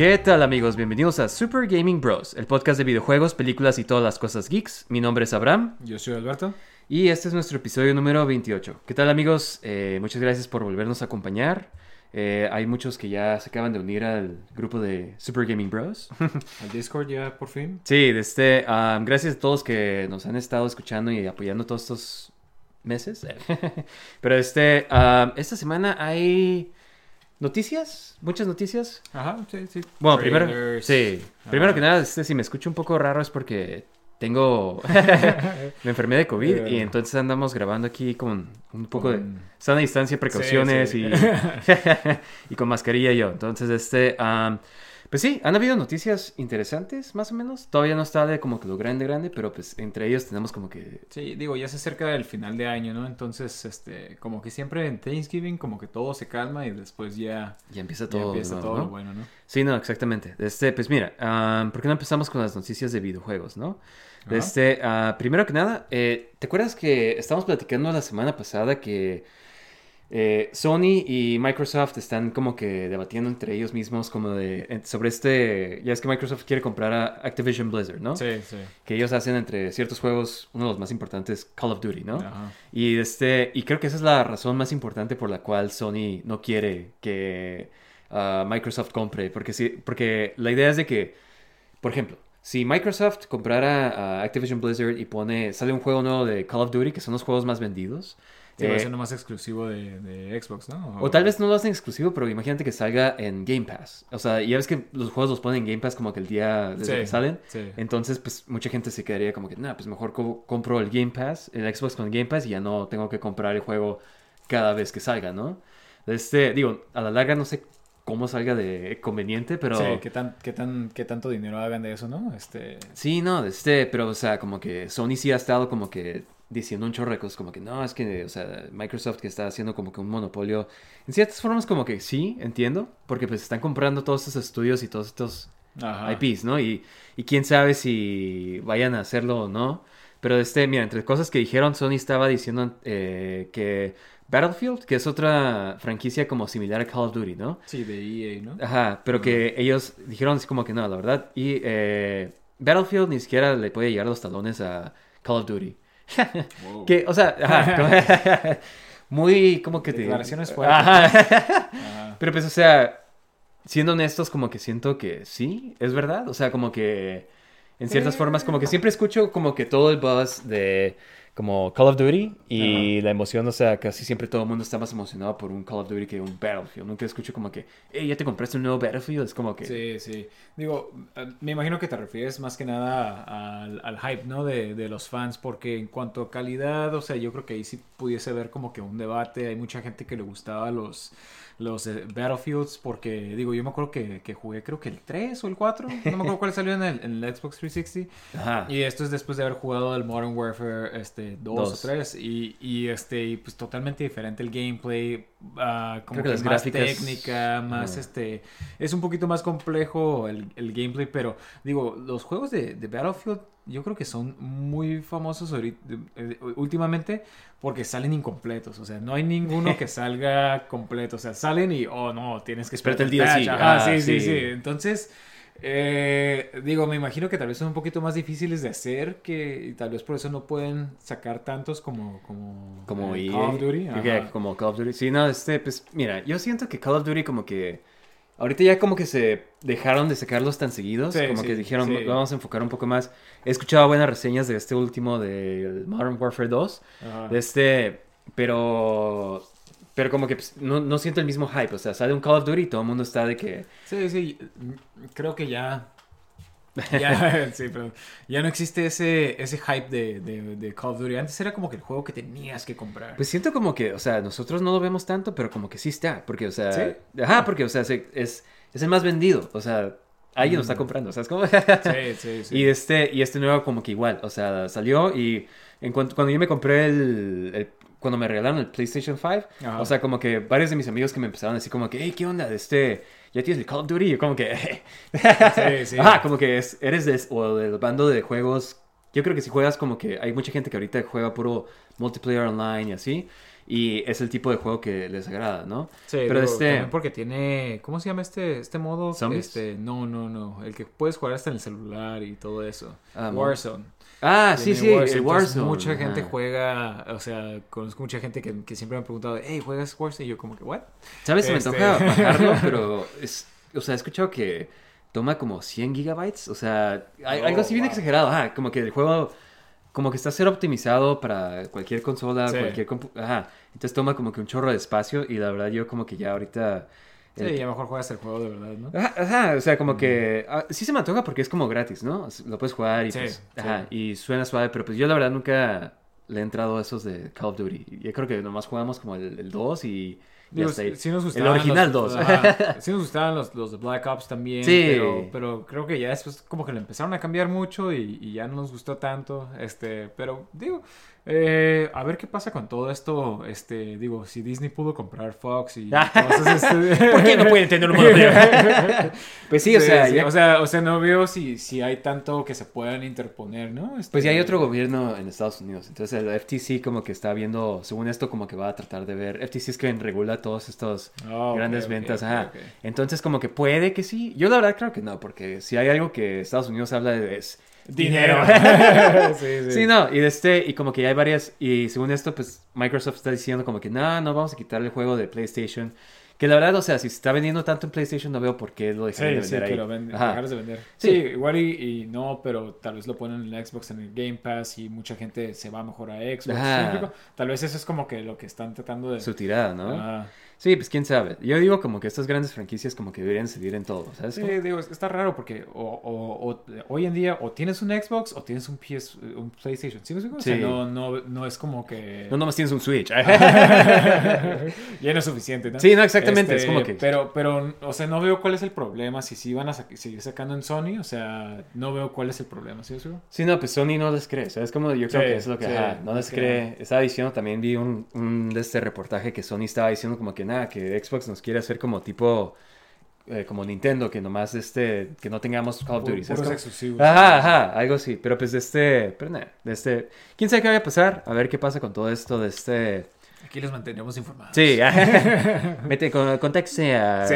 ¿Qué tal amigos? Bienvenidos a Super Gaming Bros, el podcast de videojuegos, películas y todas las cosas geeks. Mi nombre es Abraham Yo soy Alberto. y este es nuestro episodio número 28. ¿Qué tal amigos? Eh, muchas gracias por volvernos a acompañar. Eh, hay muchos que ya se acaban de unir al grupo de Super Gaming Bros. Al Discord ya por fin. sí, este, um, gracias a todos que nos han estado escuchando y apoyando todos estos meses. Pero este, um, esta semana hay noticias, muchas noticias. Ajá, sí, sí. Bueno, primero, sí. Primero que nada, este, si me escucho un poco raro es porque tengo, me enfermé de COVID y entonces andamos grabando aquí con un poco de Con- sana distancia, precauciones sí. y, y con mascarilla yo. Entonces, este, am, pues sí, han habido noticias interesantes, más o menos. Todavía no está de como que lo grande, grande, pero pues entre ellos tenemos como que... Sí, digo, ya se acerca el final de año, ¿no? Entonces, este, como que siempre en Thanksgiving, como que todo se calma y después ya, Ya empieza ya todo. empieza de nuevo, todo ¿no? lo bueno, ¿no? Sí, no, exactamente. Este, pues mira, am, ¿por qué no empezamos con las noticias de videojuegos, no? Ajá. Este, ah, primero que nada, eh, ¿te acuerdas que estábamos platicando la semana pasada que eh, Sony y Microsoft están como que debatiendo entre ellos mismos como de en- sobre este, ya es que Microsoft quiere comprar a Activision Blizzard, ¿no? Sí, sí. Que ellos hacen entre ciertos juegos uno de los más importantes, Call of Duty, ¿no? Ajá. Y este, y creo que esa es la razón más importante por la cual Sony no quiere que ah, Microsoft compre, porque porque la idea es de que, por ejemplo, si Microsoft comprara a Activision Blizzard y pone, sale un juego nuevo de Call of Duty, que son los juegos más vendidos, Sí, va a eh, ser nomás exclusivo de, de Xbox, ¿no? o tal vez no lo hacen exclusivo, pero imagínate que salga en Game Pass. O sea, ya ves que los juegos los ponen en Game Pass como que el día desde Sí, que salen. sí. Entonces, pues mucha gente se quedaría como que, nah, pues mejor co- compro el Game Pass, el Xbox con Game Pass y ya no tengo que comprar el juego cada vez que salga, ¿no? Este, digo, a la larga no sé cómo salga de conveniente, pero... Sí, ¿qué, tan, qué, tan, qué tanto dinero hagan de eso, ¿no? Este, Sí, no, este, pero, o sea, como que Sony sí ha estado como que diciendo un chorro de cosas, como que no, es que, o sea, Microsoft que está haciendo como que un monopolio. En ciertas formas, como que sí, entiendo, porque pues están comprando todos estos estudios y todos estos Ajá. IPs, ¿no? Y, y quién sabe si vayan a hacerlo o no. Pero, este, mira, entre cosas que dijeron, Sony estaba diciendo eh, que Battlefield, que es otra franquicia como similar a Call of Duty, ¿no? Sí, de EA, ¿no? Ajá, pero que ellos dijeron así como que no, la verdad. Y eh, Battlefield ni siquiera le puede llegar los talones a Call of Duty. Wow. Que, o sea, ajá, muy como que te... Declaraciones fuertes. Ajá. Ajá. Pero pues, o sea, siendo honestos, como que siento que sí, es verdad. O sea, como que en ciertas formas, como que siempre escucho como que todo el buzz de como Call of Duty y la emoción, o sea, casi siempre todo el mundo está más emocionado por un Call of Duty que un Battlefield. Nunca escucho como que, hey, ya te compraste un nuevo Battlefield. Es como que... Sí, sí. Digo, eh, me imagino que te refieres más que nada al, al hype, ¿no? De, de los fans, porque en cuanto a calidad, o sea, yo creo que ahí sí pudiese haber como que un debate. Hay mucha gente que le gustaba los, los eh, Battlefields, porque, digo, yo me acuerdo que, que jugué creo que el 3 o el 4, no me acuerdo cuál salió en el, en el Xbox 360. Ajá. Y esto es después de haber jugado el Modern Warfare este, 2 Dos. o 3. Y, y, este, y, pues totalmente diferente el gameplay. ah, como Creo que que, las más gráficas- técnica, más este. Es un poquito más complejo el, el gameplay. Pero digo, los juegos de, de Battlefield. Yo creo que son muy famosos ahorita, eh, últimamente porque salen incompletos. O sea, no hay ninguno que salga completo. O sea, salen y, oh no, tienes que esperar el DLC. Ajá, Ah, sí, sí, sí. sí. Entonces, Eh, digo, me imagino que tal vez son un poquito más difíciles de hacer que y tal vez por eso no pueden sacar tantos como como, Como eh, Call of Duty. como Call of Duty. Sí, no, este, pues, mira, yo siento que Call of Duty como que... Ahorita ya como que se dejaron de sacarlos tan seguidos, Sí, como sí, que dijeron, sí. vamos a enfocar un poco más. He escuchado buenas reseñas de este último de Modern Warfare 2, Ajá. de este, pero... Pero como que pues, no, no siento el mismo hype, o sea, sale un Call of Duty y todo el mundo está de que... Sí, sí, creo que ya. Ya, sí, pero ya no existe ese, ese hype de, de, de Call of Duty. Antes era como que el juego que tenías que comprar. Pues siento como que, o sea, nosotros no lo vemos tanto, pero como que sí está, porque, o sea... ¿Sí? Ajá, porque, o sea, se- es, es el más vendido, o sea, alguien lo está comprando, ¿sabes cómo? Mm. sí, sí, sí. Y este, y este nuevo como que igual, o sea, salió y en cuanto, cuando yo me compré el, el- cuando me regalaron el PlayStation 5, Ajá. o sea, como que varios de mis amigos que me empezaron a decir como que, hey, ¿qué onda? Este, ya tienes el Call of Duty, como que, Sí, sí. ajá, como que es, eres de, o del bando de juegos, yo creo que si juegas como que hay mucha gente que ahorita juega puro multiplayer online y así, y es el tipo de juego que les agrada, ¿no? Sí, pero este... también porque tiene, ¿cómo se llama este, este modo? ¿Zombies? Este, no, no, no, el que puedes jugar hasta en el celular y todo eso. Ah, Warzone. Ah, sí, sí, el Warzone. Mucha gente ajá. juega, o sea, conozco mucha gente que, que siempre me ha preguntado, hey, ¿juegas Warzone? Y yo como que, ¿what? ¿Sabes? Se me Este- antoja bajarlo, pero es, o sea, he escuchado que toma como 100 gigabytes, o sea, hay- Oh, algo así bien wow. exagerado, ajá, como que el juego como que está ser optimizado para cualquier consola, Sí. cualquier compu- ajá, entonces toma como que un chorro de espacio y la verdad yo como que ya ahorita Sí, el- ya mejor juegas el juego de verdad, ¿no? Ajá, ajá, o sea, como que ah, sí se me antoja porque es como gratis, ¿no? Lo puedes jugar y Sí, pues, sí. y suena suave, pero pues yo la verdad nunca le he entrado a esos de Call of Duty. Yo creo que nomás jugamos como el, el 2 y Digo, sí nos el original los- 2. ajá, sí nos gustaban los, los de Black Ops también. Sí. Pero, pero creo que ya después como que le empezaron a cambiar mucho y, y ya no nos gustó tanto. Este, pero digo, eh, a ver qué pasa con todo esto. Este, digo, si Disney pudo comprar Fox y cosas, este... ¿Por qué no pueden tener un monopolio? pues sí, o sea, sí, ya- o sea, o sea, no veo si, si hay tanto que se puedan interponer, ¿no? Este, Pues ya hay otro gobierno en Estados Unidos. Entonces el FTC como que está viendo, según esto, como que va a tratar de ver. FTC es quien regula todos estos Ah, grandes ventas. ajá. Entonces como que puede que sí. Yo la verdad creo que no, porque si hay algo que Estados Unidos habla de es dinero. sí, sí. Sí, no, y de este, y como que ya hay varias, y según esto, pues Microsoft está diciendo como que no, no vamos a quitar el juego de PlayStation. Que la verdad, o sea, si se está vendiendo tanto en PlayStation, no veo por qué lo dejarían Sí, de sí, vender que ahí. lo venden, Ajá. dejaros de vender. Sí. Sí, igual y, y no, pero tal vez lo ponen en el Xbox, en el Game Pass y mucha gente se va mejor a Xbox. ¿sí? Tal vez eso es como que lo que están tratando de... Su tirada, ¿no? Ajá. Sí, pues quién sabe. Yo digo como que estas grandes franquicias como que deberían seguir en todo, ¿sabes? Sí, digo, está raro porque o, o- o- hoy en día o tienes un Xbox o tienes un PS, un PlayStation. ¿Sí me? O sea, Sí. no, no, no es como que... No nomás tienes un Switch. ya no es suficiente, ¿no? Sí, no, exactamente, es como que- Pero, pero, o sea, no veo cuál es el problema. Si sí van a sa- seguir sacando en Sony, o sea, no veo cuál es el problema, ¿sí? ¿Sí? Sí, no, pues Sony no les cree, ¿sabes? Como yo creo Sí, que es lo que, sí, ajá, no les les cree. Estaba diciendo, también vi un, un de este reportaje que Sony estaba diciendo como que nada, que Xbox nos quiere hacer como tipo, eh, como Nintendo, que nomás este, que no tengamos Call of Duty, Como- exclusivos. Ajá, ajá, algo así, pero pues de este, pero nada, de este, quién sabe qué vaya a pasar, a ver qué pasa con todo esto de este... Aquí los mantendremos informados. Sí, mete con contacto a Sí.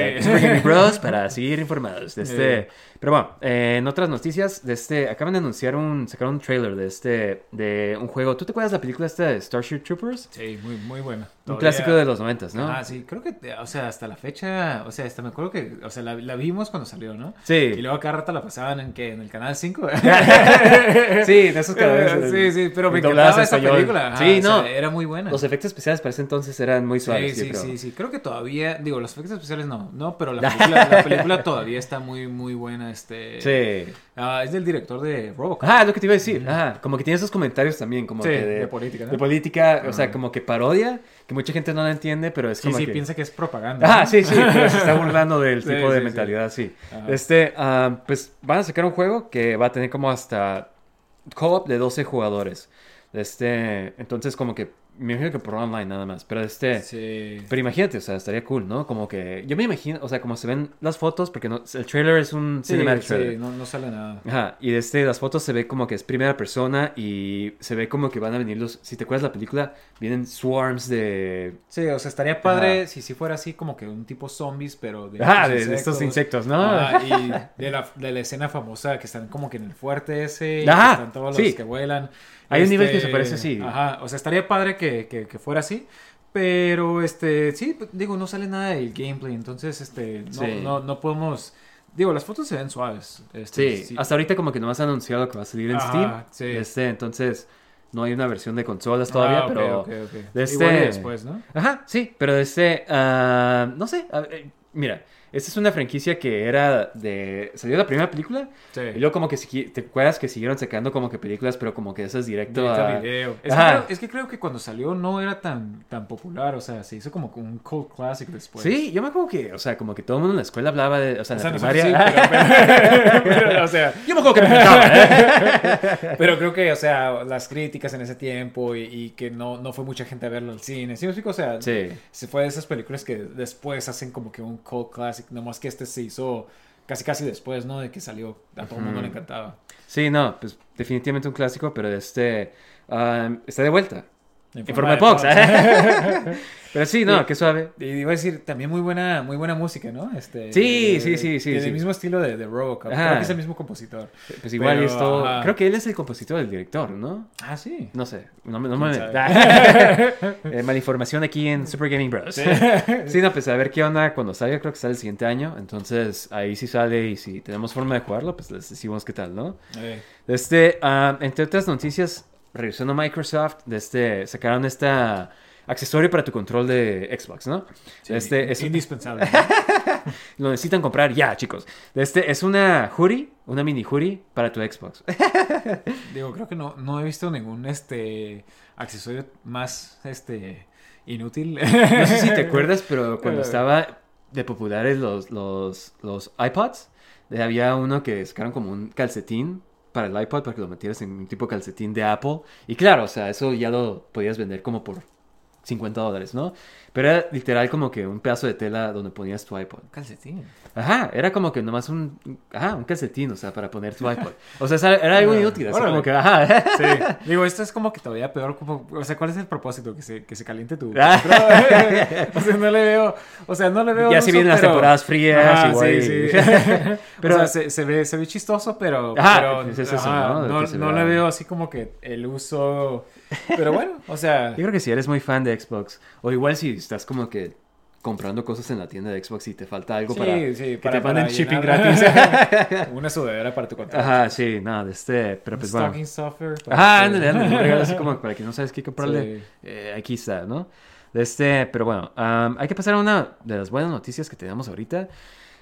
Bros para seguir informados de este. Pero bueno, eh, en otras noticias de este acaban de anunciar un sacaron un trailer de este de un juego. ¿Tú te acuerdas de la película esta de Starship Troopers? Sí, muy, muy buena. Un Todavía- clásico de los noventas, ¿no? Ah, sí, creo que, o sea, hasta la fecha, o sea, hasta me acuerdo que, o sea, la, la vimos cuando salió, ¿no? Sí. Y luego cada rato la pasaban en que en el canal 5. Sí, de esos canales. Sí, sí, pero me encantaba en esa película. Ajá, Sí, sea, no. era muy buena. Los efectos especiales para ese entonces eran muy suaves. Sí, sí, sí, sí. Creo que todavía, digo, los efectos especiales no, no, pero la película, la película todavía está muy, muy buena. Este, Sí. Ah, es del director de Robocop. Es lo que te iba a decir. Ajá, como que tiene esos comentarios también, como Sí, que de política, ¿no? De política, o sea, como que parodia, que mucha gente no la entiende, pero es sí, como sí, que... piensa que es propaganda. Ah, ¿no? sí, sí, pero se está burlando del Sí, tipo de sí, sí. mentalidad, sí. Este, ah, pues van a sacar un juego que va a tener como hasta co-op de 12 jugadores. Este, entonces como que me imagino que por online nada más, pero este... Sí. Pero imagínate, o sea, estaría cool, ¿no? Como que yo me imagino, o sea, como se ven las fotos, porque no, el trailer es un Sí, cinematic sí, trailer. no, no sale nada. Ajá, y desde las fotos se ve como que es primera persona y se ve como que van a venir los, si te acuerdas la película, vienen swarms de... Sí, o sea, estaría padre Ajá. si sí fuera así como que un tipo zombies, pero de, Ah, de, de estos insectos, ¿no? Y de la, de la escena famosa que están como que en el fuerte ese, Ajá, están todos los sí. que vuelan. Hay un nivel que se parece así. Ajá, o sea, estaría padre que, que, que fuera así. Pero, este, sí, pues, digo, no sale nada del gameplay, entonces, este, no, Sí. no, no podemos... Digo, las fotos se ven suaves. este, Sí, hasta ahorita como que nomás han anunciado que va a salir en Ajá, Steam. sí. Este, entonces no hay una versión de consolas todavía, Ah, ok, pero... ok, ok. de este- Igual después, ¿no? Ajá, sí, pero este, ah, no sé, eh, mira, esta es una franquicia que era de, salió la primera película Sí. y luego como que, ¿te acuerdas que siguieron sacando como que películas, pero como que esas directo Directo a... video. Es que, creo, es que creo que cuando salió no era tan, tan popular, o sea, se hizo como un cult classic después. Sí, yo me acuerdo que, o sea, como que todo el mundo en la escuela hablaba de, o sea, en O la primaria. sí, pero, pero- pero, o sea, Yo me acuerdo que me ¿eh? pero creo que, o sea, las críticas en ese tiempo y, y que no, no fue mucha gente a verlo al cine. ¿Sí me explico? O sea, Sí. se fue de esas películas que después hacen como que un cult classic, nomás que este se hizo casi casi después, ¿no? De que salió, a todo el mundo le encantaba. Sí, no, pues definitivamente un clásico, pero este, ah, está de vuelta. En En forma de Fox, ¿eh? Pero sí, no, qué suave. Y iba a decir, también muy buena, muy buena música, ¿no? Este, Sí, de- sí, sí, sí, Del sí. mismo estilo de, de Robocop. Ajá. Creo que es el mismo compositor. Pues igual Pero, ajá. Creo que él es el compositor del director, ¿no? Ah, sí. No sé, no, me- no me... ¿Quién Eh, malinformación aquí en Super Gaming Bros. Sí. no, pues a ver qué onda cuando salga, creo que sale el siguiente año. Entonces ahí sí sale y si tenemos forma de jugarlo, pues les decimos qué tal, ¿no? Eh, Este, ah, entre otras noticias, regresando a Microsoft, de este, sacaron esta accesorio para tu control de Xbox, ¿no? este es indispensable. lo necesitan comprar ya, chicos. Este es una hoodie, una mini hoodie para tu Xbox. Digo, creo que no, no he visto ningún este accesorio más este inútil. No sé si te acuerdas, pero cuando estaba de populares los, los, los iPods, eh, había uno que sacaron como un calcetín para el iPod para que lo metieras en un tipo calcetín de Apple. Y claro, o sea, eso ya lo podías vender como por 50 dólares, ¿no? Pero era literal como que un pedazo de tela donde ponías tu iPod. Calcetín. Ajá, era como que nomás un, ajá, un calcetín, o sea, para poner tu iPod. O sea, era- algo inútil, así como que, ajá. Sí. Digo, esto es como que todavía peor. Como, o sea, ¿cuál es el propósito? Que se, que se caliente tu. O sea, no le veo. O sea, no le veo. Ya si vienen las pero- temporadas frías, Ajá, igual sí, sí. Pero- o sea, se, se ve, se ve chistoso, pero. Ajá, pero, es eso, ajá, ¿no? No no le veo así como que el uso. Pero bueno, o sea. Yo creo que si eres muy fan de Xbox, o igual si estás como que comprando cosas en la tienda de Xbox y te falta algo Sí, para sí, que para- te manden shipping gratis. Una sudadera para tu control. Ajá, sí, nada, de este, pero pues bueno. Stocking software. Ajá, ándale, ándale, un regalo así como para que no sabes qué comprarle. Sí. eh, aquí está, ¿no? De este, pero bueno, am, hay que pasar a una de las buenas noticias que tenemos ahorita.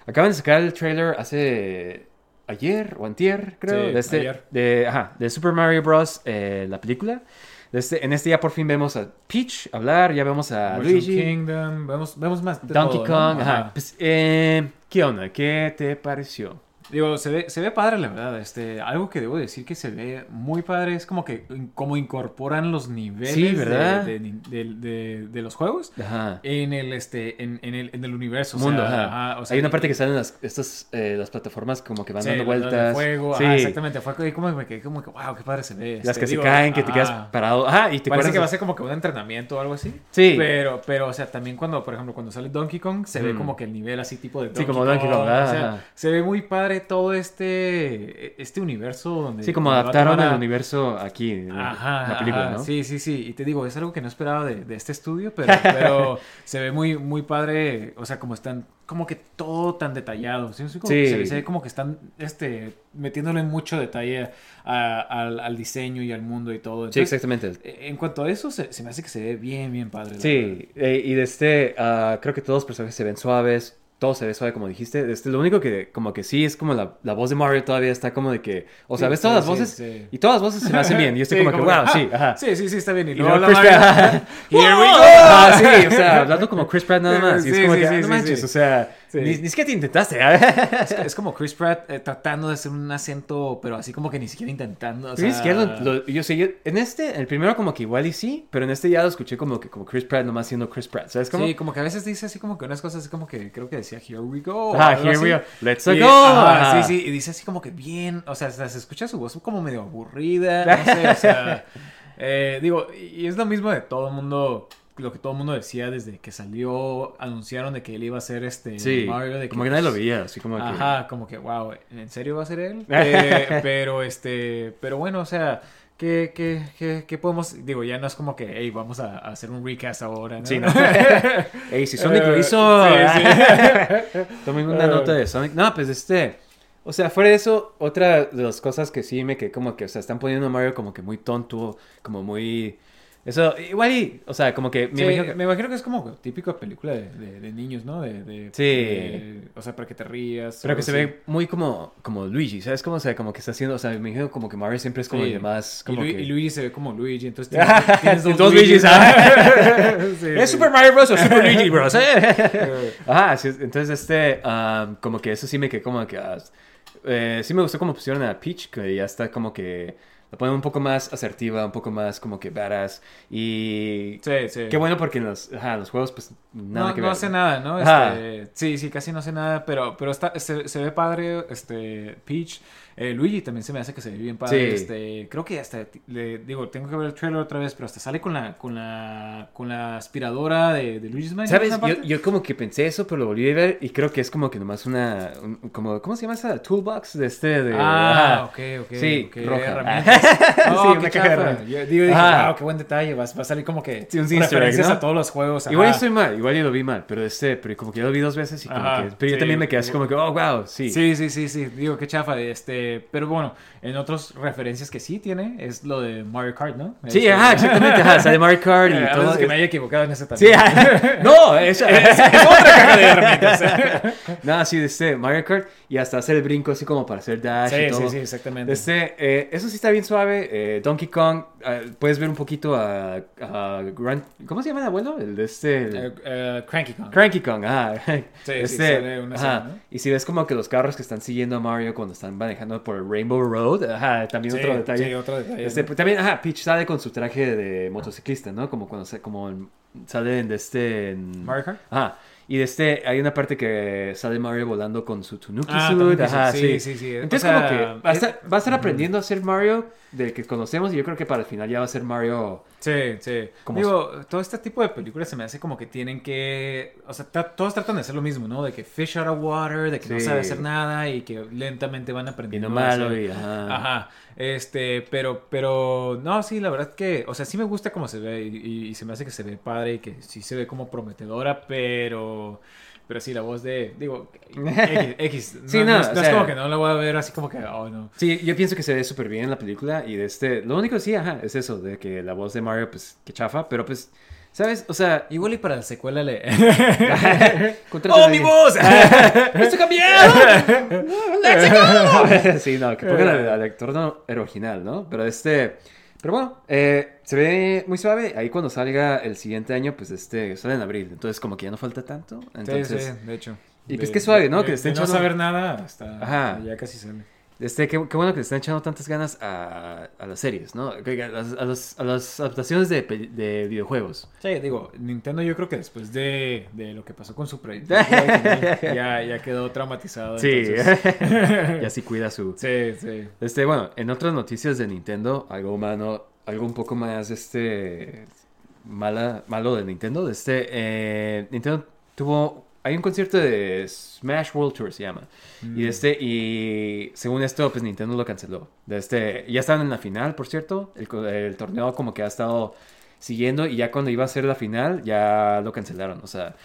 Acaban de sacar el trailer hace ayer o antier, creo, de este, ayer. de, ajá, de Super Mario Bros. eh, la película. Este, en este ya por fin vemos a Peach hablar, ya vemos a Mushroom Luigi. Kingdom. Vemos, vemos más Donkey todo, Kong, ¿no? ajá. Pues, eh, ¿Qué onda? ¿Qué te pareció? Digo, se ve, se ve padre, la verdad. Este, algo que debo decir que se ve muy padre es como que como incorporan los niveles Sí, ¿verdad? De, de- de- de los juegos Ajá. en el este en, en el, en el universo. o sea, Mundo, ajá. ajá, o sea, Hay una parte que salen las, estas, eh, las plataformas como que van sí, dando vueltas. fuego, Sí. exactamente. Fue que- como me quedé como que, wow, qué padre se ve. Las este, que digo, se caen, que te quedas parado. Ajá, y te Parece que va a ser como que un entrenamiento o algo así. Sí. Pero, pero, o sea, también cuando, por ejemplo, cuando sale Donkey Kong, se ve Mm. como que el nivel así tipo de Sí, Donkey como Donkey Kong, O sea, se ve muy padre todo este, este universo donde... Sí, como adaptaron el a- universo aquí Ajá, la película, ajá, ¿no? Sí, sí, sí. Y te digo, es algo que no esperaba de, de este estudio, pero, pero se ve muy, muy padre. O sea, como están, como que todo tan detallado. ¿sí? Como Sí. Se, ve- se ve como que están este, metiéndole mucho detalle a- al, al diseño y al mundo y todo. Sí, exactamente. eh, En cuanto a eso, se, se me hace que se ve bien, bien padre. Sí, eh, y de este, ah, creo que todos los personajes se ven suaves, todo se ve suave como dijiste. Este, lo único que como que sí es como la, la voz de Mario todavía está como de que, o sea, Sí, ves todas sí, las voces sí, sí. y todas las voces se me hacen bien. Y yo estoy Sí, como, que, wow, ah, sí, ajá. Sí, sí, sí, está bien. Y, luego Chris Pratt. Here we go. Ah, sí, o sea, hablando como Chris Pratt nada más. Y es como sí, que, sí, ah, no manches, sí. o sea, Sí. Ni, ni siquiera te intentaste. Es, es como Chris Pratt eh, tratando de hacer un acento, pero así como que ni siquiera intentando. O Chris, sea... que lo- lo- yo sé, yo- en este, el primero como que igual y sí, pero en este ya lo escuché como que como Chris Pratt nomás siendo Chris Pratt, ¿sabes cómo? Sí, como que a veces dice así como que unas cosas así como que creo que decía here we go. Ah, here we go. Let's Y- go. sí, sí, y dice así como que bien, o sea, se escucha su voz como medio aburrida, no sé, o sea, eh, digo, y es lo mismo de todo el mundo, lo que todo el mundo decía desde que salió, anunciaron de que él iba a ser este Sí, Mario, de como que nadie lo veía, así como que... Ajá, como que, wow, ¿en serio va a ser él? Eh, pero, este, pero bueno, o sea, ¿qué, qué, qué, qué podemos? Digo, ya no es como que, hey, vamos a, a hacer un recast ahora, ¿no? Sí, no. Ey, si Sonic lo Eh, hizo, sí, tomen una Eh. nota de Sonic. No, pues este, o sea, fuera de eso, otra de las cosas que sí me que como que, o sea, están poniendo a Mario como que muy tonto, como muy, eso, igual y, o sea, como que, me Sí, imagino que- me imagino que es como típico película de, de, de niños, ¿no? De, de- Sí. o sea, para que te rías. pero que se ve muy como, como Luigi, ¿sabes? Como, o sea, como que está haciendo, o sea, me imagino como que Mario siempre es como Sí. el de más, Y, como Lu- que... y Luigi se ve como Luigi, entonces tienes, tienes dos, Dos. Luigis, ah. Sí, ¿Es. Super Mario Bros. o Super Luigi Bros? ¿eh? Ajá, entonces este, am, como que eso sí me quedé como que, ah, eh, sí me gustó como pusieron a Peach, que ya está como que, la ponen un poco más asertiva, un poco más como que badass, y Sí, sí. qué bueno porque en los, ajá, los juegos pues nada no, que no hace nada, ¿no? Este, sí, sí, casi no hace nada, pero, pero está, se, se ve padre, este, Peach. Eh, Luigi también se me hace que se ve bien padre. Sí. Este, creo que hasta, le digo, tengo que ver el trailer otra vez, pero hasta sale con la, con la, con la aspiradora de, de Luigi's Mansion. ¿Sabes? ¿una Yo, yo como que pensé eso, pero lo volví a ver y creo que es como que nomás una, un- como, ¿cómo se llama esa? Toolbox de este, de... Ah, ajá. ok, ok. Sí, ok, roja. herramientas. Sí, Oh, una caja de chafa. herramientas. Yo digo, dije, Ajá. wow, qué buen detalle. Va, va a salir como que Sí, un referencias ¿no? a todos los juegos. Igual yo ajá. estoy mal, igual yo lo vi mal, pero este, pero como que yo lo vi dos veces y como Ajá, que, pero yo sí. también me quedé así como que, oh, wow, sí. Sí, sí, sí, sí. Digo, qué chafa. Este, pero bueno, en otras referencias que sí tiene es lo de Mario Kart, ¿no? Sí, Este, ajá, exactamente, ajá, sale Mario Kart y eh, todo. que me haya equivocado en ese Sí, también. ajá. no, esa es, otra caja de herramientas. no, sí, de este Mario Kart y hasta hacer el brinco así como para hacer dash y sí, todo. sí, sí, exactamente. Este, eh, eso sí está bien suave. eh, Donkey Kong, eh, puedes ver un poquito a, a Grand- ¿cómo se llama el abuelo? El de este, el- Eh, eh, Cranky Kong. Cranky Kong, ajá. sí, Este, sale una ajá. Y si ves como que los carros que están siguiendo a Mario cuando están manejando por Rainbow Road, ajá, también Sí, otro detalle. sí, otro detalle, Este, ¿no? pues, también, ajá, Peach sale con su traje de motociclista, ¿no? Como cuando se- como en- sale en de este en- Mario Kart. Ajá. Y de este, hay una parte que sale Mario volando con su Tanuki Ah, suit. Ajá, sí. sí, sí, sí. Entonces, O sea, como que va a, estar, es- va a estar aprendiendo a ser Mario del que conocemos. Y yo creo que para el final ya va a ser Mario. Sí, sí. Como- Digo, todo este tipo de películas se me hace como que tienen que. O sea, tra- todos tratan de hacer lo mismo, ¿no? De que fish out of water, de que no sabe hacer nada y que lentamente van Y aprendiendo. no a malo. Y, ajá. Ajá. Este, pero, pero, no, sí, la verdad que, o sea, sí me gusta cómo se ve y, y- y se me hace que se ve padre y que sí se ve como prometedora, pero, pero sí, la voz de, digo, X, X, Sí, no, no, no es, o no es sea- como que no la voy a ver así como que, oh, no. Sí, yo pienso que se ve súper bien en la película. Y de este. Lo único sí, ajá, es eso, de que la voz de Mario, pues, que chafa. Pero pues, ¿sabes? O sea. Igual y para la secuela le... ¡Oh, mi voz! ¡Esto cambiado! sí, no, que pongan al, al actor no- original, ¿no? Pero este. Pero bueno, eh, se ve muy suave. Ahí cuando salga el siguiente año, pues este sale en abril. Entonces, como que ya no falta tanto. Entonces, sí, sí, de hecho. Y pues De- qué suave, ¿no? de- Que estén de no saber nada hasta Ajá. ya casi sale. Este, qué, qué bueno que le están echando tantas ganas a, a las series, ¿no? A las, a las- a las adaptaciones de, videojuegos. Sí, digo, Nintendo yo creo que después de, de lo que pasó con su proyecto ya, ya quedó traumatizado. Sí, entonces- ya sí cuida su... sí, sí. Este, bueno, en otras noticias de Nintendo, algo humano, algo un poco más, este, mala, malo de Nintendo, este, eh, Nintendo tuvo, hay un concierto de Smash World Tour, se llama, y de este, y según esto, pues Nintendo lo canceló, de este, ya estaban en la final, por cierto, el, torneo como que ha estado siguiendo, y ya cuando iba a ser la final, ya lo cancelaron, o sea,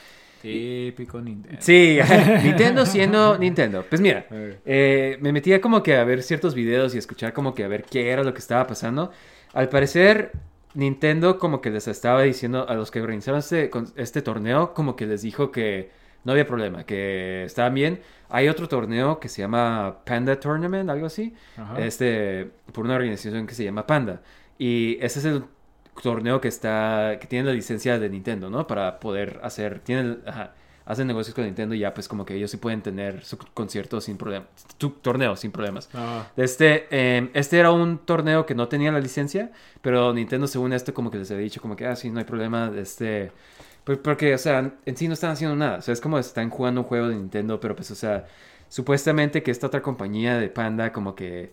Típico Nintendo. Sí, Nintendo siendo Nintendo. Pues mira, Eh. me metía como que a ver ciertos videos y escuchar como que a ver qué era lo que estaba pasando. Al parecer, Nintendo como que les estaba diciendo a los que organizaron este, este torneo, como que les dijo que no había problema, que estaban bien. Hay otro torneo que se llama Panda Tournament, algo así, Ajá. este, por una organización que se llama Panda. Y ese es el torneo que está, que tiene la licencia de Nintendo, ¿no? Para poder hacer, tiene, el- ajá, hacen negocios con Nintendo y ya pues como que ellos sí pueden tener su concierto sin problemas, su torneo sin problemas. Ah. Este, eh, este era un torneo que no tenía la licencia, pero Nintendo según esto como que les había dicho como que, ah, sí, no hay problema, este... pues, Porque, o sea, en sí no están haciendo nada. O sea, es como están jugando un juego de Nintendo, pero pues, o sea, supuestamente que esta otra compañía de Panda como que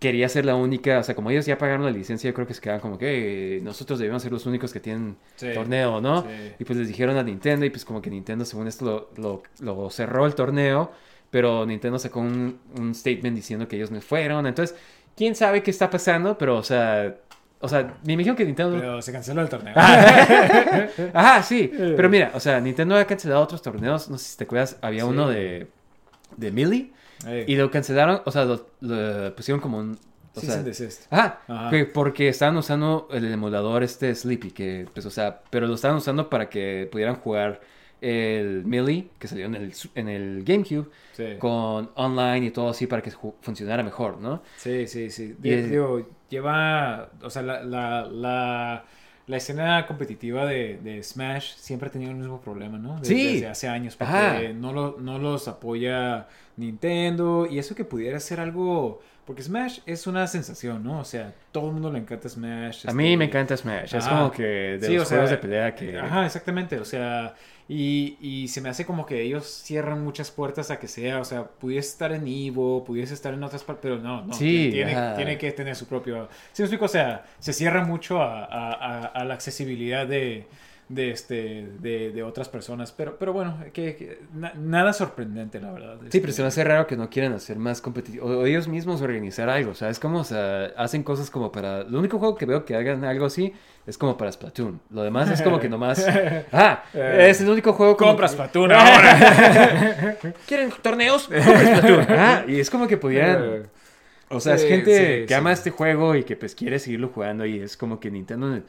quería ser la única, o sea, como ellos ya pagaron la licencia, yo creo que se quedaban como que "Eh, nosotros debemos ser los únicos que tienen Sí, torneo, ¿no? sí. Y pues les dijeron a Nintendo y pues como que Nintendo según esto lo, lo- lo cerró el torneo, pero Nintendo sacó un, un statement diciendo que ellos no fueron, entonces, ¿quién sabe qué está pasando? Pero, o sea, o sea, me imagino que Nintendo... Pero se canceló el torneo. Ajá, sí. Pero mira, o sea, Nintendo ha cancelado otros torneos. No sé si te acuerdas, había Sí. uno de, de. Ey. Y lo cancelaron, o sea, lo, lo pusieron como un. O Cease sea. Ajá, Ajá. que porque estaban usando el emulador este Sleepy, que, pues, o sea, pero lo estaban usando para que pudieran jugar el Melee, que salió en el, en el GameCube, Sí. con online y todo así para que funcionara mejor, ¿no? Sí, sí, sí. Y Di- es- Digo, lleva, o sea, la, la, la, la escena competitiva de, de Smash siempre ha tenido el mismo problema, ¿no? Desde, Sí. desde hace años, porque Ajá. no, lo- no los apoya Nintendo y eso que pudiera ser algo, porque Smash es una sensación, ¿no? O sea, todo el mundo le encanta Smash. A mí este, me encanta Smash, es como que de Sí, los sea, juegos de pelea que... Ajá, exactamente. O sea, y, y se me hace como que ellos cierran muchas puertas a que sea. O sea, pudiese estar en Evo, pudiese estar en otras partes, pero no, no. Sí, tiene, tiene que tener su propio. Sí, explico. O sea, se cierra mucho a, a- a- a la accesibilidad de. De, este, de, de otras personas, pero, pero bueno, que, que na- nada sorprendente, la verdad. Sí, Este, pero se me hace raro que no quieran hacer más competitivo. O ellos mismos organizar algo, ¿sabes? Como, o sea, hacen cosas como para... Lo único juego que veo que hagan algo así es como para Splatoon. Lo demás es como que nomás... Ah, es el único juego como Compras que- Splatoon ahora. ¿Quieren torneos? Compren Splatoon. Ah, y es como que pudieran... O sea, Sí, es gente sí, que sí. ama este juego y que pues quiere seguirlo jugando y es como que Nintendo...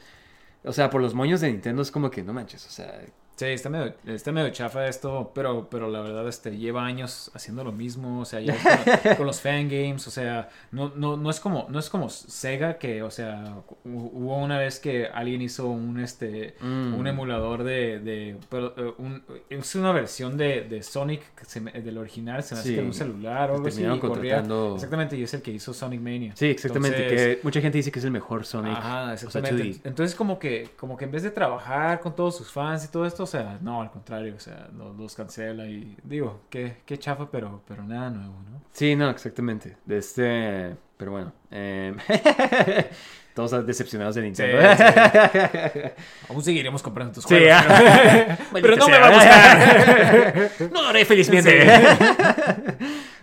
O sea, por los moños de Nintendo es como que no manches, o sea... Sí, está medio, está medio chafa esto, pero, pero la verdad este, lleva años haciendo lo mismo, o sea, ya con, con los fangames, o sea, no, no, no, es como, no es como Sega que, o sea, hu- hubo una vez que alguien hizo un, este, Mm. un emulador de, de pero, eh, un- es una versión de, de Sonic, se del original, se me hace Sí. que en un celular o algo así, contratando- exactamente, y es el que hizo Sonic Mania. Sí, exactamente. Entonces- Que mucha gente dice que es el mejor Sonic. Ajá, o sea, exactamente. 2D. Entonces como que, como que en vez de trabajar con todos sus fans y todo esto, sea, no, al contrario, o sea, los, los cancela y digo, qué, qué chafa, pero, pero nada nuevo, ¿no? Sí, no, exactamente. De este. Pero bueno. eh, Todos decepcionados de Nintendo. Aún seguiremos comprando tus Sí, juegos. ah. pero, pero no me va a gustar. no lo haré felizmente.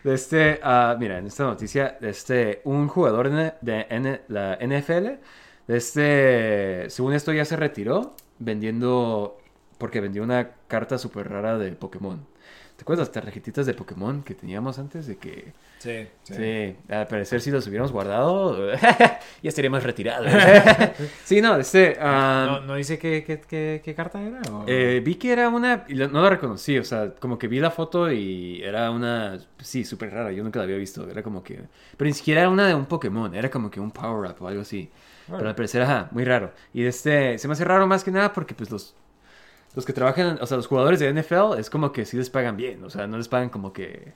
De este, ah, mira, en esta noticia, de este, un jugador de, de N- la NFL, de este, según esto ya se retiró vendiendo, porque vendió una carta súper rara de Pokémon. ¿Te acuerdas las tarjetitas de Pokémon que teníamos antes de que... Sí, Sí, al parecer si los hubiéramos guardado, ya estaríamos retirados. sí, no, este... ah, ¿No, no dice qué, qué, qué, qué carta era? o- eh, vi que era una... y no la reconocí, o sea, como que vi la foto y era una... Sí, súper rara, yo nunca la había visto. Era como que... Pero ni siquiera era una de un Pokémon, era como que un power-up o algo así. Pero al parecer, ajá, muy raro. Y este... Se me hace raro más que nada porque pues los... Los que trabajan, o sea, los jugadores de NFL es como que sí les pagan bien, o sea, no les pagan como que...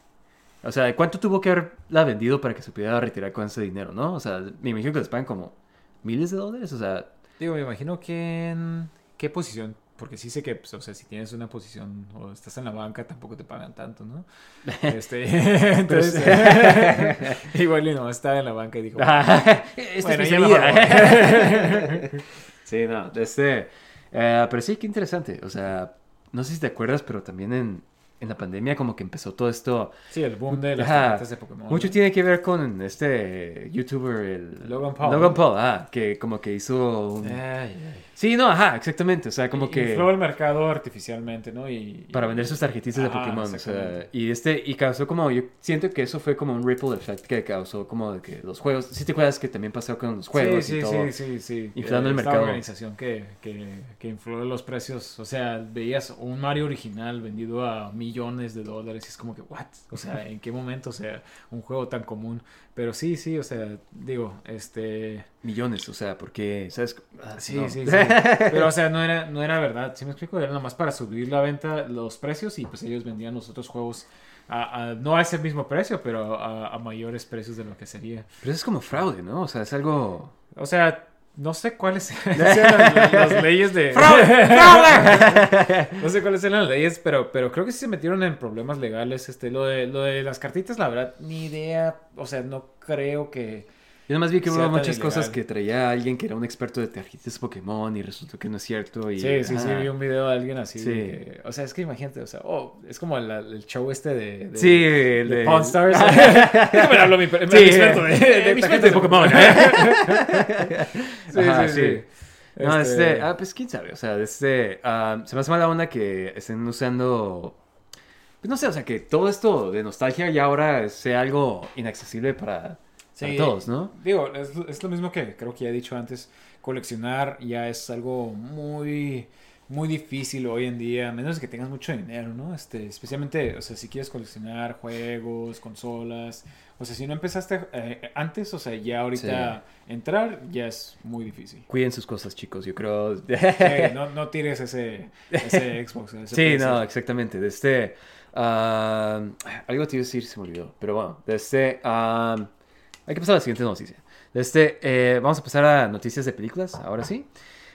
O sea, ¿cuánto tuvo que haberla vendido para que se pudiera retirar con ese dinero, no? O sea, me imagino que les pagan como miles de dólares, o sea... Digo, me imagino que en qué posición, porque sí sé que, pues, o sea, si tienes una posición o estás en la banca, tampoco te pagan tanto, ¿no? Este, entonces, igual y no, estaba en la banca y dijo, Esta Bueno, es ya mi vida. sí, no, este... eh, pero sí, qué interesante. O sea, no sé si te acuerdas, pero también en, en la pandemia como que empezó todo esto... sí, el boom de las tarjetas de Pokémon. Mucho tiene que ver con este youtuber, el... Logan Paul. Logan Paul, ah, que como que hizo un... Ay, ay. Sí, no, ajá, exactamente. O sea, como que... Infló el mercado artificialmente, ¿no? Y, y- Para vender sus tarjetitas de Pokémon. O sea, y este, y causó como, yo siento que eso fue como un ripple effect que causó como de que los juegos, si te acuerdas que también pasó con los juegos sí, y sí, todo. sí, sí, sí. inflando el Esta mercado. organización que, que, que infló los precios. O sea, veías un Mario original vendido a mil millones de dólares. Y es como que, ¿what? O sea, ¿en qué momento? O sea, un juego tan común. Pero sí, sí, o sea, digo, este... Millones, o sea, porque, ¿sabes? Ah, Sí, no. sí, sí. Pero, o sea, no era, no era verdad. ¿Sí me explico? Era nomás para subir la venta, los precios y pues ellos vendían los otros juegos a, a- no a ese mismo precio, pero a, a mayores precios de lo que sería. Pero eso es como fraude, ¿no? O sea, es algo... O sea, no sé cuáles eran las, las leyes de... no sé cuáles eran las leyes, pero, pero creo que sí se metieron en problemas legales. Este, lo de, lo de las cartitas, la verdad, ni idea. O sea, no creo que... Yo nomás vi que hubo muchas cosas que traía alguien que era un experto de tarjetas Pokémon y resultó que no es cierto. Y, Sí, sí, sí, vi un video de alguien así. Sí. de que- o sea, es que imagínate, o sea, oh, es como el, el show este de, de, Sí, el de de- Pawn Stars. me hablo mi, mi Sí, experto de, de, mi tarjetas experto de Pokémon. sí, Ajá, sí, sí. sí. No, Este- este, ah, pues quién sabe, o sea, este, ah, se me hace mala onda que estén usando, pues no sé, o sea, que todo esto de nostalgia ya ahora sea algo inaccesible para, para todos, ¿no? Digo, es, es lo mismo que creo que ya he dicho antes. Coleccionar ya es algo muy, muy difícil hoy en día, a menos que tengas mucho dinero, ¿no? Este, especialmente, o sea, si quieres coleccionar juegos, consolas, o sea, si no empezaste eh, antes, o sea, ya ahorita entrar ya es muy difícil. Cuiden sus cosas, chicos, yo creo. Sí, no, no tires ese, ese Xbox. ese Sí, no, exactamente. De este. ah, algo te iba a decir, se me olvidó. Pero bueno, de este. Hay que pasar a la siguiente noticia. Este. eh, vamos a pasar a noticias de películas, ahora sí.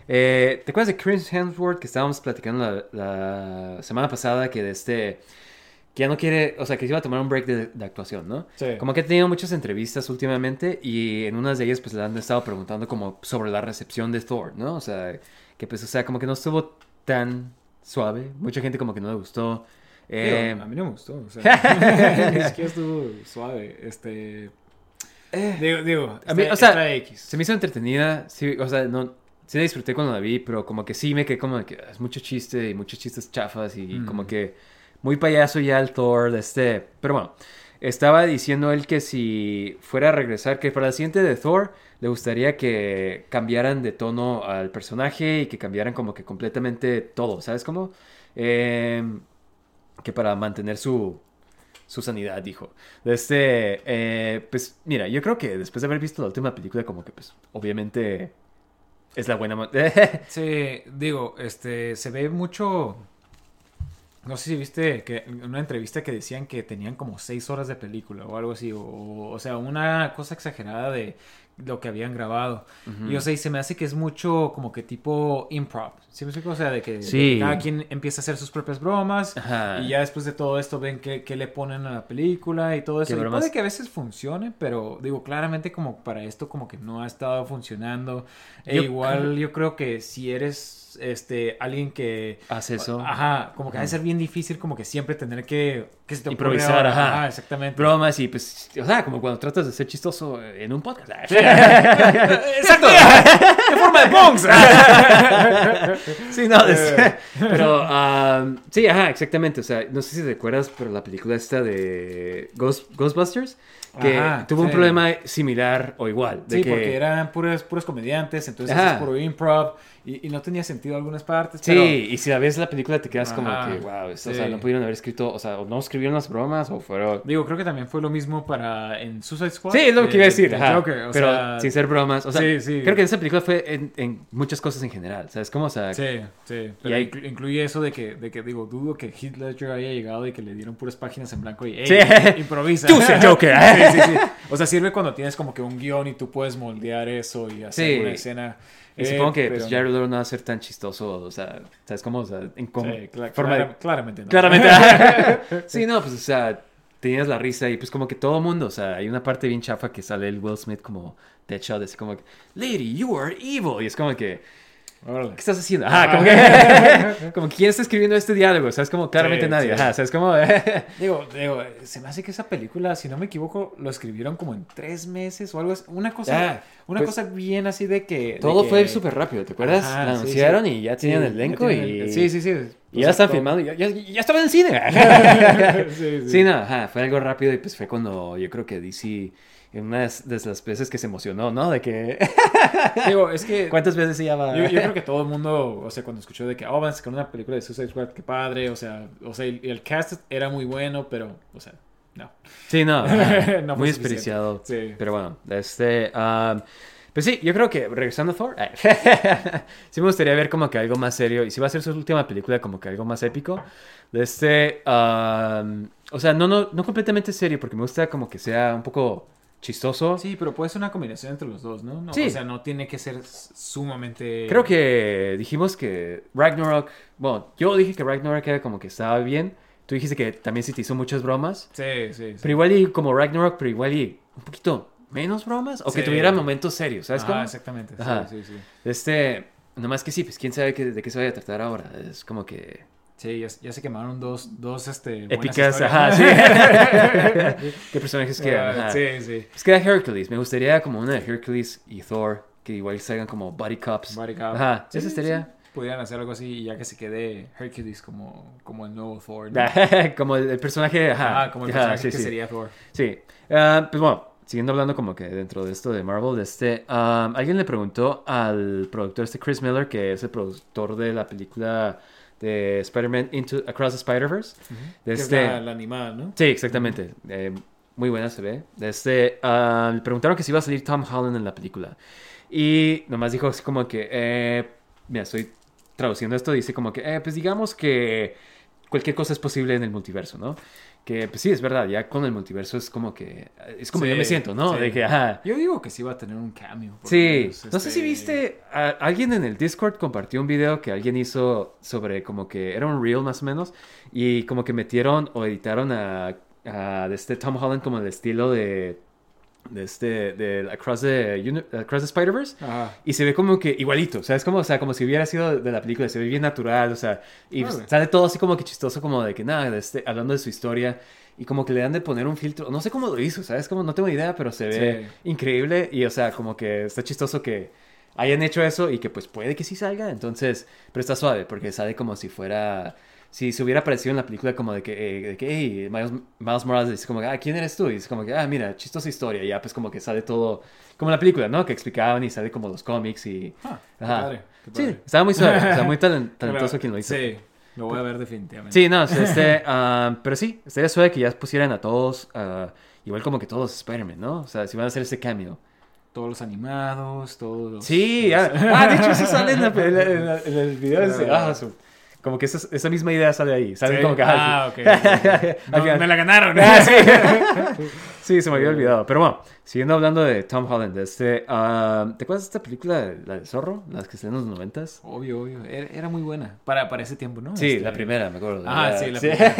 Eh, ¿Te acuerdas de Chris Hemsworth que estábamos platicando la, la semana pasada que de este. Que ya no quiere, o sea, que se iba a tomar un break de, de actuación, ¿no? Sí. Como que ha tenido muchas entrevistas últimamente y en unas de ellas pues le han estado preguntando como sobre la recepción de Thor, ¿no? O sea, que pues, o sea, como que no estuvo tan suave. Mucha gente como que no le gustó. Eh, a mí no me gustó. O sea, ni siquiera estuvo suave. Este. Digo, digo. a mí, está- o sea, X. se me hizo entretenida, sí, o sea, no, sí la disfruté cuando la vi, pero como que sí me quedé como que es mucho chiste y muchos chistes chafas y Mm. como que muy payaso ya el Thor de este, pero bueno, estaba diciendo él que si fuera a regresar, que para la siguiente de Thor le gustaría que cambiaran de tono al personaje y que cambiaran como que completamente todo, ¿sabes cómo? Eh, que para mantener su, su sanidad, dijo. Este, eh, pues mira, yo creo que después de haber visto la última película, como que pues obviamente es la buena... Sí, digo, este, se ve mucho. No sé si viste que en una entrevista que decían que tenían como seis horas de película o algo así, o sea, una cosa exagerada de lo que habían grabado. Y o sea, y se me hace que es mucho como que tipo improv. ¿Sí me explico? O sea, de que, de que Sí. cada quien empieza a hacer sus propias bromas Ajá. y ya después de todo esto ven qué, qué le ponen a la película y todo eso. Y bromas. puede que a veces funcione, pero digo, claramente como para esto como que no ha estado funcionando. E Yo igual yo creo que si eres este alguien que Haz eso. Ajá, como que ha de ser bien difícil como que siempre tener que, que se te Improvisar, ahora. ajá. exactamente. Bromas y pues, o sea, como cuando tratas de ser chistoso en un podcast. Exacto. ¡Qué forma de punks! Sí, no, es- pero um, sí, ajá, exactamente. O sea, no sé si te acuerdas, pero la película esta de Ghost- Ghostbusters, que Ajá, tuvo un problema similar o igual. De Sí, que, porque eran puros, puros comediantes, entonces Ajá. es puro improv y, y no tenía sentido algunas partes. Sí, pero- y si la ves la película te quedas como Ajá, que, wow, esto, o sí. sea, no pudieron haber escrito, o sea, o no escribieron las bromas o fueron... Digo, creo que también fue lo mismo para en Suicide Squad. Sí, es lo que iba a decir, de ajá, Joker, o pero sea, sin ser bromas. O sea, sí, sí. creo que esa película fue en, en muchas cosas en general, ¿sabes? Como, o sea, Sí, sí. Pero inclu- incluye eso de que, de que, digo, dudo que Heath Ledger haya llegado y que le dieron puras páginas en blanco y, ey, Sí. improvisa. Tú sé Joker. sí, sí, sí. O sea, sirve cuando tienes como que un guion y tú puedes moldear eso y hacer una escena. Y Eh, supongo que pero- pues, Jared Leto no va a ser tan chistoso, o sea, ¿sabes cómo? O sea, en cómo- Sí, forma de- clara- claramente no. Claramente. sí, no, pues, o sea, tenías la risa y pues como que todo mundo, o sea, hay una parte bien chafa que sale el Will Smith como Deadshot, es como que, Lady, you are evil. Y es como que, Órale. ¿qué estás haciendo? Ajá, como que, como que, ¿quién está escribiendo este diálogo? ¿Sabes? Como claramente Sí, nadie. sí. Ajá, ¿sabes? Como, Digo, digo, se me hace que esa película, si no me equivoco, lo escribieron como en tres meses o algo así. Una cosa, Ah, una pues, cosa bien así de que. de todo que- fue súper rápido, ¿te acuerdas? Ajá, la anunciaron sí. y ya tenían Sí, el elenco y... Sí, sí, sí. Y ya están filmando y ya, ya, ya estaba en el cine. sí, sí. Sí, no, ajá, fue algo rápido y pues fue cuando yo creo que DC una de las veces que se emocionó, ¿no? De que... Digo, es que... ¿Cuántas veces se llama? Yo, yo creo que todo el mundo, o sea, cuando escuchó de que, oh, van a una película de Suicide Squad, qué padre, o sea, o sea, el, el cast era muy bueno, pero, o sea, no. Sí, no. muy desperdiciado. Sí. Pero bueno, este... um, pues sí, yo creo que regresando a Thor, sí me gustaría ver como que algo más serio. Y si va a ser su última película, como que algo más épico. De este... um, o sea, no, no, no completamente serio, porque me gusta como que sea un poco chistoso. Sí, pero puede ser una combinación entre los dos, ¿no? no Sí. O sea, no tiene que ser sumamente... Creo que dijimos que Ragnarok... Bueno, yo dije que Ragnarok era como que estaba bien. Tú dijiste que también se te hizo muchas bromas. Sí, sí, sí. Pero igual y como Ragnarok, pero igual y un poquito menos bromas. O que Sí. tuviera momentos serios, ¿sabes Ah, cómo? exactamente. sí, Ajá. Sí, sí, Este, nomás que sí, pues quién sabe qué- de qué se vaya a tratar ahora. Es como que Sí, ya, ya se quemaron dos, dos este, épicas, ajá, sí. ¿Qué personajes quedan? Ah, Ajá. sí, sí. Pues queda Hercules. Me gustaría como una de Hercules y Thor, que igual salgan como buddy cops. Body Cop. Ajá, Sí, sí, estaría. sí. Pudieran hacer algo así y ya que se quede Hercules como, como el nuevo Thor. ¿no? como el, el personaje, ajá. Ah, como el Ajá, personaje sí, que sería Thor. Sí. Ah, pues bueno, siguiendo hablando como que dentro de esto de Marvel, de este, ah, alguien le preguntó al productor este Chris Miller, que es el productor de la película de Spider-Man Into Across the Spider-Verse. de Que es este, la, la animada, ¿no? Sí, exactamente. Eh, muy buena se ve. De este, ah, le preguntaron que si iba a salir Tom Holland en la película. Y nomás dijo así como que, eh, mira, estoy traduciendo esto, dice como que, eh, pues digamos que cualquier cosa es posible en el multiverso, ¿no? Que pues sí, es verdad, ya con el multiverso es como que, es como Sí, yo me siento, ¿no? sí. De que, ajá. Yo digo que sí va a tener un lo Sí, no sé si este, viste, a- alguien en el Discord compartió un video que alguien hizo sobre como que era un reel más o menos y como que metieron o editaron a, a este Tom Holland como el estilo de de este de Across the, Across the Spider-Verse y se ve como que igualito, o sea, es como, o sea, como si hubiera sido de la película, se ve bien natural, o sea, y Órale. sale todo así como que chistoso, como de que nada, de este, hablando de su historia, y como que le dan de poner un filtro, no sé cómo lo hizo, ¿sabes? Como no tengo idea, pero se ve Sí. increíble, y o sea, como que está chistoso que hayan hecho eso y que pues puede que sí salga, entonces, pero está suave, porque sale como si fuera... Si se hubiera aparecido en la película como de que, eh, de que hey, Miles, Miles Morales dice como, ah, ¿quién eres tú? Y dice como que, ah, mira, chistosa historia. Y ya pues como que sale todo, como la película, ¿no? Que explicaban y sale como los cómics y... Ah, qué Ajá. padre, qué Sí, padre. estaba muy suave, o sea, muy talen- Pero- talentoso quien lo hizo. Sí, lo voy a ver definitivamente. Sí, no, este, ah, pero sí, estaría suave que ya pusieran a todos, ah, igual como que todos los Spider-Man, ¿no? O sea, si van a hacer ese cameo. Todos los animados, todos los... Sí, ah, ah, de hecho sí sale en, la- en la- en la- en el video ese, ah, su- como que esa, esa misma idea sale ahí, sale Sí. como que... Ah, ok. No, me la ganaron. Ah, sí. Sí, se me había olvidado. Pero bueno, siguiendo hablando de Tom Holland, este, ah, ¿te acuerdas de esta película, la del zorro? Las que están en los noventas. Obvio, obvio. Era, era muy buena. Para, para ese tiempo, ¿no? Sí, Este- la primera, me acuerdo. Ah, sí, la primera.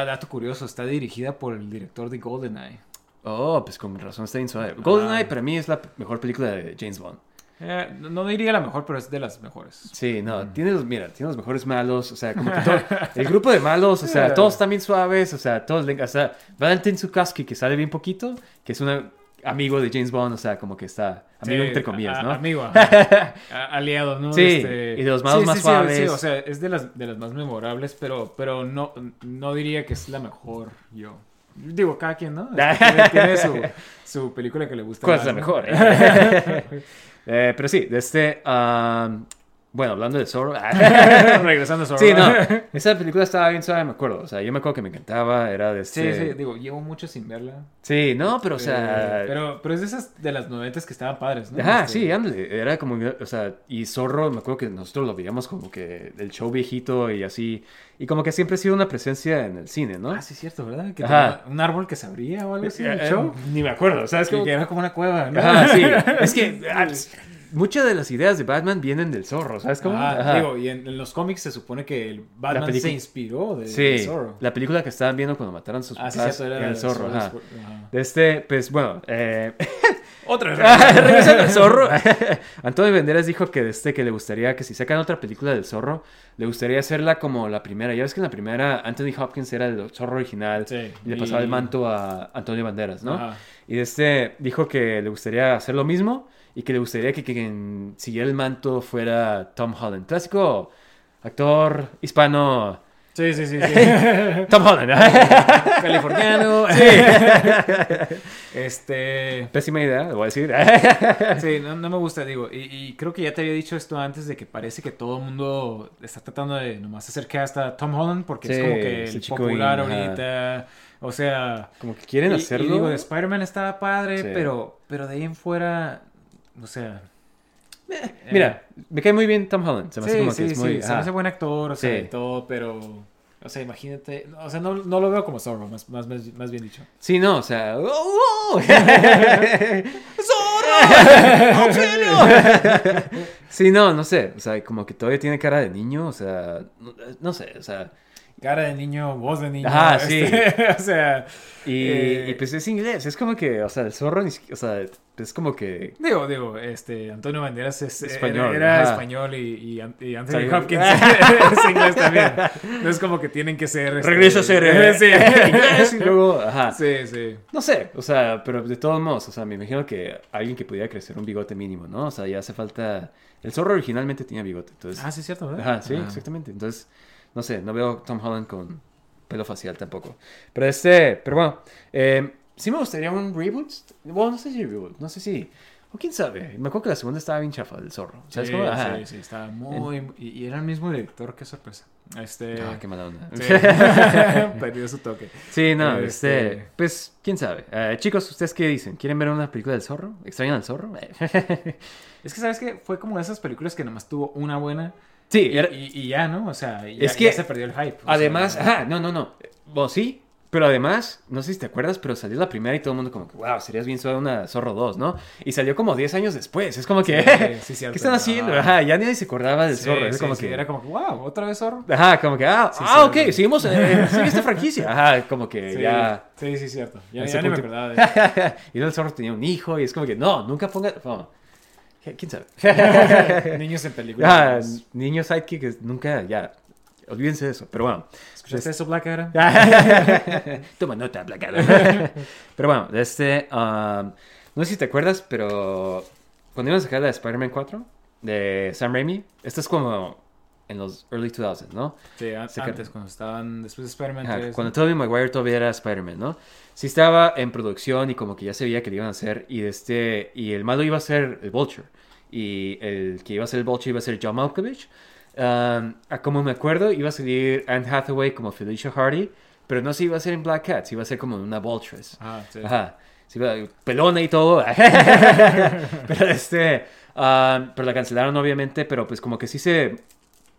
Ah, dato curioso, está dirigida por el director de GoldenEye. Oh, pues con razón está bien suave. GoldenEye Ah. para mí es la mejor película de James Bond. Eh, no, no diría la mejor, pero es de las mejores. Sí, no, tiene los, mira, tiene los mejores malos, o sea, como que todo, el grupo de malos, o sea, todos están bien suaves, o sea, todos, o sea, Valentin Zukaski, que sale bien poquito, que es un amigo de James Bond, o sea, como que está, amigo Sí, entre comillas, a- ¿no? Amigo, aliado, ¿no? Sí, y de los malos más sí, suaves. Sí, o sea, es de las, de las más memorables, pero, pero no, no diría que es la mejor yo. Digo, cada quien, ¿no? Este, tiene, tiene su, su película que le gusta. ¿Cuál es la mejor? eh? Eh, pero sí, de este, ah, bueno, hablando de Zorro, Regresando a Zorro. sí, no, esa película estaba bien suave, me acuerdo, o sea, yo me acuerdo que me encantaba, era de Sí, este... sí, digo, llevo mucho sin verla. Sí, no, pero o sea... Eh, pero, pero es de esas de las noventas que estaban padres, ¿no? Ajá, Este, sí, ándale. Era como, o sea, y Zorro, me acuerdo que nosotros lo veíamos como que el show viejito y así. Y como que siempre ha sido una presencia en el cine, ¿no? Ah, sí, es cierto, ¿verdad? Que Ajá. un árbol que se abría o algo así en el Eh, show. Ni me acuerdo, ¿sabes? Que, Como... que era como una cueva, ¿no? Ajá, sí. Es que ah, muchas de las ideas de Batman vienen del Zorro, ¿sabes cómo? Ajá. Digo, y en, en los cómics se supone que el Batman película- se inspiró de, de Sí, Zorro. la película que estaban viendo cuando mataron a sus Ah, sí, papás era era el de Zorro, Zorro, ajá. ajá. De este, pues bueno, eh, Otra al zorro. Antonio Banderas dijo que este que le gustaría que si sacan otra película del zorro, le gustaría hacerla como la primera. Ya ves que en la primera Anthony Hopkins era el zorro original Sí, y le y- pasaba el manto a Antonio Banderas, ¿no? Ajá. Y de este dijo que le gustaría hacer lo mismo y que le gustaría que quien siguiera el manto fuera Tom Holland, clásico actor hispano Sí, sí, sí. sí. Tom Holland. Californiano. este. Pésima idea, lo voy a decir. Sí, no, no me gusta, digo. Y, y creo que ya te había dicho esto antes de que parece que todo el mundo está tratando de nomás hacer cast a Tom Holland porque es Sí, como que el popular in, ahorita. O sea. Como que quieren y- hacerlo. Y digo, de Spider-Man estaba padre, Sí. pero, pero de ahí en fuera. O sea. Mira, me cae muy bien Tom Holland. Se me hace Sí, como sí, que es sí, muy. se me hace buen actor, o sea, Sí. y todo, pero. O sea, imagínate. O sea, no, no lo veo como Zorro, más, más, más, más bien dicho. Sí, no, o sea. ¡oh, oh! sí, no, no sé. O sea, como que todavía tiene cara de niño. O sea, no, no sé. O sea. Cara de niño, voz de niño. Ajá, sí. este, o sea. Y, eh, y pues es inglés. Es como que, o sea, el zorro O sea, es como que. Digo, digo, este, Antonio Banderas es, Español, era, ajá. español y, y, y Anthony Hopkins es inglés también. No es como que tienen que ser... este, Regresa a ser eh, sí. y luego. Ajá. sí, sí. No sé, o sea, pero de todos modos, o sea, me imagino que alguien que pudiera crecer un bigote mínimo, ¿no? O sea, ya hace falta. El zorro originalmente tenía bigote, entonces. Ah, sí, es cierto, ¿verdad? Ajá, sí, Ah. exactamente. Entonces, no sé, no veo Tom Holland con pelo facial tampoco. Pero este, pero bueno, eh, sí me gustaría un reboot. Bueno, no sé si reboot, no sé si. O quién sabe. Me acuerdo que la segunda estaba bien chafa, el zorro. ¿Sabes Sí, cómo? Ajá. sí, sí, estaba muy... Y, y era el mismo director, qué sorpresa. Este... Ah, qué mala onda. sí. Perdió su toque. Sí, no, Este- este, pues, quién sabe. Eh, chicos, ¿ustedes qué dicen? ¿Quieren ver una película del zorro? ¿Extrañan al zorro? Es que, ¿sabes qué? Fue como de esas películas que nomás tuvo una buena sí, y, era- y- y ya, ¿no? O sea, ya, Es que- ya se perdió el hype. Además, sea, ajá, no, no, no. Bueno, sí, pero además, no sé si te acuerdas, pero salió la primera y todo el mundo como que, wow, serías bien suave una Zorro 2, ¿no? Y salió como 10 años después. Es como que, Sí, sí, ¿qué están haciendo? Ajá. Ya nadie se acordaba del sí, Zorro. Es como que, era como que, wow, ¿otra vez zorro? ajá, como que, ah, Sí, ah, ok, cierto. seguimos, eh, sigue esta franquicia. Ajá, como que Sí, ya. sí, sí, cierto. Ya, ya ni me acordaba de y el Zorro tenía un hijo y es como que, no, nunca ponga. bueno, ¿Quién sabe? Niños en películas. Ah, niño sidekick, nunca, ya. Olvídense de eso, pero bueno. ¿Escuchaste eso, Black Adam? Toma nota, placada. pero bueno, de este. um, no sé si te acuerdas, pero cuando iban a sacar la de Spider-Man 4 de Sam Raimi, esto es como en los early 2000s, ¿no? Sí, antes, cuando estaban después de Spider-Man Ajá, 3. cuando Tobey Maguire todavía era Spider-Man, ¿no? Sí estaba en producción y como que ya se veía que lo iban a hacer y este y el malo iba a ser el Vulture y el que iba a ser el Vulture iba a ser John Malkovich. Um, a como me acuerdo iba a salir Anne Hathaway como Felicia Hardy, pero no se iba a ser en Black Cat, se iba a ser como una Vultress. Ajá, sí. Ajá. Sí, pelona y todo. pero este. ah, pero la cancelaron, obviamente. Pero pues como que sí se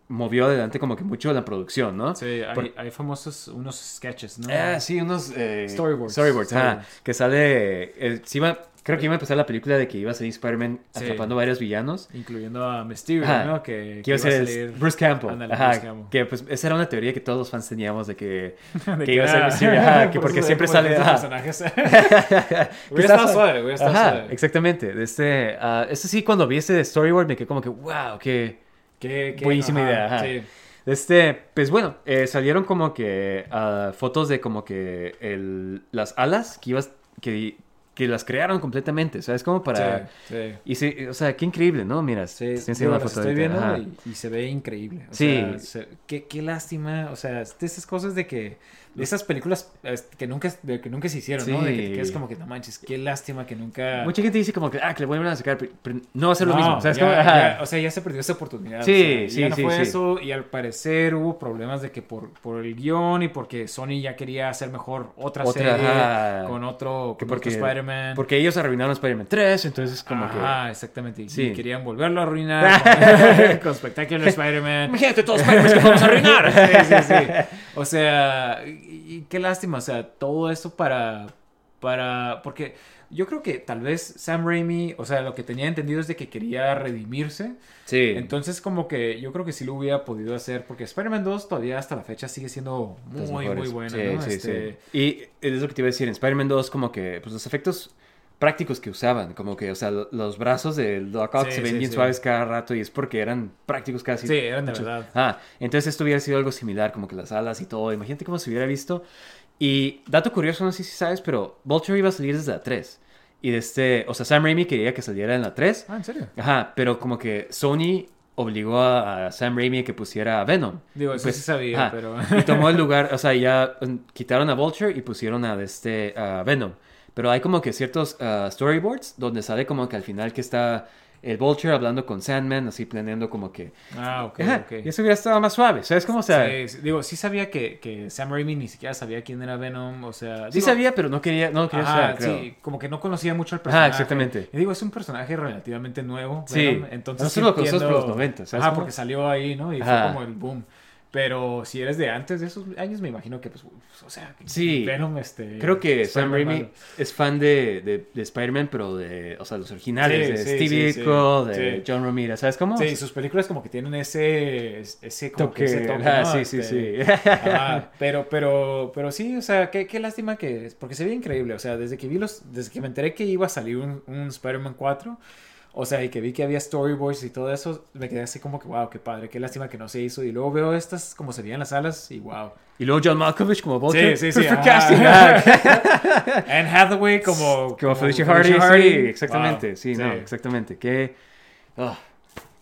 movió adelante como que mucho la producción, ¿no? Sí, hay, Por- hay famosos unos sketches, ¿no? Ah, sí, unos eh, Storyboards. Storyboards, Storyboards. que sale. eh, iba- creo que iba a empezar la película de que iba a salir Spider-Man Sí. atrapando varios villanos. Incluyendo a Mysterio, Ajá. ¿no? Que, Que iba a ser salir- Bruce Campbell. Ajá, Bruce Campbell. Que pues esa era una teoría que todos los fans teníamos de que, De que iba a ser Mysterio. Ajá, que por porque siempre sale. personajes. Hubiera estado suave, hubiera estado suave. exactamente. Este, este sí, cuando vi ese storyboard me quedé como que, wow, qué Qué- qué- buenísima ajá, idea. Ajá. Sí. Este, pues bueno, eh, salieron como que ah, fotos de como que el, las alas que ibas, que, que las crearon completamente, ¿sabes? Como para... Sí, sí. Y sí, o sea, qué increíble, ¿no? Mira, Sí, enseño una foto estoy viendo y, y se ve increíble. O Sí. sea, se- qué, qué lástima. O sea, de esas cosas de que. De esas películas que nunca, que nunca se hicieron, ¿no? De que, que es como que no manches, qué lástima que nunca. Mucha gente dice como que, ah, que le vuelven a sacar, pero- no va a ser lo mismo, ¿sabes? ya- Como, ya- ajá. o sea, ya se perdió esa oportunidad. Sí, o sea, sí, ya no sí, fue sí. eso y al parecer hubo problemas de que por, por el guion y porque Sony ya quería hacer mejor otra, Otra, serie ajá. con otro, Que otro Spider-Man. Porque ellos arruinaron Spider-Man 3, entonces como Ajá, exactamente. Y Sí. querían volverlo a arruinar con, con Spectacular que... Spider-Man. Imagínate todos los Spider-Man que podemos arruinar. Sí, sí, sí. O sea, y, qué lástima, o sea, todo eso para, para, porque yo creo que tal vez Sam Raimi, o sea, lo que tenía entendido es de que quería redimirse. Sí. Entonces, como que yo creo que sí lo hubiera podido hacer, porque Spider-Man 2 todavía hasta la fecha sigue siendo muy, muy buena, Sí, ¿no? sí, Este, sí. Y es lo que te iba a decir, en Spider-Man 2 como que pues los efectos prácticos que usaban, como que, o sea, lo- los brazos del Doc Ock Sí, se ven sí, bien sí. suaves cada rato y es porque eran prácticos casi. Sí, eran de verdad. Ah, entonces esto hubiera sido algo similar, como que las alas y todo. Imagínate cómo se hubiera visto. Y dato curioso, no sé si sabes, pero Vulture iba a salir desde la 3. Y desde, o sea, Sam Raimi quería que saliera en la 3. Ah, ¿en serio? Ajá, pero como que Sony obligó a, a Sam Raimi a que pusiera a Venom. Digo, eso sí sabía, ajá, pero- Y tomó el lugar, o sea, ya mm, quitaron a Vulture y pusieron a este a Venom. Pero hay como que ciertos ah, storyboards donde sale como que al final que está el Vulture hablando con Sandman, así planeando como que... Ah, ok, Ajá, ok. Y eso hubiera estado más suave, ¿sabes cómo? Sí, sí, digo, sí sabía que, que Sam Raimi ni siquiera sabía quién era Venom, o sea... sí digo, sabía, pero no quería, no quería Ajá, saber, creo. sí, como que no conocía mucho al personaje. exactamente. Y digo, es un personaje relativamente nuevo. Sí. Venom, entonces Nosotros sí lo entiendo- por los 90, ¿sabes cómo? porque salió ahí, ¿no? Y Ajá. fue como el boom. Pero si eres de antes de esos años, me imagino que, pues, o sea, que Sí. Venom, este... Creo que Sam Raimi es fan de, de, de Spider-Man, pero de, o sea, los originales, Sí, de sí, Steve sí. Ditko, de. John Romita, ¿sabes cómo? Sí, sus películas como que tienen ese, ese, como que Toque, ese toque, sí, sí, Este, sí. pero, pero, pero sí, o sea, qué, qué lástima que, porque se ve increíble, o sea, desde que vi los, desde que me enteré que iba a salir un, un Spider-Man 4, o sea, y que vi que había storyboards y todo eso, me quedé así como que, wow, qué padre, qué lástima que no se hizo, y luego veo estas como se veían en las salas, y wow. Y luego John Malkovich como Vulture. Sí, sí, sí, Perfect casting. Anne Hathaway como... como Felicia Hardy, sí, exactamente. Wow, Sí, no, exactamente. Qué, ah,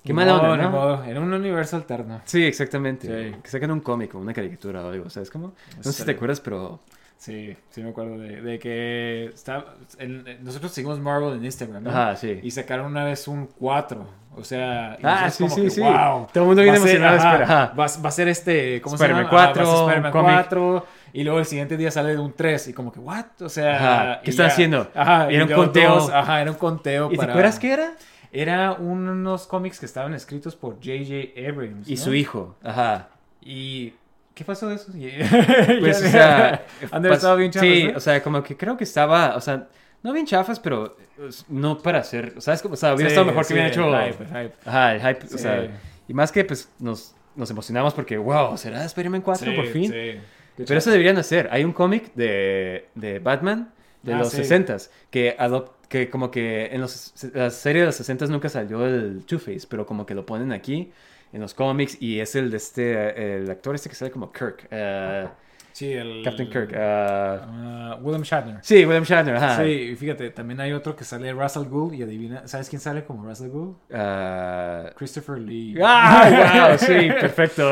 qué mala onda, ¿no? modo, En un universo alterno. Sí, exactamente. Sí. Que saquen un cómic o una caricatura o algo, ¿sabes cómo? No sé si te acuerdas, pero... Sí, sí me acuerdo de, de que está, en- nosotros seguimos Marvel en Instagram, ¿no? Ajá, sí. Y sacaron una vez un 4, o sea... Ah, sí, como sí, que, sí. wow, Todo el mundo viene ser- emocionado de ajá. Va, va a ser este, ¿cómo se llama? Ah, 4, va a ser Spider-Man cómic. 4, y luego el siguiente día sale de un 3, y como que, what? O sea... Ajá, ¿qué y está ya- haciendo? Ajá, era un conteo. dos, ajá, era un conteo ¿Y te para- acuerdas qué era? Era unos cómics que estaban escritos por J.J. Abrams, Y ¿no? su hijo, ajá. Y... ¿Qué pasó de eso? Pues, o sea... Pas- estado bien chavos, Sí, ¿no? o sea, como que creo que estaba, o sea, no bien chafas, pero pues, no para hacer, ¿sabes? O sea, hubiera Sí, estado mejor que hubiera hecho... el hype, el hype. Ajá, el hype, o sea, y más que pues nos, nos emocionamos porque, wow, ¿será Spider-Man 4 por fin? sí. Pero eso deberían hacer. Hay un cómic de, de Batman de Ah, los sí. 60s que adop- que como que en los, la serie de los 60s nunca salió el Two-Face, pero como que lo ponen aquí en los cómics y es el de este, el actor este que sale como Kirk, eh, Sí, el... Captain Kirk. eh, Ah, William Shatner. sí, William Shatner, ajá. Sí, y fíjate, también hay otro que sale Russell Gould y adivina, ¿sabes quién sale como Russell Gould? Eh, Christopher Lee. ¡Ah, wow! Sí, perfecto.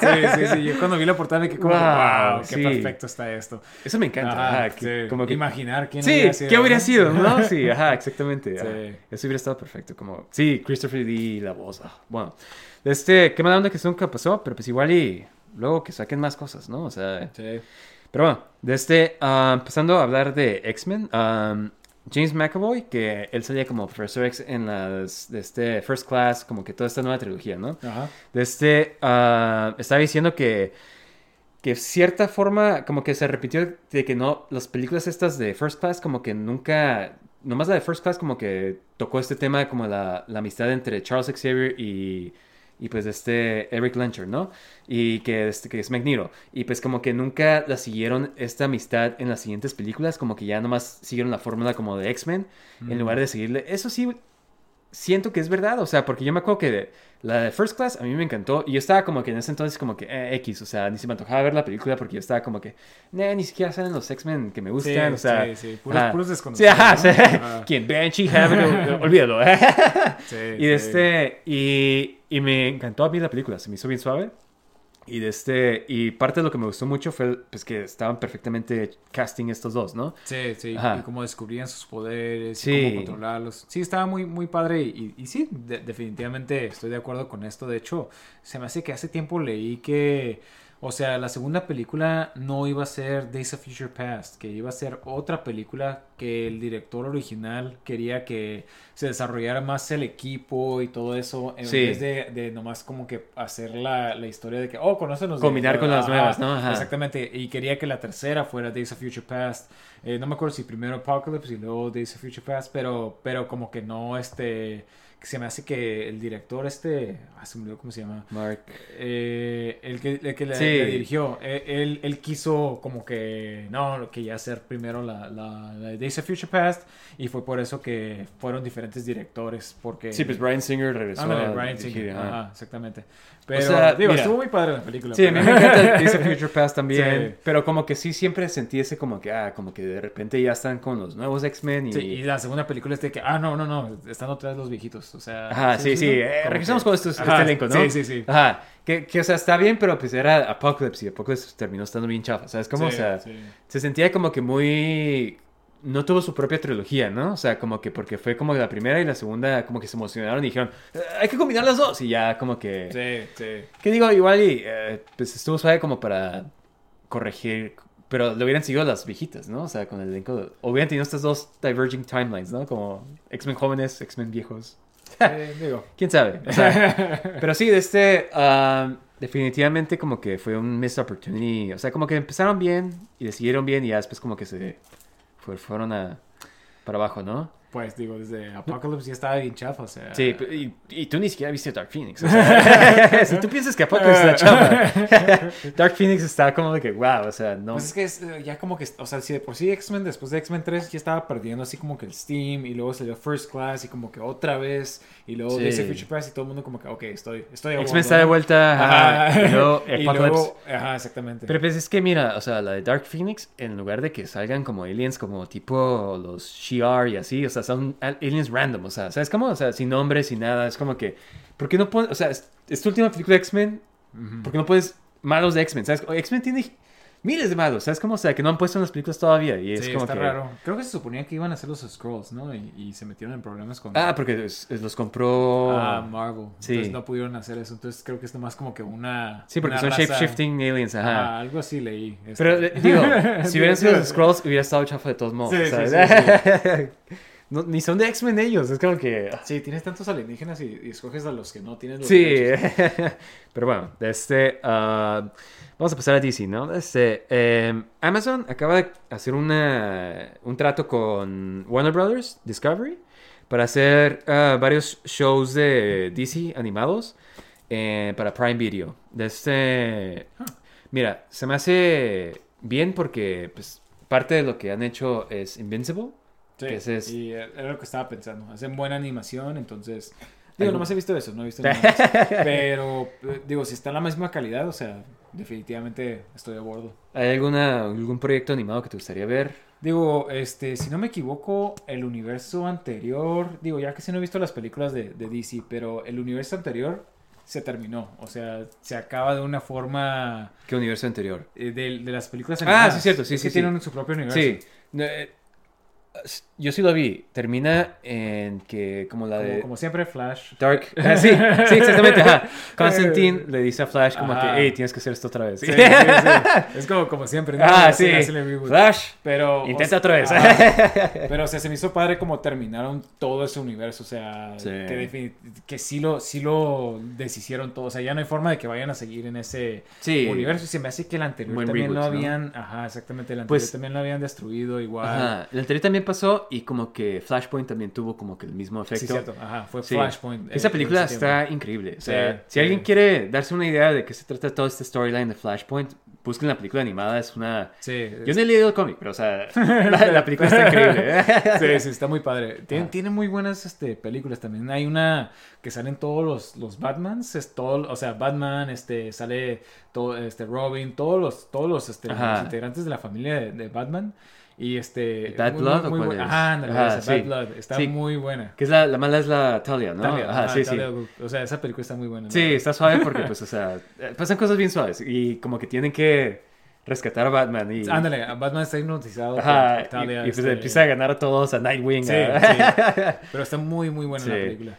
sí, sí, sí. Yo cuando vi la portada me quedé como, Wow, wow, qué sí. perfecto está esto. Eso me encanta. Ajá, ajá, que- sí. como que Imaginar quién Sí, hubiera sido. ¿qué hubiera sido? ¿No? Sí, ajá, exactamente. Eso hubiera estado perfecto. Como, sí, Christopher Lee, la voz. ah, Bueno, este, qué mala onda que eso nunca pasó, pero pues igual y luego que saquen más cosas, ¿no? O sea, Sí. pero bueno, de este, ah, empezando a hablar de X-Men, ah, James McAvoy, que él salía como Professor X en las, de este First Class, como que toda esta nueva trilogía, ¿no? Ajá. De este, ah, estaba diciendo que, que cierta forma, como que se repitió de que no, las películas estas de First Class, como que nunca, nomás la de First Class, como que tocó este tema, como la, la amistad entre Charles Xavier y, y pues este Eric Lencher, ¿no? Y que, este, que es Magneto. Y pues como que nunca la siguieron esta amistad en las siguientes películas, como que ya nomás siguieron la fórmula como de X-Men, en lugar de seguirle. Eso sí, siento que es verdad, o sea, porque yo me acuerdo que la de First Class a mí me encantó y yo estaba como que en ese entonces como que eh, X, o sea, ni se me antojaba ver la película porque yo estaba como que, "Nah, ni siquiera salen los X-Men que me gustan, Sí, o sea, sí, sí, puros- ajá. puros Sí, desconocidos, ajá, ¿no? sí. Ajá. ¿Quién? Banshee, Heaven, ol- olvídalo. Sí, y de sí. este, y, y me encantó a mí la película, se me hizo bien suave. Y de este, y parte de lo que me gustó mucho fue pues que estaban perfectamente casting estos dos, ¿no? Sí, sí, Ajá. y cómo descubrían sus poderes, Sí. y cómo controlarlos. Sí, estaba muy, muy padre y, y sí, de- definitivamente estoy de acuerdo con esto. De hecho, se me hace que hace tiempo leí que, o sea, la segunda película no iba a ser Days of Future Past, que iba a ser otra película que el director original quería que se desarrollara más el equipo y todo eso, en Sí. vez de, de nomás como que hacer la, la historia de que, oh, conocen los de- Combinar con las nuevas, ¿no? Ajá. Exactamente. Y quería que la tercera fuera Days of Future Past. Eh, no me acuerdo si primero Apocalypse y luego Days of Future Past, pero, pero como que no, este, que se me hace que el director, este, ah, se me olvidó cómo se llama. Mark. Eh, el que, el que le, Sí. le dirigió, eh, él, él quiso como que, no, que ya hacer primero la, la, la Days of Future Past y fue por eso que fueron diferentes directores, porque... Sí, pues Brian Singer regresó Ándale, a Bryan dirigir, Singer, ajá, exactamente. Pero, sea, digo, mira. estuvo muy padre la película. Sí, a mí me encanta Days of Future Past también. Sí. Pero como que sí siempre sentí ese como que, ah, como que de repente ya están con los nuevos X-Men y... Sí, y la segunda película es de que, ah, no, no, no, están otra vez los viejitos. O sea... Ajá, sí, sí. eh, como regresamos que- con esto, este elenco, ¿no? Sí, sí, sí. Ajá. Que, que, o sea, está bien, pero pues era Apocalypse y Apocalypse terminó estando bien chafa, ¿sabes? Como, Sí, o sea, sí. se sentía como que muy... No tuvo su propia trilogía, ¿no? O sea, como que porque fue como la primera y la segunda como que se emocionaron y dijeron, "Eh, hay que combinar las dos. Y ya como que... Sí, sí. Que digo, igual y eh, pues estuvo suave como para corregir, pero le hubieran seguido las viejitas, ¿no? O sea, con el elenco, de- o hubieran tenido estas dos diverging timelines, ¿no? Como X-Men jóvenes, X-Men viejos. Eh, digo, ¿Quién sabe? O sea, pero sí, de este, ah, definitivamente como que fue un missed opportunity. O sea, como que empezaron bien y decidieron bien y ya después como que se fue- fueron a, para abajo, ¿no? Pues digo, desde Apocalypse ya estaba bien chafa, o sea... Sí, y, y tú ni siquiera viste Dark Phoenix. o sea, si tú piensas que Apocalypse está chapa, Dark Phoenix está como de que, wow, o sea, no. Pues es que es, eh, ya como que, o sea, si de por sí X-Men, después de X-Men 3 ya estaba perdiendo así como que el Steam y luego salió First Class y como que otra vez y luego Sí. Of Future Past y todo el mundo como que, ok, estoy, estoy X-Men está de vuelta, ajá, y luego Y Apocalypse. luego- ajá, exactamente. Pero pues es que mira, o sea, la de Dark Phoenix, en lugar de que salgan como aliens como tipo los Shi'ar y así, o sea, son al- aliens random, o sea, ¿sabes cómo? O sea, sin nombre, sin nada, es como que, ¿por qué no pones, o sea, es, es tu última película de X-Men, ¿por qué no pones malos de X-Men? ¿Sabes? X-Men tiene miles de malos, ¿sabes cómo? O sea, que no han puesto en las películas todavía y es sí, como está que... raro. Creo que se suponía que iban a hacer los Scrolls, ¿no? Y, y se metieron en problemas con Ah, porque es- los compró... ah, Marvel. Sí. Entonces no pudieron hacer eso. Entonces creo que es nomás como que una. sí, porque una son shape-shifting aliens, ajá. Ah, algo así leí. este. Pero eh, digo, si hubieran sido los Scrolls, hubiera estado chafa de todos modos, Sí, sí, ¿sabes? No, ni son de X-Men ellos, es como que... Sí, tienes tantos alienígenas y, y escoges a los que no tienes los Sí, derechos. pero bueno, este, ah, vamos a pasar a DC, ¿no? Este, eh, Amazon acaba de hacer una, un trato con Warner Brothers Discovery para hacer ah, varios shows de DC animados eh, para Prime Video. De este, mira, se me hace bien porque pues, parte de lo que han hecho es Invincible. Sí, que ese es- y eh, era lo que estaba pensando. Hacen buena animación, entonces... Digo, Algo- nomás he visto eso, no he visto nada más. Pero, eh, digo, si está en la misma calidad, o sea, definitivamente estoy a bordo. ¿Hay alguna, algún proyecto animado que te gustaría ver? Digo, este, si no me equivoco, el universo anterior, digo, ya que si no he visto las películas de, de DC, pero el universo anterior se terminó, o sea, se acaba de una forma ¿Qué universo anterior? eh, de, de las películas Ah, animadas. sí, cierto, sí, Es sí, que sí. tienen su propio universo. Sí. No, eh, yo sí lo vi. Termina en que, como la Como, de como siempre, Flash. Dark. Ah, sí, sí, exactamente. Ajá. Constantine le dice a Flash como Ajá. que, hey, tienes que hacer esto otra vez. Sí, sí, sí. Es como, como siempre. ¿no? Ah, sí. Flash. Pero, Intenta o- otra vez. Ajá. Pero, o sea, se me hizo padre como terminaron todo ese universo. O sea, que, que sí, lo, sí lo deshicieron todo. O sea, ya no hay forma de que vayan a seguir en ese universo. Y se me hace que el anterior Buen también lo reboot, ¿no? habían. Ajá, exactamente. El anterior Pues- también lo habían destruido igual. Ajá. El anterior también pasó y como que Flashpoint también tuvo como que el mismo efecto. Sí, cierto. Ajá, fue Sí. Flashpoint. Esa eh, película en ese está increíble. O sea, Sí, si alguien quiere darse una idea de qué se trata todo este storyline de Flashpoint, busquen la película animada. Es una... Sí. Yo no he leído el cómic, pero o sea, la, la película está increíble. Sí, sí, está muy padre. Tiene, tiene muy buenas este, películas también. Hay una que salen todos los, los Batmans, es todo, o sea, Batman, este, sale todo, este, Robin, todos los, todos los, este, los integrantes de la familia de, de Batman. Y este. ¿Bad muy, Blood muy, o cuál es? Ajá, ándale, Ajá, esa, sí. Bad Blood. Está Sí. muy buena. Que es la, la mala es la Talia, ¿no? Talia, Ajá, sí, sí. Talia al Ghul. O sea, esa película está muy buena. ¿no? Sí, está suave porque, pues, o sea, eh, pasan cosas bien suaves y como que tienen que rescatar a Batman y... Ándale, Batman está hipnotizado. Ajá, por Talia, y, y, pues este, empieza a ganar a todos, a Nightwing. Sí, a- sí. Pero está muy, muy buena la Sí.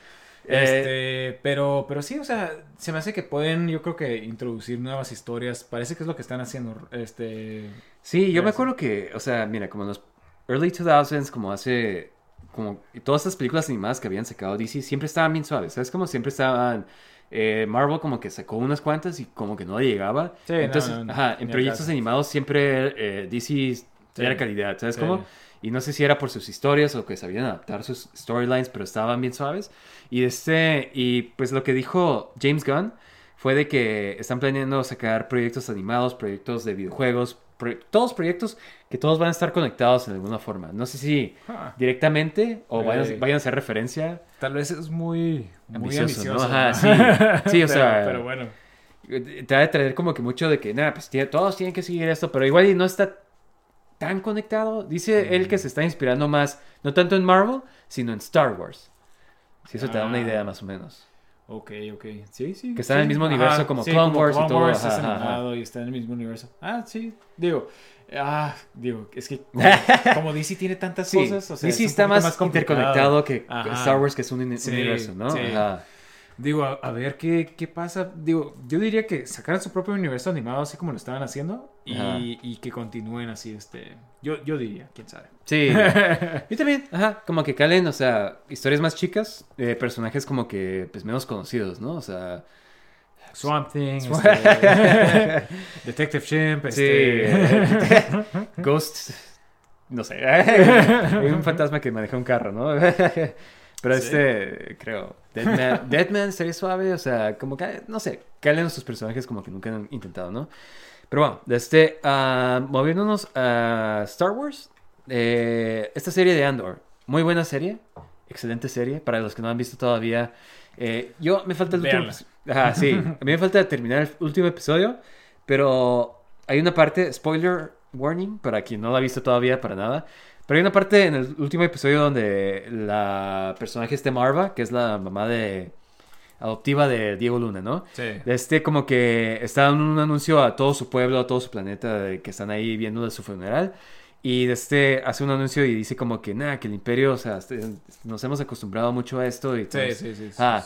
Película. Eh, Este, pero, pero sí, o sea, se me hace que pueden, yo creo que introducir nuevas historias. Parece que es lo que están haciendo. Este, Sí, yo me acuerdo que, o sea, mira, como en los early 2000s, como hace, como todas estas películas animadas que habían sacado DC, siempre estaban bien suaves, ¿sabes? Como siempre estaban, eh, Marvel como que sacó unas cuantas y como que no llegaba. Sí, Entonces, no, no, ajá, en proyectos caso. animados siempre eh, DC era calidad, ¿sabes Sí. cómo? Y no sé si era por sus historias o que sabían adaptar sus storylines, pero estaban bien suaves. Y este, y pues lo que dijo James Gunn fue de que están planeando sacar proyectos animados, proyectos de videojuegos, pro- todos proyectos que todos van a estar conectados en alguna forma. No sé si Ah. directamente o vayan, vayan a hacer referencia. tal vez es muy, muy Ambicioso, ambicioso. ¿no? Ajá, sí. Sí, o Pero- sea- Pero bueno. Te va a traer como que mucho de que, nada, pues todos tienen que seguir esto, pero igual y no está tan conectado. Dice él que se está inspirando más, no tanto en Marvel, sino en Star Wars. Si eso te da una Ah. idea más o menos. Ok, ok. Sí, sí. Que está en el mismo Ajá, universo como sí, Clone Wars y todo, Wars ajá, es ajá, y está en el mismo universo. Ah, sí. Digo, ah, digo, es que como, como DC tiene tantas Sí, cosas, o sea, DC es está más, interconectado que. Star Wars, que es un universo, ¿no? sí. Ajá. Digo, a, a ver qué, qué pasa. Digo, yo diría que sacaran su propio universo animado así como lo estaban haciendo y, y que continúen así, este... Yo, yo diría, quién sabe. Sí. Yo también, ajá, como que calen, o sea, historias más chicas, eh, personajes como que, pues, menos conocidos, ¿no? O sea, Swamp Thing, Swamp- este, Detective Chimp, sí, este... eh, Ghost, no sé, hay un fantasma que maneja un carro, ¿no? Pero Sí. este, creo, Deadman, Deadman estaría suave, o sea, como que, no sé, calen sus personajes como que nunca han intentado, ¿no? Pero bueno, este, ah, moviéndonos a Star Wars, eh, esta serie de Andor, muy buena serie, excelente serie, para los que no han visto todavía. eh, yo me falta el último. Véanla. Ajá, sí, a mí me falta terminar el último episodio, pero hay una parte, spoiler warning, para quien no la ha visto todavía, para nada. Pero hay una parte en el último episodio donde la personaje este Marva, que es la mamá de adoptiva de Diego Luna, ¿no? Sí. Este como que está dando un anuncio a todo su pueblo, a todo su planeta de que están ahí viendo de su funeral. Y este hace un anuncio y dice como que nada, que el imperio, o sea, este, nos hemos acostumbrado mucho a esto. Y Sí, pues, sí, sí. ah,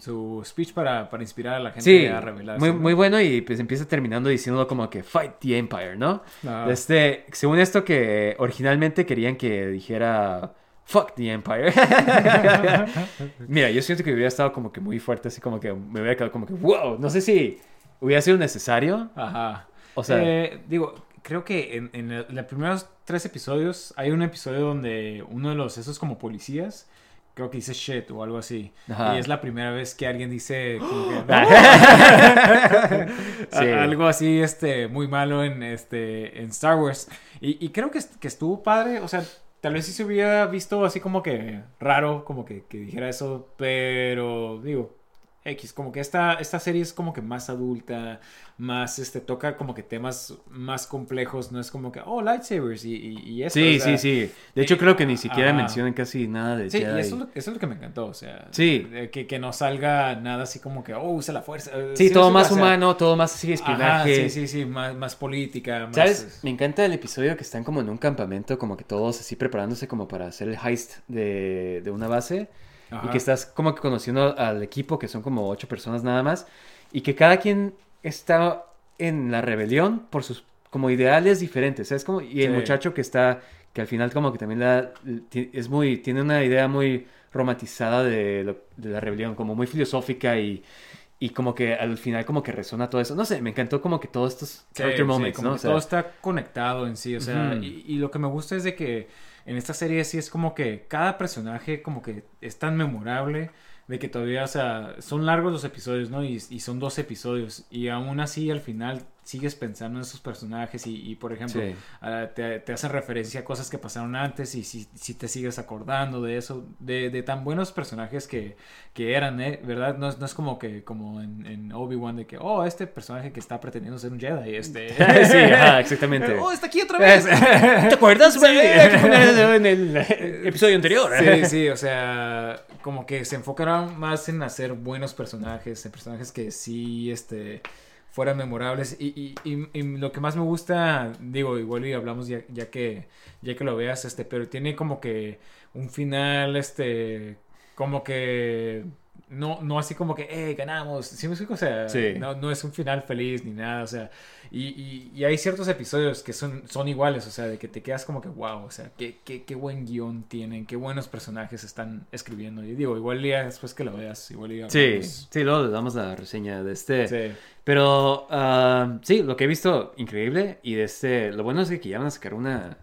Su, speech para, para inspirar a la gente Sí, a rebelarse. muy, ¿no? muy bueno y pues empieza terminando diciéndolo como que fight the empire, ¿no? Ah. Este, según esto que originalmente querían que dijera fuck the empire. Mira, yo siento que hubiera estado como que muy fuerte, así como que me hubiera quedado como que wow, no sé si hubiera sido necesario. Ajá. O sea- Eh, digo, creo que en, en el- los primeros tres episodios hay un episodio donde uno de los, esos como policías, creo que dice shit o algo así. Ajá. Y es la primera vez que alguien dice como que, Ah. Sí. Algo así este muy malo en este en Star Wars y, y creo que, que estuvo padre o sea tal vez sí se hubiera visto así como que raro como que, que dijera eso pero digo X como que esta esta serie es como que más adulta más este toca como que temas más complejos no es como que oh lightsabers y, y, y esto, Sí, o sea, sí, sí. De hecho, creo que ni siquiera Ajá. mencionan casi nada de Sí, y Jedi. eso es, lo, eso es lo que me encantó, o sea, Sí. que, que no salga nada así como que, oh, usa la fuerza. eh, Sí, todo más humano, todo más así Ajá, espionaje. sí, sí, sí, más, más política. Más, ¿Sabes? Me encanta el episodio que están como en un campamento, como que todos así preparándose como para hacer el heist de, de una base. Y Ajá. que estás como que conociendo al equipo, que son como ocho personas nada más. Y que cada quien está en la rebelión por sus como ideales diferentes, ¿sabes? Como, y el Sí. muchacho que está, que al final como que también la, es muy, tiene una idea muy romantizada de, lo- de la rebelión, como muy filosófica y, y como que al final como que resona todo eso. No sé, me encantó como que todos estos Sí, character sí, moments, como ¿no? que O sea, todo está conectado en sí, o sea, Ujú. y, y lo que me gusta es de que en esta serie sí es como que cada personaje como que es tan memorable de que todavía, o sea, son largos los episodios, ¿no? Y, y son dos episodios y aún así al final sigues pensando en esos personajes y, y, por ejemplo, Sí. te, te hacen referencia a cosas que pasaron antes y si, si te sigues acordando de eso, de, de tan buenos personajes que, que eran, ¿eh? ¿Verdad? No es, no es como que como en, en Obi-Wan de que, oh, este personaje que está pretendiendo ser un Jedi, este... sí, ajá, exactamente. ¡Oh, está aquí otra vez! ¿Te acuerdas? en el episodio anterior. Sí, sí, o sea, como que se enfocaron más en hacer buenos personajes, en personajes que sí, este, fueran memorables. Y, y- y- y lo que más me gusta, digo, igual y hablamos ya, ya que, ya que lo veas, este, pero tiene como que un final, este, como que no, no así como que, eh, ganamos. ¿Sí me explico? O sea, Sí. no, no es un final feliz ni nada, o sea, y, y- y hay ciertos episodios que son, son iguales, o sea, de que te quedas como que, wow, o sea, qué, qué, qué buen guion tienen, qué buenos personajes están escribiendo. Y digo, igual ya después que lo veas, igual ya Sí, hablamos. sí, luego le damos la reseña de este. Sí. Pero ah, sí, lo que he visto, increíble. Y de este, lo bueno es que ya van a sacar una.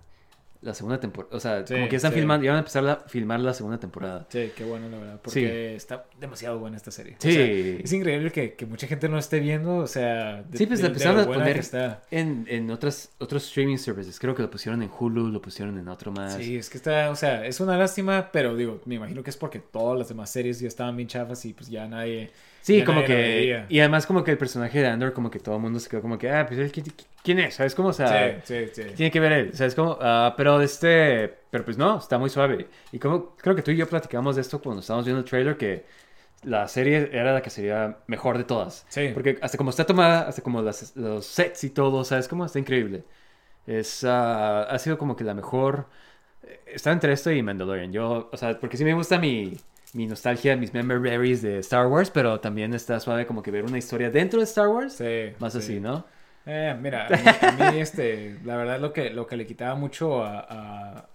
La segunda temporada. O sea, Sí, como que están sí. filmando, ya van a empezar a filmar la segunda temporada. Sí, qué bueno, la verdad. Porque está demasiado buena esta serie. O Sí. sea, es increíble que, que mucha gente no esté viendo, o sea... de- Sí, pues de- la empezaron a poner está. en, en otras, otros streaming services. Creo que lo pusieron en Hulu, lo pusieron en otro más. Sí, es que está, o sea, es una lástima, pero digo, me imagino que es porque todas las demás series ya estaban bien chafas y pues ya nadie, Sí, Ya como que... Y además como que el personaje de Andor, como que todo el mundo se quedó como que, ah, pues él, ¿qui- qui- ¿quién es? ¿Sabes cómo? O sea, Sí, sí, sí. tiene que ver él, ¿sabes cómo? Ah, pero este... Pero pues no, está muy suave. Y como creo que tú y yo platicamos de esto cuando estábamos viendo el trailer, que la serie era la que sería mejor de todas. Sí. Porque hasta como está tomada, hasta como las- los sets y todo, ¿sabes cómo? Está increíble. Es, ah, ha sido como que la mejor... Está entre esto y Mandalorian. Yo, o sea, porque sí me gusta mi, mi nostalgia, mis memories de Star Wars, pero también está suave como que ver una historia dentro de Star Wars. Sí, Más sí. así, ¿no? Eh, mira, a mí, este, la verdad lo que, lo que le quitaba mucho a, a-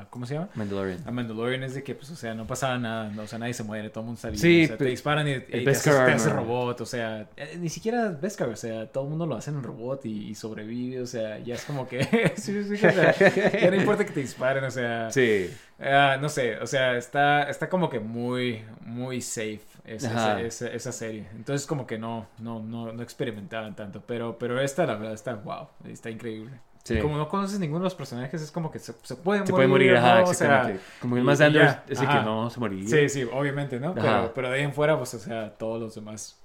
a- ¿cómo se llama? Mandalorian. A Mandalorian es de que, pues, o sea, no pasaba nada, no, o sea, nadie se muere, todo el mundo está bien, Sí, o sea, te disparan y, y te, hace robot, o sea, eh, ni siquiera Beskar, o sea, todo el mundo lo hace en robot y, y sobrevive, o sea, ya es como que, sí, sí, o sea, ya no importa que te disparen, o sea, Sí. ah, no sé, o sea, está, está como que muy, muy safe esa, Ajá. esa, esa- esa serie. Entonces como que no, no, no, no experimentaban tanto. Pero, pero esta, la verdad, está wow, está increíble. Sí. Y como no conoces ninguno de los personajes, es como que se, se pueden Se puede morir, ajá, ¿no? O sea, exactamente. como el más ya, es el que no se moriría. Sí, sí, obviamente, ¿no? Pero, pero de ahí en fuera, pues, o sea, todos los demás.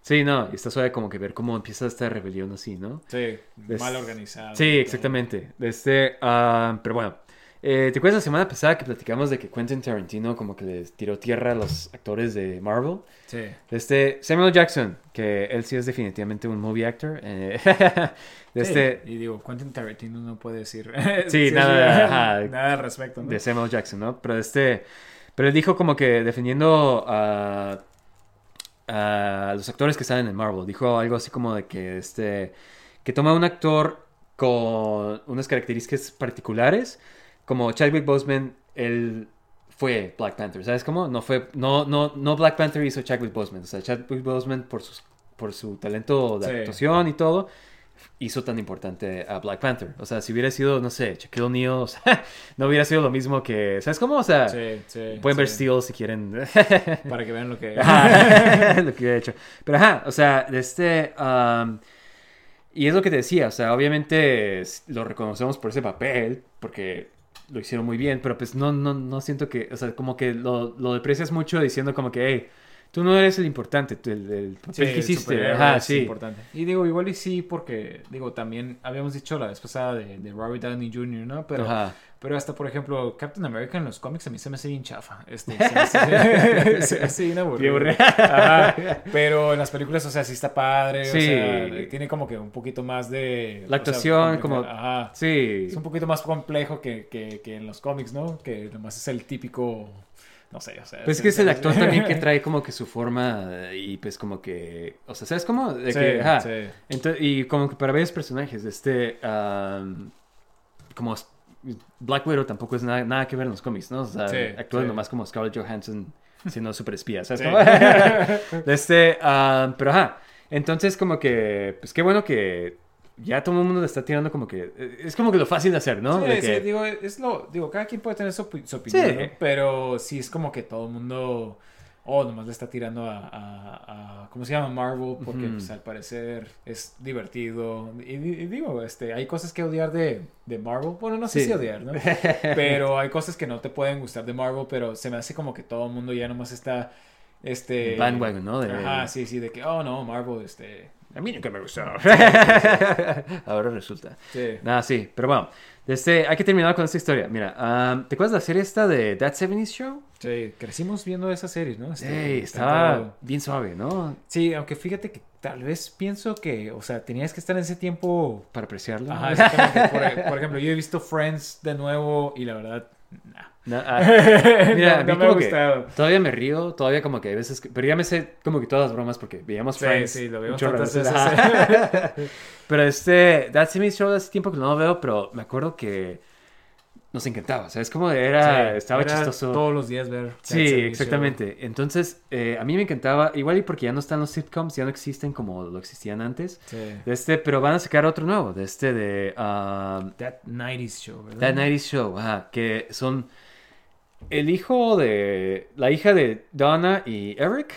Sí, no, y está suave como que ver cómo empieza esta rebelión así, ¿no? Sí, Des- mal organizado. Sí, todo. exactamente. Este, ah, pero bueno, eh, ¿te acuerdas la semana pasada que platicamos de que Quentin Tarantino como que les tiró tierra a los actores de Marvel? Sí. Este, Samuel Jackson, que él sí es definitivamente un movie actor. eh, de Sí, este, Y digo, Quentin Tarantino no puede decir. Sí, nada, ajá. nada al respecto, ¿no? de Samuel Jackson, ¿no? Pero este, pero él dijo como que defendiendo a, a los actores que están en Marvel, dijo algo así como de que este, que toma un actor con unas características particulares, como Chadwick Boseman, él fue Black Panther, ¿sabes cómo? No fue, no, no, no Black Panther hizo Chadwick Boseman, o sea, Chadwick Boseman por sus, por su talento de Sí. actuación y todo, hizo tan importante a Black Panther. O sea, si hubiera sido, no sé, Shaquille O'Neal, o sea, no hubiera sido lo mismo que, ¿sabes cómo? O sea, Sí, sí. pueden ver. Steel si quieren. Para que vean lo que. Ajá, lo que he hecho. Pero ajá, o sea, de este... um, y es lo que te decía, o sea, obviamente lo reconocemos por ese papel, porque lo hicieron muy bien, pero pues no, no, no siento que, o sea, como que lo, lo deprecias mucho diciendo como que, hey, tú no eres el importante, tú el, el papel Sí, que hiciste. superhéroe Ajá, es sí. importante. Y digo, igual y sí, porque, digo, también habíamos dicho la vez pasada de, de Robert Downey Jr., ¿no? Pero, Ajá. Pero hasta, por ejemplo, Captain America en los cómics a mí se me hace bien chafa. Este, se me hace, se me hace Ajá. Pero en las películas, o sea, sí está padre. Sí. O sea, tiene como que un poquito más de... La sea, actuación, como... Ajá. Sí. Es un poquito más complejo que, que, que en los cómics, ¿no? Que nomás es el típico... No sé, o sea... Pues es que es el actor también que trae como que su forma y pues como que, o sea, ¿sabes cómo? De Sí, que, ajá. sí. Ento- y como que para varios personajes, este, am, como Black Widow tampoco es nada, nada que ver en los cómics, ¿no? O sea, Sí, actúa sí. nomás como Scarlett Johansson siendo super espía, ¿sabes Sí. este, am, pero ajá, entonces como que, pues qué bueno que ya todo el mundo le está tirando como que, eh, es como que lo fácil de hacer, ¿no? Sí, De sí, que- digo, es lo, digo, cada quien puede tener su, su opinión. ¿no? pero sí es como que todo el mundo, oh, nomás le está tirando a, a- a- ¿cómo se llama? Marvel, porque pues, al parecer es divertido. Y, di- y digo, este, hay cosas que odiar de, de Marvel, bueno, no sé Sí. si odiar, ¿no? pero hay cosas que no te pueden gustar de Marvel, pero se me hace como que todo el mundo ya nomás está, este... Bandwagon, ¿no? De- Ajá, sí, sí, de que, oh, no, Marvel, este... A mí nunca me gustó. Ahora resulta. Sí. Nada, sí, pero bueno. Este, hay que terminar con esta historia. Mira, am, ¿te acuerdas de la serie esta de That 70s Show? Sí, crecimos viendo esa serie, ¿no? Este, está estaba bien suave, ¿no? Sí, aunque fíjate que tal vez pienso que, o sea, tenías que estar en ese tiempo. Para apreciarlo. Ajá, exactamente. Por, por ejemplo, yo he visto Friends de nuevo y la verdad, nah. No, ah, mira, No, a mí no me ha que gustado. todavía me río, todavía como que a veces, que- pero ya me sé como que todas las bromas porque veíamos Sí, Friends. sí, lo vemos chorro de tantas veces. pero este, That 70s Show hace tiempo que no lo veo, pero me acuerdo que nos encantaba, ¿sabes? Como era, Sí, estaba era chistoso. Todos los días ver. Sí, 70 exactamente. Entonces, eh, a mí me encantaba, igual y porque ya no están los sitcoms, ya no existen como lo existían antes. Sí. De este, pero van a sacar otro nuevo, de este de um, That 90s Show, ¿verdad? That 90s Show, ajá, que son el hijo de, la hija de Donna y Eric.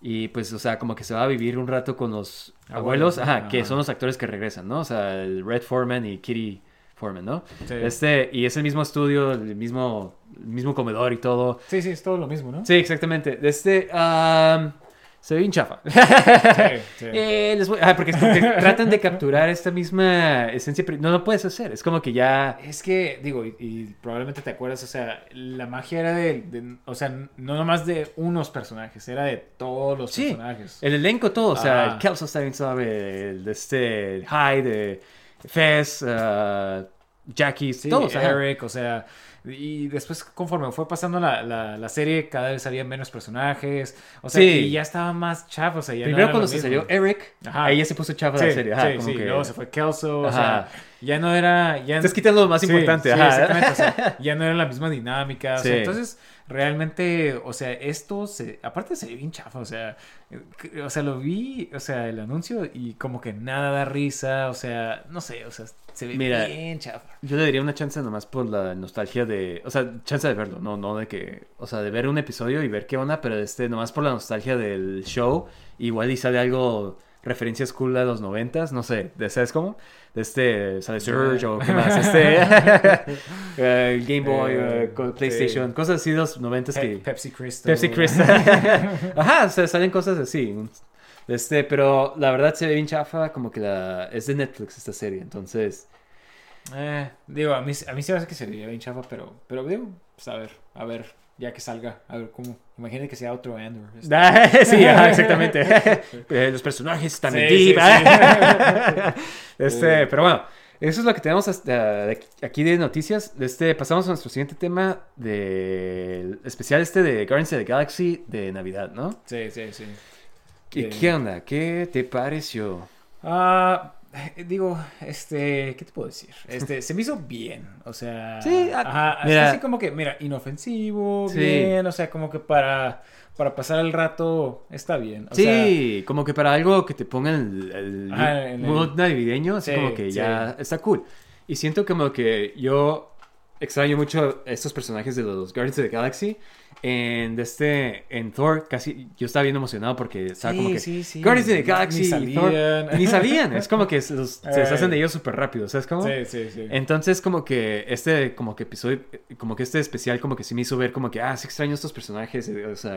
Y pues, o sea, como que se va a vivir un rato con los abuelos, Abuelos, ajá, que ajá. son los actores que regresan, ¿no? O sea, el Red Foreman y Kitty Foreman, ¿no? Sí. Este, y es el mismo estudio, el mismo, el mismo comedor y todo. Sí, sí, es todo lo mismo, ¿no? Sí, exactamente. De Este, am, se ve bien chafa. sí. Eh, les voy- ah, porque, porque tratan de capturar esta misma esencia, pero no lo puedes hacer. Es como que ya... Es que, digo, y, y probablemente te acuerdas, o sea, la magia era de, de- o sea, no nomás de unos personajes, era de todos los Sí, personajes. el elenco todo, o sea, Ajá. el Kelso está bien suave, el de este, Hyde, Fez, uh, Jackie, Sí, todos, ajá. Eric, o sea, y después conforme fue pasando la, la, la serie, cada vez había menos personajes, o sea, Sí. y ya estaba más chafa, o sea, ya Primero cuando se salió Eric, Ajá. ahí ya se puso chafa Sí, la serie. Ajá, sí, como sí, que... luego se fue Kelso, o sea, ya no era... Ya... Estás quitando lo más importante, sí, ajá. exactamente, o sea, ya no era la misma dinámica, o sea, entonces realmente, o sea, esto se, aparte se ve bien chafa, o sea, eh, o sea, lo vi, o sea, el anuncio y como que nada da risa, o sea, no sé, o sea, se ve Mira, bien chafa. Yo le daría una chance nomás por la nostalgia de... O sea, chance de verlo, no, no de que... O sea, de ver un episodio y ver qué onda, pero este, nomás por la nostalgia del show. Igual y sale algo... Referencias cool a los noventas, no sé, ¿sabes cómo? De este, sale Surge o qué más, este... eh, Game Boy, co- PlayStation, sí. cosas así de los noventas Pe- que... Pepsi Crystal. Pepsi Crystal. Ajá, o sea, salen cosas así. Este, pero la verdad se ve bien chafa, como que la... Es de Netflix esta serie, entonces... Eh, digo, a mí, a mí se me hace que se veía bien chafa, pero, pero digo, pues a ver, a ver, ya que salga, a ver cómo. Imagínate que sea otro Andor. este. Ah, sí, ajá, exactamente. Eh, Los personajes están en Sí, sí, deep. sí. este, pero bueno, eso es lo que tenemos hasta aquí- de noticias. Este, pasamos a nuestro siguiente tema del especial este de Guardians of the Galaxy de Navidad, ¿no? Sí, sí, sí. ¿Qué, qué onda? ¿Qué te pareció? Ah, eh, digo, este, ¿qué te puedo decir? Este, se me hizo bien, o sea, Sí, ah, ajá, mira. así como que, mira, inofensivo, Sí. bien, o sea, como que para, para pasar el rato está bien. O sea, sí, como que para algo que te ponga el, el Ajá, el- mood navideño, así Sí, como que ya está cool. Y siento como que yo extraño mucho estos personajes de los Guardians of the Galaxy. En, de este, en Thor, casi yo estaba bien emocionado porque estaba Sí, como que sí, sí. Guardians of the Ni Galaxy Thor, salían. y ni salían. Es como que se, los- se Ay. deshacen de ellos súper rápido, ¿sabes cómo? Sí, sí, sí. Entonces como que este como que episodio como que este especial como que sí me hizo ver como que ah sí extraño estos personajes eh, o sea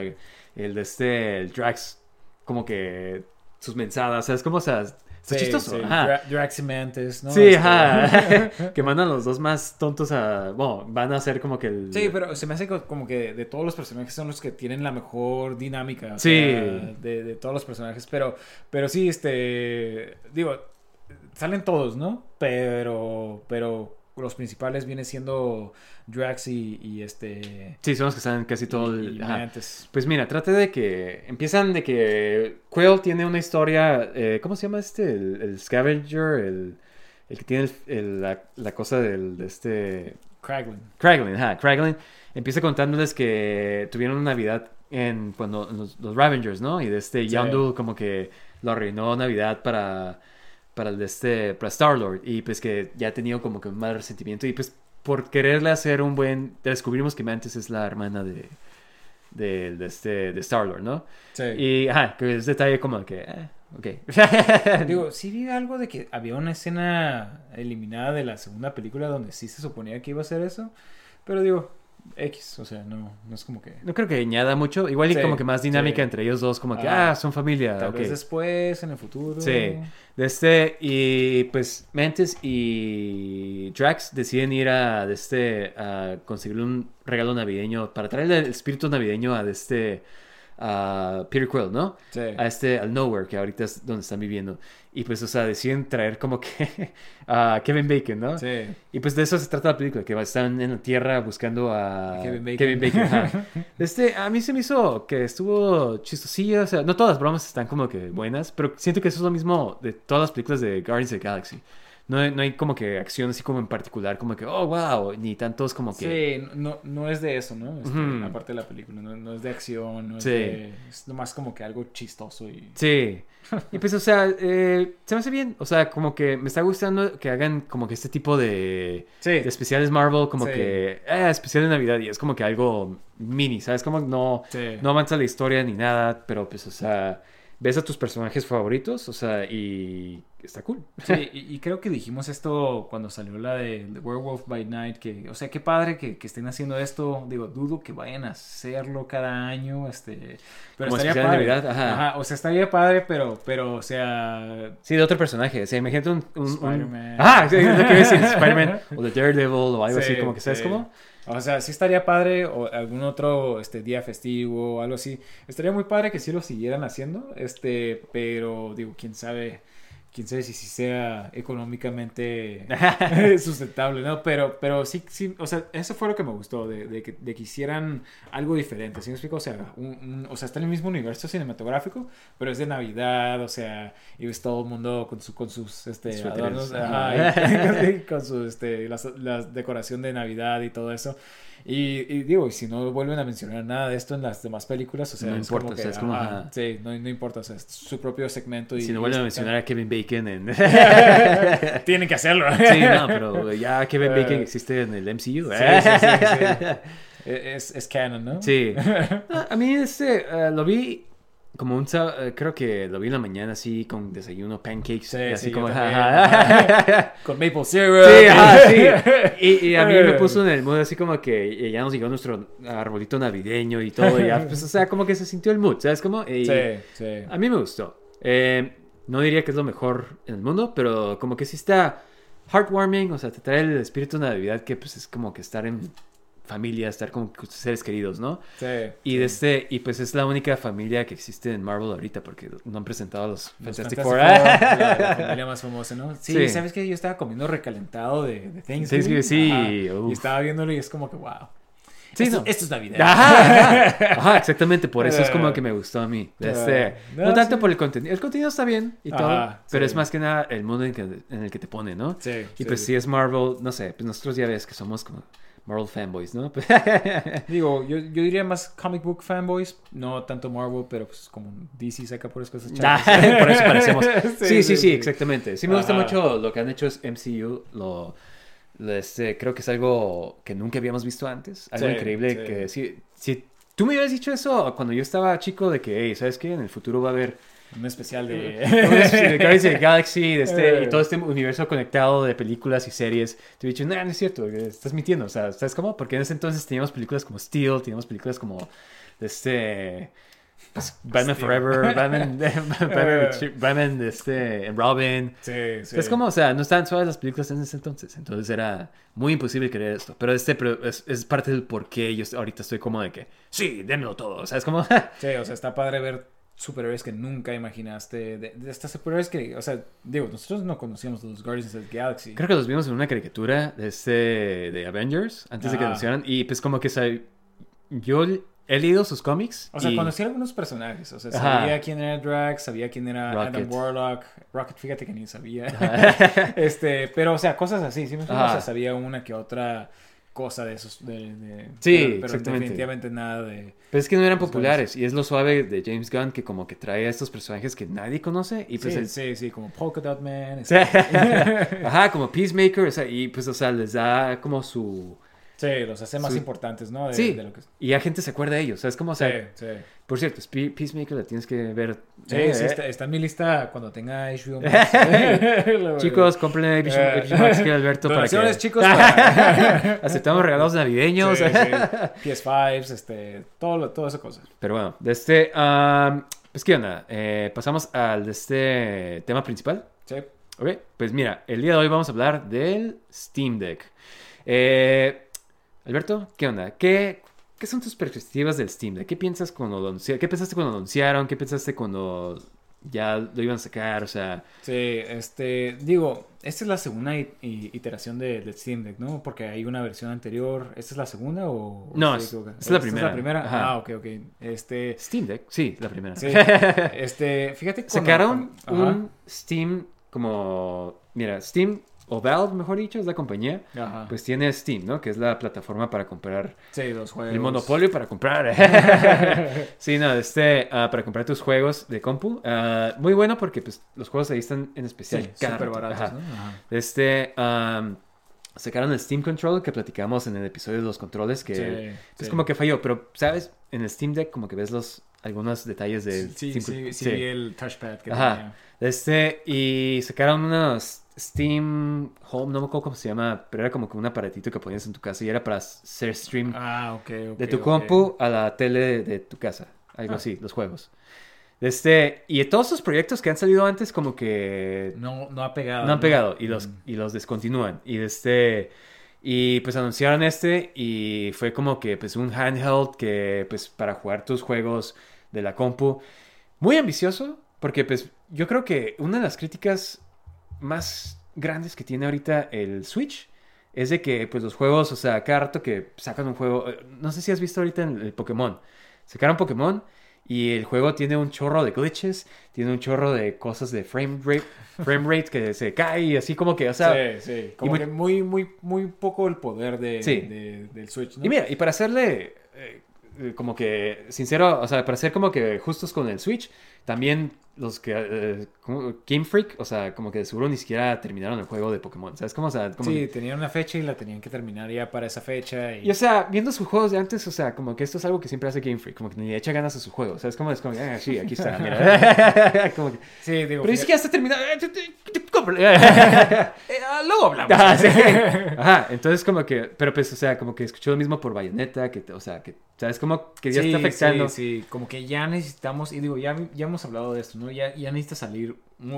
el de este el Drax como que sus mensadas ¿sabes cómo o sea está Sí, chistoso sí. ajá. Dra- Drax y Mantis, ¿no? sí Este- ajá que mandan los dos más tontos a bueno van a hacer como que el Sí, pero se me hace co- como que de todos los personajes son los que tienen la mejor dinámica. Sí. sea, de, de todos los personajes. Pero, pero sí, este. Digo, salen todos, ¿no? Pero. Pero los principales vienen siendo Drax y, y este. sí son los que están casi todo el y. Mantis. Pues mira, trate de que empiezan de que Quill tiene una historia, eh, ¿cómo se llama este? El, el scavenger, el, el que tiene el- la, la cosa del, de este... Kraglin. Kraglin, ajá, Kraglin. Empieza contándoles que tuvieron una Navidad en cuando en los, los Ravengers, ¿no? Y de este Sí. Como que lo arruinó Navidad para para el de este para Star Lord y pues que ya ha tenido como que un mal resentimiento y pues por quererle hacer un buen descubrimos que Mantis es la hermana de de, de este de Star Lord, ¿no? Sí. Y ajá, que es detalle como que eh, ok. Digo, sí vi algo de que había una escena eliminada de la segunda película donde sí se suponía que iba a ser eso. Pero digo, X, o sea, no, no es como que. no creo que añada mucho, igual y Sí, como que más dinámica sí. entre ellos dos, como que Ah, ah, son familia, Tal ok. vez después, en el futuro. Sí, de este, y pues Mantis y Drax deciden ir a, de este, a conseguir un regalo navideño para traerle el espíritu navideño a de este, a Peter Quill, ¿no? Sí. A este, al Nowhere, que ahorita es donde están viviendo. Y pues, o sea, deciden traer como que a Kevin Bacon, ¿no? Sí. Y pues de eso se trata la película, que están en la tierra buscando a Kevin Bacon. ajá. Este, a mí se me hizo que estuvo chistosilla, o sea, no todas las bromas están como que buenas, pero siento que eso es lo mismo de todas las películas de Guardians of the Galaxy. No hay, no hay como que acción así como en particular, como que, oh, wow, ni tantos como que... Sí, no, no es de eso, ¿no? Este. Aparte de la película, no, no es de acción, no es Sí. de... Es nomás como que algo chistoso y... Sí. Y pues, o sea, eh, se me hace bien. O sea, como que me está gustando que hagan como que este tipo de, Sí. de especiales Marvel, como Sí. que, eh, especial de Navidad y es como que algo mini, ¿sabes? Como no, no avanza la historia ni nada, pero pues, o sea, ves a tus personajes favoritos, o sea, y está cool. Sí, y, y creo que dijimos esto cuando salió la de, Werewolf by Night, que, o sea, qué padre que, que estén haciendo esto, digo, dudo que vayan a hacerlo cada año, este, pero Como estaría padre. Navidad, ajá. o sea, estaría padre, pero, pero, o sea, Sí, de otro personaje. O sea, imagínate un... un- un- Spider-Man. Ah, sí, es lo que decir. Spider-Man o de Daredevil o algo así, Sí, como que, ¿sabes sí. cómo? O sea, sí estaría padre, o algún otro este, día festivo o algo así. Estaría muy padre que sí lo siguieran haciendo, este, pero digo, quién sabe, quién sabe si, si sea económicamente sustentable, ¿no? Pero, pero sí, sí, o sea, eso fue lo que me gustó, de, de que, de que hicieran algo diferente, ¿sí me explico? O sea, un- un- o sea, está en el mismo universo cinematográfico, pero es de Navidad, o sea, y ves todo el mundo con, su, con sus este, Suéteres. adornos, ajá, y- con su este, las- la decoración de Navidad y todo eso. Y, y digo, si no vuelven a mencionar nada de esto en las demás películas, o sea, No es importa, como o sea, que, es como, ajá, ajá. sí, no, no importa, o sea, es su propio segmento. Y, Si no vuelven a mencionar a Kevin Bacon en... Tienen que hacerlo. Sí, no, pero ya Kevin Bacon Eh, existe en el MCU. Sí, sí, sí, sí. Es, es canon, ¿no? Sí. A mí este, eh, lo vi como un... sá- eh, creo que lo vi en la mañana así con desayuno, pancakes. Sí, así sí, como... ajá. Con maple syrup. Sí, ajá, sí. Y, y a mí me puso en el mood así como que ya nos llegó nuestro arbolito navideño y todo. Y ya, pues, o sea, como que se sintió el mood, ¿sabes cómo? Y Sí, sí. A mí me gustó. Eh, no diría que es lo mejor en el mundo, pero como que sí está heartwarming, o sea, te trae el espíritu de Navidad que pues es como que estar en familia, estar con seres queridos, ¿no? Sí. Y de este, y pues es la única familia que existe en Marvel ahorita porque no han presentado a los Los Fantastic Four. La, la familia más famosa, ¿no? Sí, Sí. ¿sabes qué? Yo estaba comiendo recalentado de, de Thanksgiving. Sí. Y estaba viéndolo y es como que, wow. Sí, esto, no. esto es Navidad. Ajá, ajá, ajá, exactamente, por eso es como que me gustó a mí. De Este, Eh, no, no, tanto sí. por el contenido, el contenido está bien y todo, Ajá, pero sí. es más que nada el mundo en, que- en el que te pone, ¿no? Sí, Y pues si es Marvel, no sé, pues nosotros ya ves que somos como Marvel fanboys, ¿no? Digo, yo, yo diría más comic book fanboys, no tanto Marvel, pero pues como DC saca por cosas Ah, chafas. por eso parecemos. Sí, sí, sí, sí. exactamente. Sí me gusta Ajá. mucho lo que han hecho es MCU, lo, lo, este, creo que es algo que nunca habíamos visto antes, algo Sí, increíble sí. que si, si tú me hubieras dicho eso cuando yo estaba chico de que, hey, ¿sabes qué? En el futuro va a haber Un especial de... de Guardians of the Galaxy de este, Eh. y todo este universo conectado de películas y series. Te he dicho, no, no es cierto, estás mintiendo. O sea, ¿sabes cómo? Porque en ese entonces teníamos películas como Steel, teníamos películas como de este. pues, Batman Steel. Forever, Batman, Batman, Batman, de este, Robin. Sí, sí. Es como, o sea, no estaban suaves las películas en ese entonces. Entonces era muy imposible creer esto. Pero este pero es, es parte del por qué yo ahorita estoy como de que, sí, démelo todo. O sea, es como, Sí, o sea, está padre ver superhéroes que nunca imaginaste. De, de estas superhéroes que, o sea, digo, nosotros no conocíamos los Guardians of the Galaxy. Creo que los vimos en una caricatura de este de Avengers antes de que anunciaran y pues como que sa- yo he leído sus cómics O sea, y- conocí algunos personajes. O sea, Ajá. sabía quién era Drax, sabía quién era Rocket. Adam Warlock. Rocket, fíjate que ni sabía. este, pero, o sea, cosas así, ¿sí me? O sea, sabía una que otra cosa de esos. De, de- Sí, pero, definitivamente nada de. Pero es que no eran populares y es lo suave de James Gunn que como que trae a estos personajes que nadie conoce y pues sí, el- sí, sí, como Polka Dot Man. Este, Ajá, como Peacemaker, o sea, y pues o sea, les da como su sí, los hace más Sí. importantes, ¿no? De, Sí, de lo que... y la gente se acuerda de ellos. Como, o sea, sí, sí. por cierto, Pe- Peacemaker la tienes que ver. Sí, Eh, sí, eh. está, está en mi lista cuando tenga HBO Max. Chicos, compren Eh, HBO Max que Alberto para que... Chicos. para- Aceptamos regalos navideños. Sí, sí. PS5s, este, todo, lo- toda esa cosa. Pero bueno, de este... pues qué onda, Eh, pasamos al de este tema principal. Sí. Ok, pues mira, el día de hoy vamos a hablar del Steam Deck. Eh, Alberto, ¿qué onda? ¿Qué, ¿Qué son tus perspectivas del Steam Deck? ¿Qué piensas cuando lo anunciaron? ¿Qué pensaste cuando lo anunciaron? ¿Qué pensaste cuando ya lo iban a sacar? O sea, Sí, este, digo, esta es la segunda iteración de, del Steam Deck, ¿no? Porque hay una versión anterior. ¿Esta es la segunda o...? No, es- es la ¿Esta primera. la primera? Ajá. Ah, ok, ok. Este, Steam Deck, sí, la primera. sí, este, fíjate cuando- Sacaron cuando- un Steam como... Mira, Steam, o Valve, mejor dicho, es la compañía. Ajá. Pues tiene Steam, ¿no? Que es la plataforma para comprar sí, los juegos. El monopolio para comprar. sí, no, este, ah, para comprar tus juegos de compu. Ah, muy bueno porque pues, los juegos ahí están en especial. Sí, súper rato. baratos, Ajá. ¿no? Ajá. Este, sacaron el Steam Control que platicamos en el episodio de los controles, que Sí, es sí. como que falló, pero, ¿sabes? En el Steam Deck como que ves los algunos detalles del Sí, Steam sí, sí, vi el touchpad que Ajá. tenía. Este, y sacaron unos Steam Home, no me acuerdo cómo se llama, pero era como que un aparatito que ponías en tu casa y era para hacer stream Ah, ok, ok. de tu ok. compu a la tele de, de tu casa. Algo Ah. así, los juegos. Este, y todos esos proyectos que han salido antes como que No, no ha pegado. no han pegado y los, y los descontinúan. Y este, y pues anunciaron este y fue como que pues un handheld que pues para jugar tus juegos de la compu. Muy ambicioso porque pues yo creo que una de las críticas más grandes que tiene ahorita el Switch es de que pues los juegos, o sea, cada rato que sacan un juego, eh, no sé si has visto ahorita en el Pokémon, sacaron Pokémon y el juego tiene un chorro de glitches, tiene un chorro de cosas de frame rate, frame rate que se cae y así como que, o sea, sí, sí. Como muy- que muy, muy, muy poco el poder de, Sí. de- del Switch, ¿no? Y mira, y para hacerle eh, eh, como que sincero, o sea, para ser como que justos con el Switch, también los que eh, como Game Freak, o sea, como que de seguro ni siquiera terminaron el juego de Pokémon, ¿sabes cómo? O sea, como Sí, que- tenían una fecha y la tenían que terminar ya para esa fecha. Y, y o sea, viendo sus juegos de antes, o sea, como que esto es algo que siempre hace Game Freak, como que ni le echa ganas a su juego, ¿sabes? Como es como, ah, sí, aquí está, mira. como que, sí, digo, pero ni siquiera está terminado. Eh. Ah, luego hablamos. Ajá, sí. Ajá, entonces como que, pero pues, o sea, como que escuché lo mismo por Bayonetta, que, o sea, que, ¿sabes? Como que ya Sí, está afectando. Sí, sí, como que ya necesitamos, y digo, ya, ya hemos hablado de esto, ¿no? Ya, ya necesita salir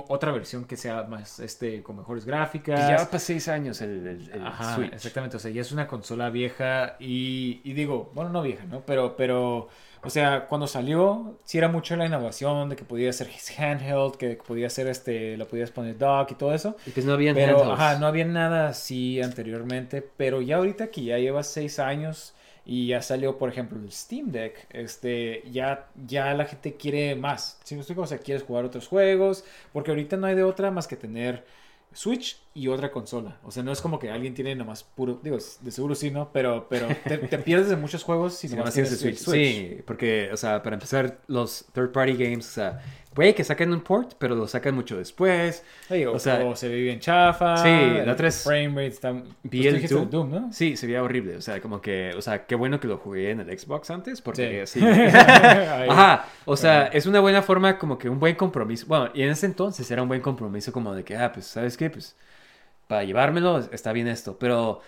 otra versión que sea más, este, con mejores Y gráficas. ya va para seis años el, el- el Ajá, Switch. exactamente, o sea, ya es una consola vieja y, y digo, bueno, no vieja, ¿no? Pero, pero, o sea, cuando salió, sí era mucho la innovación de que podía ser handheld, que podía ser, este, lo podías poner dock y todo eso. Y pues no habían Pero, handhelds. ajá, no había nada así anteriormente, pero ya ahorita que ya lleva seis años y ya salió, por ejemplo, el Steam Deck, este, ya, ya la gente quiere más, ¿sí me explico? O sea, quieres jugar otros juegos, porque ahorita no hay de otra más que tener Switch y otra consola. O sea, no es como que alguien tiene nomás puro, digo, de seguro sí, ¿no? Pero, pero te, te pierdes de muchos juegos si Si nomás nomás tienes Switch. Switch. Sí, porque, o sea, para empezar, los third party games, o sea, puede que saquen un port, pero lo sacan mucho después. O, O sea, o se ve bien chafa. sí, la otra es- Frame rate está... pues Vi tú el Doom. Doom, ¿no? Sí, se veía horrible. O sea, como que, o sea, qué bueno que lo jugué en el Xbox antes, porque Sí. sí. Ahí. Ajá, o sea, es una buena forma, como que un buen compromiso. Bueno, y en ese entonces era un buen compromiso, como de que, ah, pues, ¿sabes qué? Pues, para llevármelo está bien esto. Pero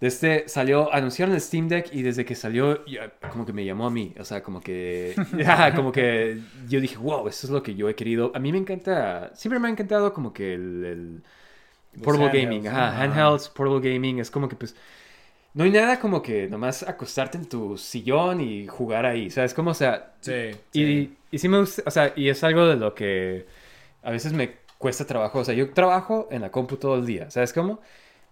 desde salió, anunciaron el Steam Deck y desde que salió, ya, como que me llamó a mí. O sea, como que, como que yo dije, wow, eso es lo que yo he querido. A mí me encanta, siempre me ha encantado como que el, portable handhelds, gaming, ajá, handhelds, portable gaming, es como que pues no hay nada como que nomás acostarte en tu sillón y jugar ahí, ¿sabes? Como, o sea, Sí, y, sí. y sí me gusta, o sea, y es algo de lo que a veces me cuesta trabajo, o sea, yo trabajo en la compu todo el día, ¿sabes cómo?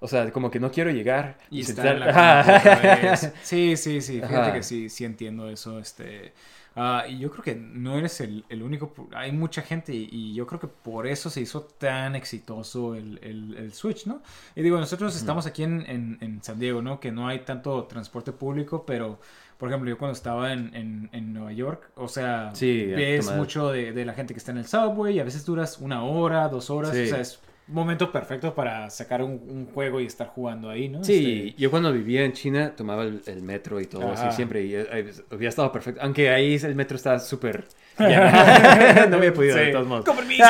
O sea, como que no quiero llegar Y sentar- estar en la otra vez. Sí, sí, sí. Fíjate Ajá. que sí, sí entiendo eso. Este, ah, y yo creo que no eres el, el único. Hay mucha gente y, y yo creo que por eso se hizo tan exitoso el, el- el Switch, ¿no? Y digo, nosotros estamos aquí en, en- en San Diego, ¿no? Que no hay tanto transporte público, pero... Por ejemplo, yo cuando estaba en, en- en Nueva York, o sea, Sí, ves tomar- mucho de, de la gente que está en el subway y a veces duras una hora, dos horas, Sí. o sea, es un momento perfecto para sacar un, un juego y estar jugando ahí, ¿no? Sí, Este, yo cuando vivía en China tomaba el, el metro y todo Ajá. así siempre y eh, había estado perfecto, aunque ahí el metro estaba súper no había podido de Sí. todos modos. Con permiso.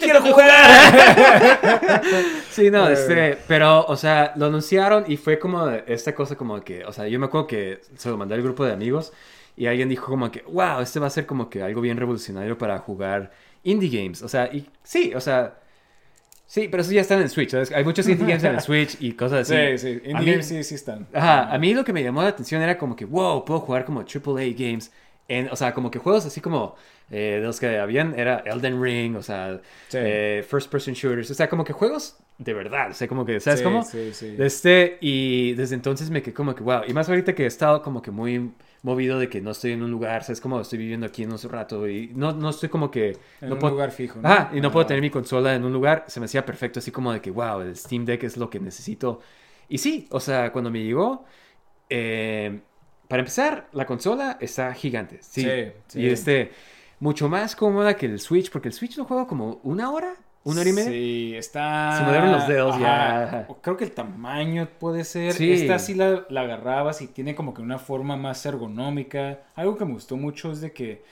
quiero jugar. sí, no, este, pero, o sea, lo anunciaron y fue como esta cosa como que, o sea, yo me acuerdo que se lo mandé al grupo de amigos y alguien dijo como que, wow, este va a ser como que algo bien revolucionario para jugar indie games. O sea, y sí, o sea, sí, pero eso ya está en el Switch, ¿sabes? Hay muchos indie games en el Switch y cosas así. Sí, sí, indie mí- sí, sí están. Ajá, a mí lo que me llamó la atención era como que, wow, puedo jugar como AAA games. En, o sea, como que juegos así como eh, de los que habían, era Elden Ring, o sea, Sí. eh, First Person Shooters, o sea, como que juegos de verdad, o sea, como que, ¿sabes Sí, cómo? sí, sí. Este, y desde entonces me quedé como que, wow, y más ahorita que he estado como que muy movido de que no estoy en un lugar, ¿sabes? Como estoy viviendo aquí en un rato y no, no estoy como que... En no un puedo- lugar fijo, ¿no? Ajá, y no puedo Ah. tener mi consola en un lugar, se me hacía perfecto, así como de que, wow, el Steam Deck es lo que necesito. Y sí, o sea, cuando me llegó, eh, para empezar, la consola está gigante. Sí, Sí, sí. Y este, mucho más cómoda que el Switch, porque el Switch lo juego como una hora ¿Una hora y media? Sí, está. Se me dieron los dedos Ajá. ya. Creo que el tamaño puede ser. Sí. Esta sí la, la agarrabas y tiene como que una forma más ergonómica. Algo que me gustó mucho es de que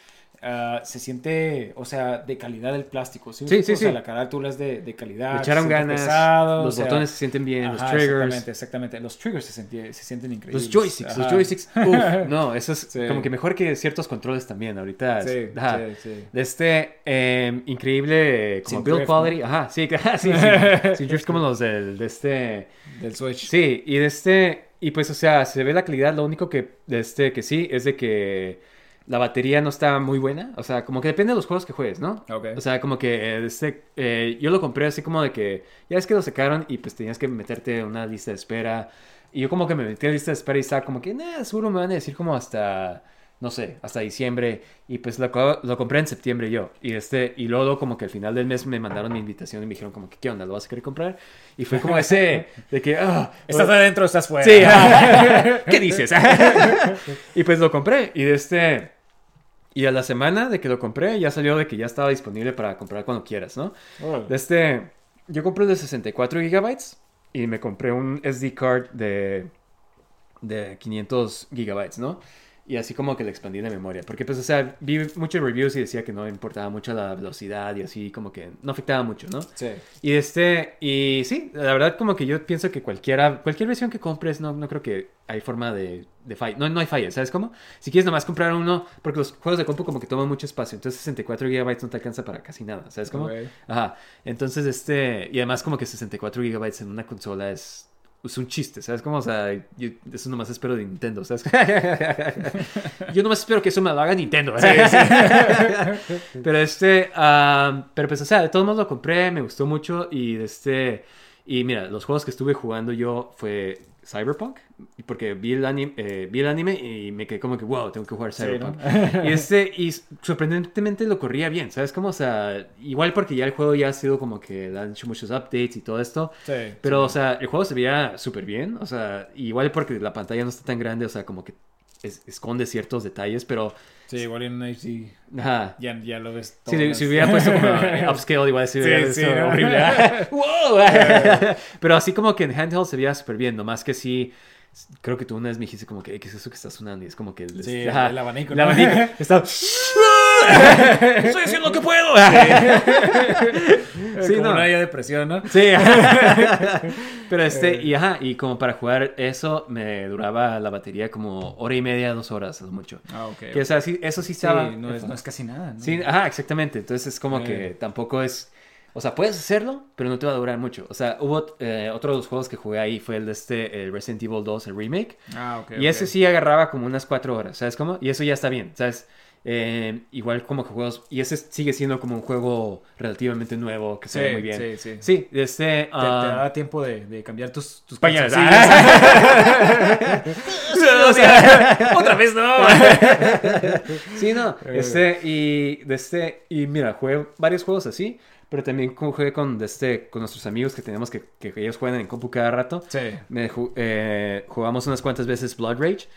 ah, se siente, o sea, de calidad el plástico. Sí, Sí, sí, o sea, sí. la carátula es de, de calidad. Le echaron ganas, pesado, los o sea, botones se sienten bien, los ajá, triggers. Exactamente, exactamente. Los triggers se, senti- se sienten increíbles. Los joysticks, los Ajá. joysticks. Uf, no, eso es Sí. como que mejor que ciertos controles también. Ahorita. Sí, ajá. sí, sí. De este eh, increíble como Sin build drift, quality. ¿no? Ajá, sí, sí, sí. Sin drift como los del, de este. Del Switch. Sí, y de este. Y pues, o sea, se ve la calidad. Lo único que, de este, que sí es de que la batería no está muy buena. O sea, como que depende de los juegos que juegues, ¿no? Ok. O sea, como que este, eh, yo lo compré así como de que ya es que lo sacaron y pues tenías que meterte en una lista de espera. Y yo como que me metí en la lista de espera y estaba como que, nah, seguro me van a decir como hasta, no sé, hasta diciembre. Y pues lo, lo compré en septiembre yo. Y este, y luego como que al final del mes me mandaron mi invitación y me dijeron como que, ¿qué onda? ¿Lo vas a querer comprar? Y fue como ese de que, ah, ¿Estás adentro o estás fuera? Sí. ¿qué dices? y pues lo compré y de este y a la semana de que lo compré ya salió de que ya estaba disponible para comprar cuando quieras, ¿no? De este yo compré el de 64 gigabytes y me compré un SD card de de 500 gigabytes, ¿no? Y así como que le expandí la memoria. Porque, pues, o sea, vi muchos reviews y decía que no importaba mucho la velocidad y así como que no afectaba mucho, ¿no? Sí. Y este, y sí, la verdad como que yo pienso que cualquiera, cualquier versión que compres, no, no creo que hay forma de, de falla, no, no hay falla, ¿sabes cómo? Si quieres nomás comprar uno, porque los juegos de compu como que toman mucho espacio, entonces 64 GB no te alcanza para casi nada, ¿sabes cómo? Ajá, entonces este, y además como que 64 GB en una consola es... Es un chiste, ¿sabes cómo? O sea, yo eso nomás espero de Nintendo, ¿sabes? yo nomás espero que eso me lo haga Nintendo. pero este, pero pues, o sea, de todos modos lo compré, me gustó mucho y de este, y mira, los juegos que estuve jugando yo fue Cyberpunk, porque vi el anime, eh, vi el anime y me quedé como que, wow, tengo que jugar Sí, Cyberpunk. ¿no? y este, y sorprendentemente lo corría bien, ¿sabes? Como, o sea, igual porque ya el juego ya ha sido como que le han hecho muchos updates y todo esto. Sí, Pero, o sea, el juego se veía súper bien. O sea, igual porque la pantalla no está tan grande, o sea, como que es- esconde ciertos detalles, pero. Sí, igual en HD Ajá. ya, ya lo ves todo. Si, hubiera puesto como upscale, igual se hubiera Sí, sí, horrible. ¡Wow! Pero así como que en handheld se veía súper bien, nomás que sí. Creo que tú una vez me dijiste como que, ¿qué es eso que está sonando? Y es como que... el- Sí, ajá, el abanico, El ¿no? abanico. Está... ¡Estoy haciendo lo que puedo! Sí, Sí, como no. no haya depresión, ¿no? Sí. Pero este, y ajá, y como para jugar eso me duraba la batería como hora y media, dos horas, lo mucho. Ah, ok. Que o sea, sí, eso sí Sí, estaba. no es, no es casi nada, ¿no? Sí, ajá, exactamente. Entonces es como que tampoco es. O sea, puedes hacerlo, pero no te va a durar mucho. O sea, hubo eh, otro de los juegos que jugué ahí fue el de este, el Resident Evil 2, el remake. Ah, ok. y ese sí agarraba como unas cuatro horas, ¿sabes cómo? Y eso ya está bien, ¿sabes? Eh, igual como que juegos. Y ese sigue siendo como un juego relativamente nuevo que se Sí, ve muy bien. sí, sí. Sí, este. Te, te ah, da tiempo de, de cambiar tus, tus Pañales. O sea, otra vez no. sí, no. Este, y de este, y mira, jugué varios juegos así, pero también jugué con, este, con nuestros amigos que tenemos que, que ellos juegan en compu cada rato. Sí. Me eh, jugamos unas cuantas veces Blood Rage.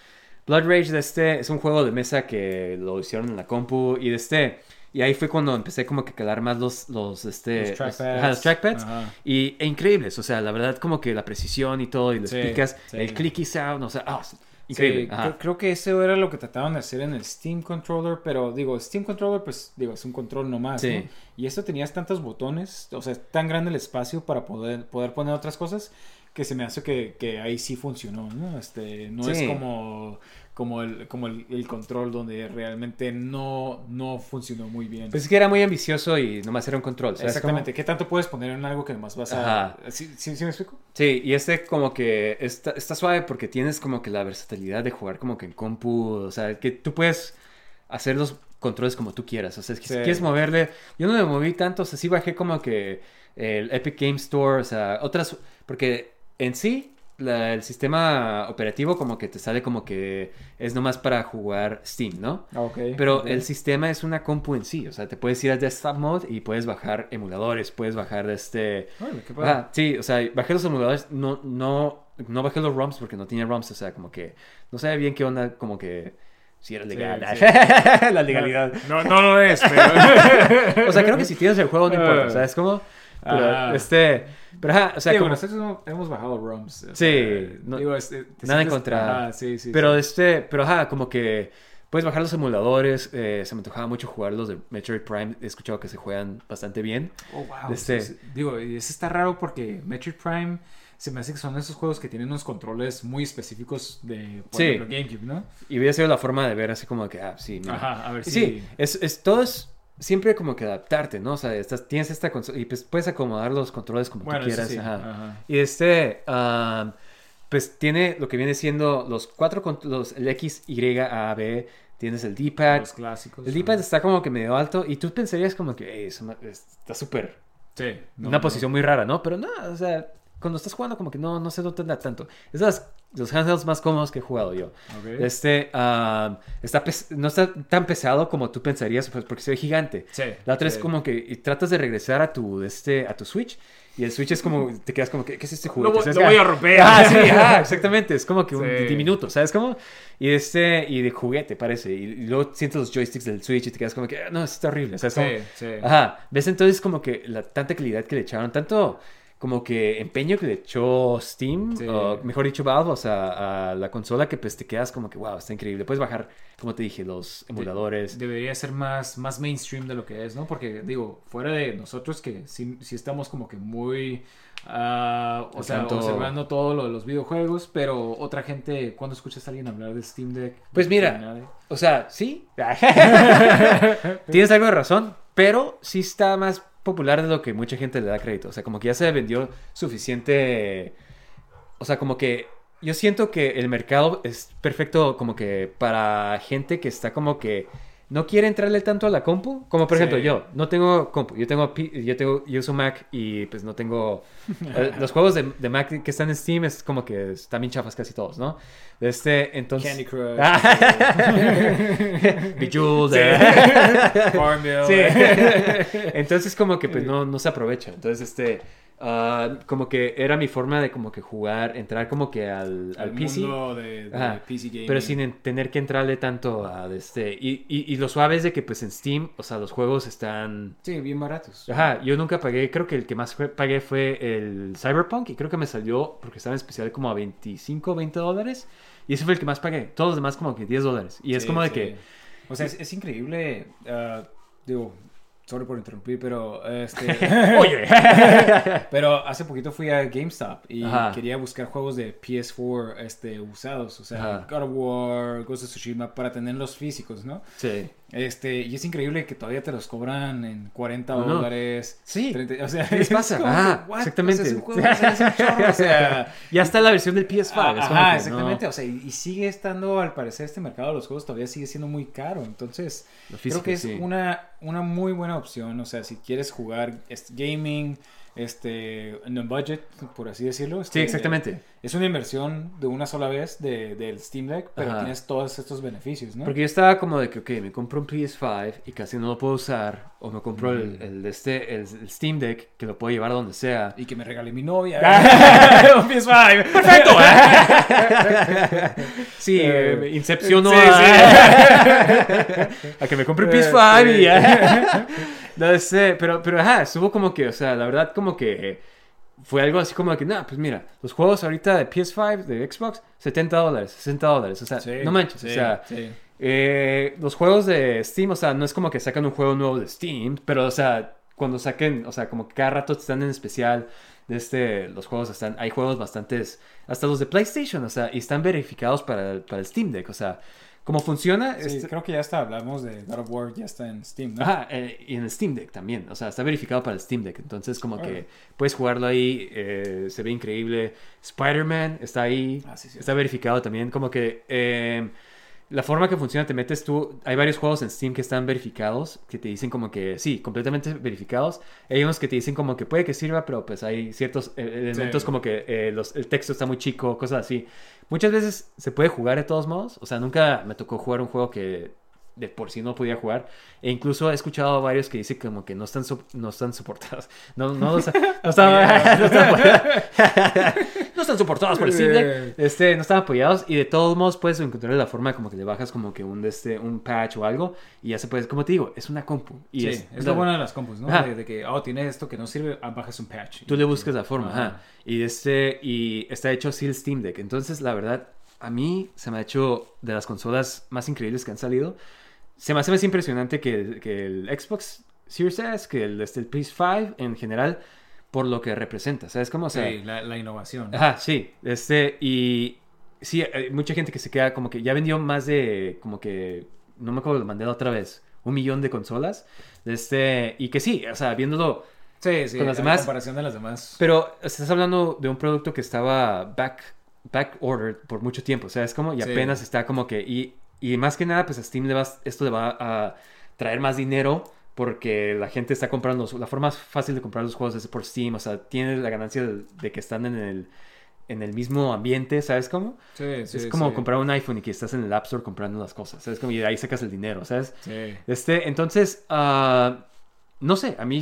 Blood Rage de este es un juego de mesa que lo hicieron en la compu y de este y ahí fue cuando empecé como que a calar más los los este Los trackpads. los y e increíbles, o sea, la verdad como que la precisión y todo y les Sí, picas sí. el clicky sound, o sea, ah, increíble. Sí, creo, creo que eso era lo que trataban de hacer en el Steam Controller, pero digo, Steam Controller, pues digo, es un control nomás. ¿no? Y esto tenías tantos botones, o sea, tan grande el espacio para poder, poder poner otras cosas, que se me hace que, que ahí sí funcionó, ¿no? Este, no es como, como, el, como el, el control donde realmente no, no funcionó muy bien. Pues es que era muy ambicioso y nomás era un control, ¿sabes Exactamente, cómo? ¿qué tanto puedes poner en algo que nomás vas a... ¿Sí, sí, sí me explico? Sí, y este como que está, está suave porque tienes como que la versatilidad de jugar como que en compu, o sea, que tú puedes hacer los controles como tú quieras, o sea, si Sí. quieres moverle, yo no me moví tanto, o sea, sí bajé como que el Epic Game Store, o sea, otras, porque en sí la- el sistema operativo como que te sale como que es nomás para jugar Steam, ¿no? Ah. Pero el sistema es una compu en sí, o sea, te puedes ir a desktop mode y puedes bajar emuladores, puedes bajar este... Qué padre. Ajá, sí, o sea, bajé los emuladores, no, no, no bajé los ROMs porque no tenía ROMs, o sea, como que no sabía bien qué onda, como que si era legal. sí. la legalidad. No, no lo es, pero... O sea, creo que si tienes el juego no importa, ¿sabes cómo? Pero, Ah. este, pero ajá, o sea, Digo, como- nosotros hemos- bajado ROMs. o Sí, sea, no- digo, este, te nada en sientes- contra. Ajá, sí, sí, pero sí. este, pero ajá, como que puedes bajar los emuladores. eh, se me antojaba mucho jugar los de Metroid Prime. He escuchado que se juegan bastante bien. Oh, wow. Este- Sí, sí. Digo, y eso está raro porque Metroid Prime se me hace que son esos juegos que tienen unos controles muy específicos de, por Sí. ejemplo, GameCube, ¿no? Y hubiera sido la forma de ver así como que, ah, sí, mira. Ajá, a ver si... Sí, es, es, todo es siempre como que adaptarte, ¿no? O sea, estás, tienes esta consola y pues puedes acomodar los controles como Bueno, tú quieras. sí, ajá. ajá. Y este, pues tiene lo que viene siendo los cuatro, con- los, el X, Y, A, B, tienes el D-pad. Los clásicos. El D-pad está como que medio alto y tú pensarías como que, "Ey, eso ma- está súper, Sí. no, una no. posición muy rara, ¿no? Pero no, o sea, cuando estás jugando como que no, no se nota tanto. Es de los handhelds más cómodos que he jugado yo. Ok. Este, ah, está no está tan pesado como tú pensarías, pues, porque se ve gigante. Sí, La otra es sí. como que y tratas de regresar a tu, este, a tu Switch y el Switch es como, te quedas como que, ¿qué es este juguete? lo es- voy a romper. Ah, sí, ah, exactamente. Es como que un Sí. diminuto, ¿sabes cómo? Y este, y de juguete parece. Y, y luego sientes los joysticks del Switch y te quedas como que, "Ah, no, esto está horrible, ¿sabes cómo? Sí, sí. Ajá, ves entonces como que la tanta calidad que le echaron, tanto como que empeño que le echó Steam, Sí. o mejor dicho Valve, o sea, a la consola que pues te quedas como que, wow, está increíble. Puedes bajar, como te dije, los emuladores. Debería ser más, más mainstream de lo que es, ¿no? Porque, digo, fuera de nosotros que sí, sí estamos como que muy... ah, o sea, tanto. observando todo lo de los videojuegos, pero otra gente, cuando escuchas a alguien hablar de Steam Deck? Pues mira, o sea, sí. Tienes algo de razón, pero sí está más popular de lo que mucha gente le da crédito. O sea, como que ya se vendió suficiente. O sea, como que yo siento que el mercado es perfecto como que para gente que está como que no quiere entrarle tanto a la compu. Como por Sí. ejemplo yo, no tengo compu. Yo tengo, yo tengo, yo uso Mac y pues no tengo... eh, los juegos de, de Mac que están en Steam es como que están bien chafas casi todos, ¿no? Este, entonces... Candy Crush. Bejeweled, Sí. eh. Farmville. Sí. Entonces como que pues no, no se aprovecha. Entonces este ah, como que era mi forma de como que jugar, entrar como que al, al PC. mundo de, de Ajá. PC gaming. Pero sin en- tener que entrarle tanto a este. Y, y, y lo suave es de que pues en Steam, o sea, los juegos están. Sí, bien baratos. Ajá, yo nunca pagué, creo que el que más pagué fue el Cyberpunk y creo que me salió porque estaba en especial como a 25, 20 dólares. Y ese fue el que más pagué. Todos los demás como que 10 dólares. Y es Sí, como de sí. que... O sea, es, es increíble. ah, digo, sorry por interrumpir, pero. Este, Oye. pero hace poquito fui a GameStop y Ajá. quería buscar juegos de PS4 este, usados. O sea, Ajá. God of War, Ghost of Tsushima, para tenerlos físicos, ¿no? sí. Este, y es increíble que todavía te los cobran en 40 No, no. dólares. Sí. 30, o sea, ¿Qué les pasa? como Ah, exactamente. O sea, es un juego, o sea, es un chorro, o sea, ya está la versión del PS5. es como Ajá, que exactamente. no- O sea, y, sigue estando, al parecer, este mercado de los juegos todavía sigue siendo muy caro. Entonces, físico, creo que es sí. una, una muy buena opción. O sea, si quieres jugar gaming, este, en un budget, por así decirlo. este, Sí, exactamente. Es una inversión de una sola vez de, del Steam Deck, pero Ajá. tienes todos estos beneficios, ¿no? Porque yo estaba como de que, ok, me compro un PS5 y casi no lo puedo usar. O me compro el, el, de este, el, el Steam Deck que lo puedo llevar a donde sea. Y que me regale mi novia. un PS5. ¡Perfecto! sí, Eh, me incepciono sí, a... a que me compre un Eh, PS5 y sí. ya. No sé, pero, pero ajá, estuvo como que, o sea, la verdad como que fue algo así como que, no, pues mira, los juegos ahorita de PS5, de Xbox, 70 dólares, 60 dólares, o sea, Sí, no manches, o sea... sí. Eh, los juegos de Steam, o sea, no es como que sacan un juego nuevo de Steam, pero, o sea, cuando saquen, o sea, como que cada rato están en especial de este, los juegos están, hay juegos bastantes, hasta los de PlayStation, o sea, y están verificados para, para el Steam Deck, o sea, ¿cómo funciona? Sí, Este- creo que ya está, hablamos de God of War, ya está en Steam, ¿no? Eh, y en el Steam Deck también, o sea, está verificado para el Steam Deck, entonces como que puedes jugarlo ahí, eh, se ve increíble. Spider-Man está ahí, Ah, sí, sí. está verificado también, como que eh, la forma que funciona, te metes tú, hay varios juegos en Steam que están verificados, que te dicen como que, sí, completamente verificados, hay unos que te dicen como que puede que sirva, pero pues hay ciertos eh, elementos Sí. como que eh, los- el texto está muy chico, cosas así. Muchas veces se puede jugar de todos modos, o sea, nunca me tocó jugar un juego que de por sí no podía jugar. E incluso he escuchado a varios que dicen como que no están, so- no están soportados. No, no, no están, no están apoyados. No están soportados por el Steam Deck. Este, no están apoyados. Y de todos modos puedes encontrar la forma como que le bajas como que un, este, un patch o algo. Y ya se puede, como te digo, es una compu. Y Sí, es, es, lo bueno de las compus, ¿no? Ajá. De, que, oh, tiene esto que no sirve, ah, bajas un patch. Tú le buscas la forma, Ajá. ajá. Y este y está hecho así el Steam Deck. Entonces, la verdad, a mí se me ha hecho de las consolas más increíbles que han salido. Se me hace más impresionante que el, que el Xbox Series S, que el, este, el PS5 en general, por lo que representa. ¿Sabes cómo? O sea, Sí, la, la innovación. Ajá, sí. Este, y sí, hay mucha gente que se queda como que ya vendió más de, como que, no me acuerdo, lo mandé otra vez, un millón de consolas. Este, y que sí, o sea, viéndolo, Sí, sí, Con las a demás- comparación de las demás. pero estás hablando de un producto que estaba back, back ordered por mucho tiempo, o sea, es como, y Sí. apenas está como que, y, y más que nada, pues a Steam le va, esto le va a traer más dinero porque la gente está comprando, la forma más fácil de comprar los juegos es por Steam, o sea, tiene la ganancia de, de que están en el, en el mismo ambiente, ¿sabes cómo? Sí, sí, es como sí. comprar un iPhone y que estás en el App Store comprando las cosas, ¿sabes? Como, y de ahí sacas el dinero, ¿sabes? Sí. Este, entonces, ah, no sé, a mí,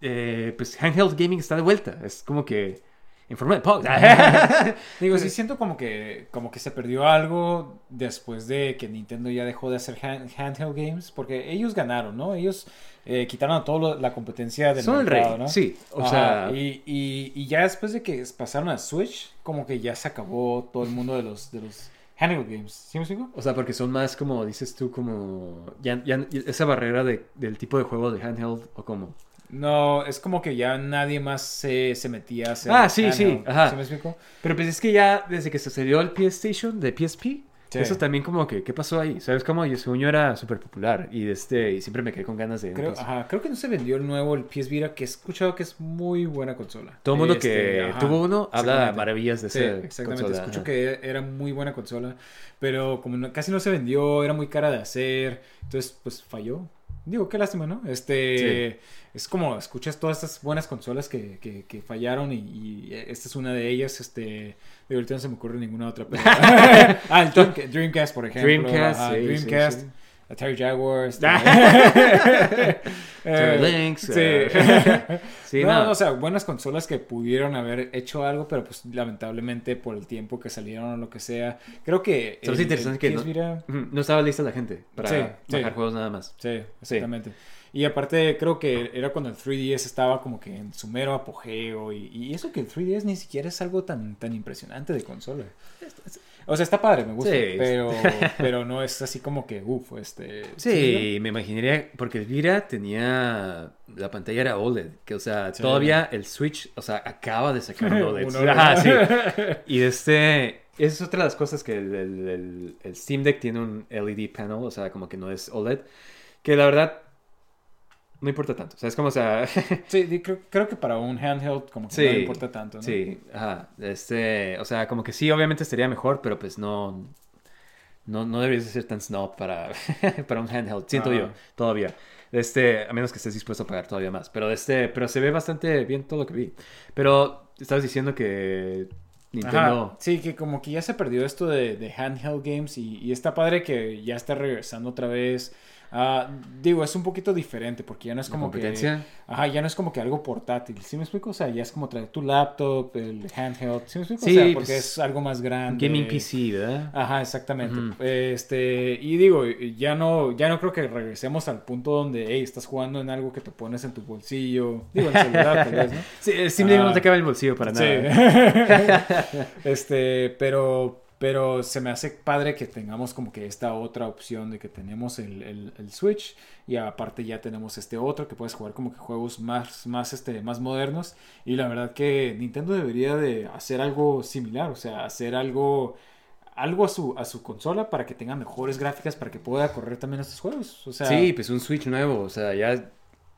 eh, pues handheld gaming está de vuelta. Es como que de pog. Digo, sí siento como que, como que se perdió algo después de que Nintendo ya dejó de hacer hand- handheld games, porque ellos ganaron, ¿no? Ellos eh, quitaron a toda la competencia del Son el rey, ¿no? sí, o Ajá, sea- y, y, y ya después de que pasaron a Switch, como que ya se acabó todo el mundo de los, de los handheld games. ¿Sí me explico? o sea, porque son más como, dices tú, como ya, ya- esa barrera de- del tipo de juego de handheld o como. No, es como que ya nadie más se, se metía a hacer Ah, sí, sí, ajá. ¿Sí me? Pero pues es que ya desde que salió el PlayStation de PSP, Sí. eso también como que, ¿qué pasó ahí? ¿Sabes cómo? Según yo era súper popular y, este, y siempre me quedé con ganas de... Creo, ajá, creo que no se vendió el nuevo, el PS Vita, que he escuchado que es muy buena consola. Todo el mundo Este, que ajá, tuvo uno habla maravillas de Sí, esa exactamente. consola, Escucho ajá. que era muy buena consola, pero como no- casi no se vendió, era muy cara de hacer, entonces pues falló. Digo, qué lástima, ¿no? Este, es como escuchas todas estas buenas consolas que, que, que fallaron y, y esta es una de ellas, este, de ahorita no se me ocurre ninguna otra, pero... ah, el Dreamca- Dreamcast, por ejemplo. Dreamcast, sí, Dreamcast, sí. Atari Jaguar, este, Atari eh, Lynx, sí. eh, sí, no, no. no, o sea, buenas consolas que pudieron haber hecho algo, pero pues lamentablemente por el tiempo que salieron o lo que sea. Creo que. Me hace interesante que no, no estaba lista la gente para Sí, bajar sí. juegos nada más. Sí, exactamente. Y aparte creo que era cuando el 3DS estaba como que en su mero apogeo y, y eso que el 3DS ni siquiera es algo tan, tan impresionante de consola. O sea, está padre, me gusta, Sí. pero, pero no es así como que, uff, este... Sí, me imaginaría, porque el Vira tenía, la pantalla era OLED, que o sea, Sí. todavía el Switch, o sea, acaba de sacar un OLED. Un OLED. Ajá, sí. Y este, esa es otra de las cosas que el, el- el- el Steam Deck tiene un LED panel, o sea, como que no es OLED, que la verdad no importa tanto, o sea, es como, o sea, Sí, creo, creo que para un handheld como que Sí, no importa tanto, ¿no? Sí, ajá. Este, o sea, como que sí, obviamente estaría mejor, pero pues no. No, no deberías de ser tan snob para, para un handheld, siento Ajá. yo, todavía. Este, a menos que estés dispuesto a pagar todavía más. Pero este, pero se ve bastante bien todo lo que vi. Pero estabas diciendo que Nintendo. Ajá, sí, que como que ya se perdió esto de, de handheld games y, y está padre que ya está regresando otra vez. Ah, digo, es un poquito diferente porque ya no es ¿La como competencia? que... Ajá, ya no es como que algo portátil, ¿sí me explico? O sea, ya es como traer tu laptop, el handheld, ¿sí me explico? Sí, o sea, porque pues, es algo más grande. Gaming PC, ¿verdad? Ajá, exactamente. Este, y digo, ya no, ya no creo que regresemos al punto donde, hey, estás jugando en algo que te pones en tu bolsillo. Digo, en el celular, tal vez, ¿no? Sí, Steam Deck no te cabe el bolsillo para nada. Sí. este, pero, pero se me hace padre que tengamos como que esta otra opción de que tenemos el, el- Switch y aparte ya tenemos este otro que puedes jugar como que juegos más, más, este, más modernos y la verdad que Nintendo debería de hacer algo similar, o sea, hacer algo algo a su, a su consola para que tenga mejores gráficas para que pueda correr también estos juegos. Sí, pues un Switch nuevo, o sea, ya.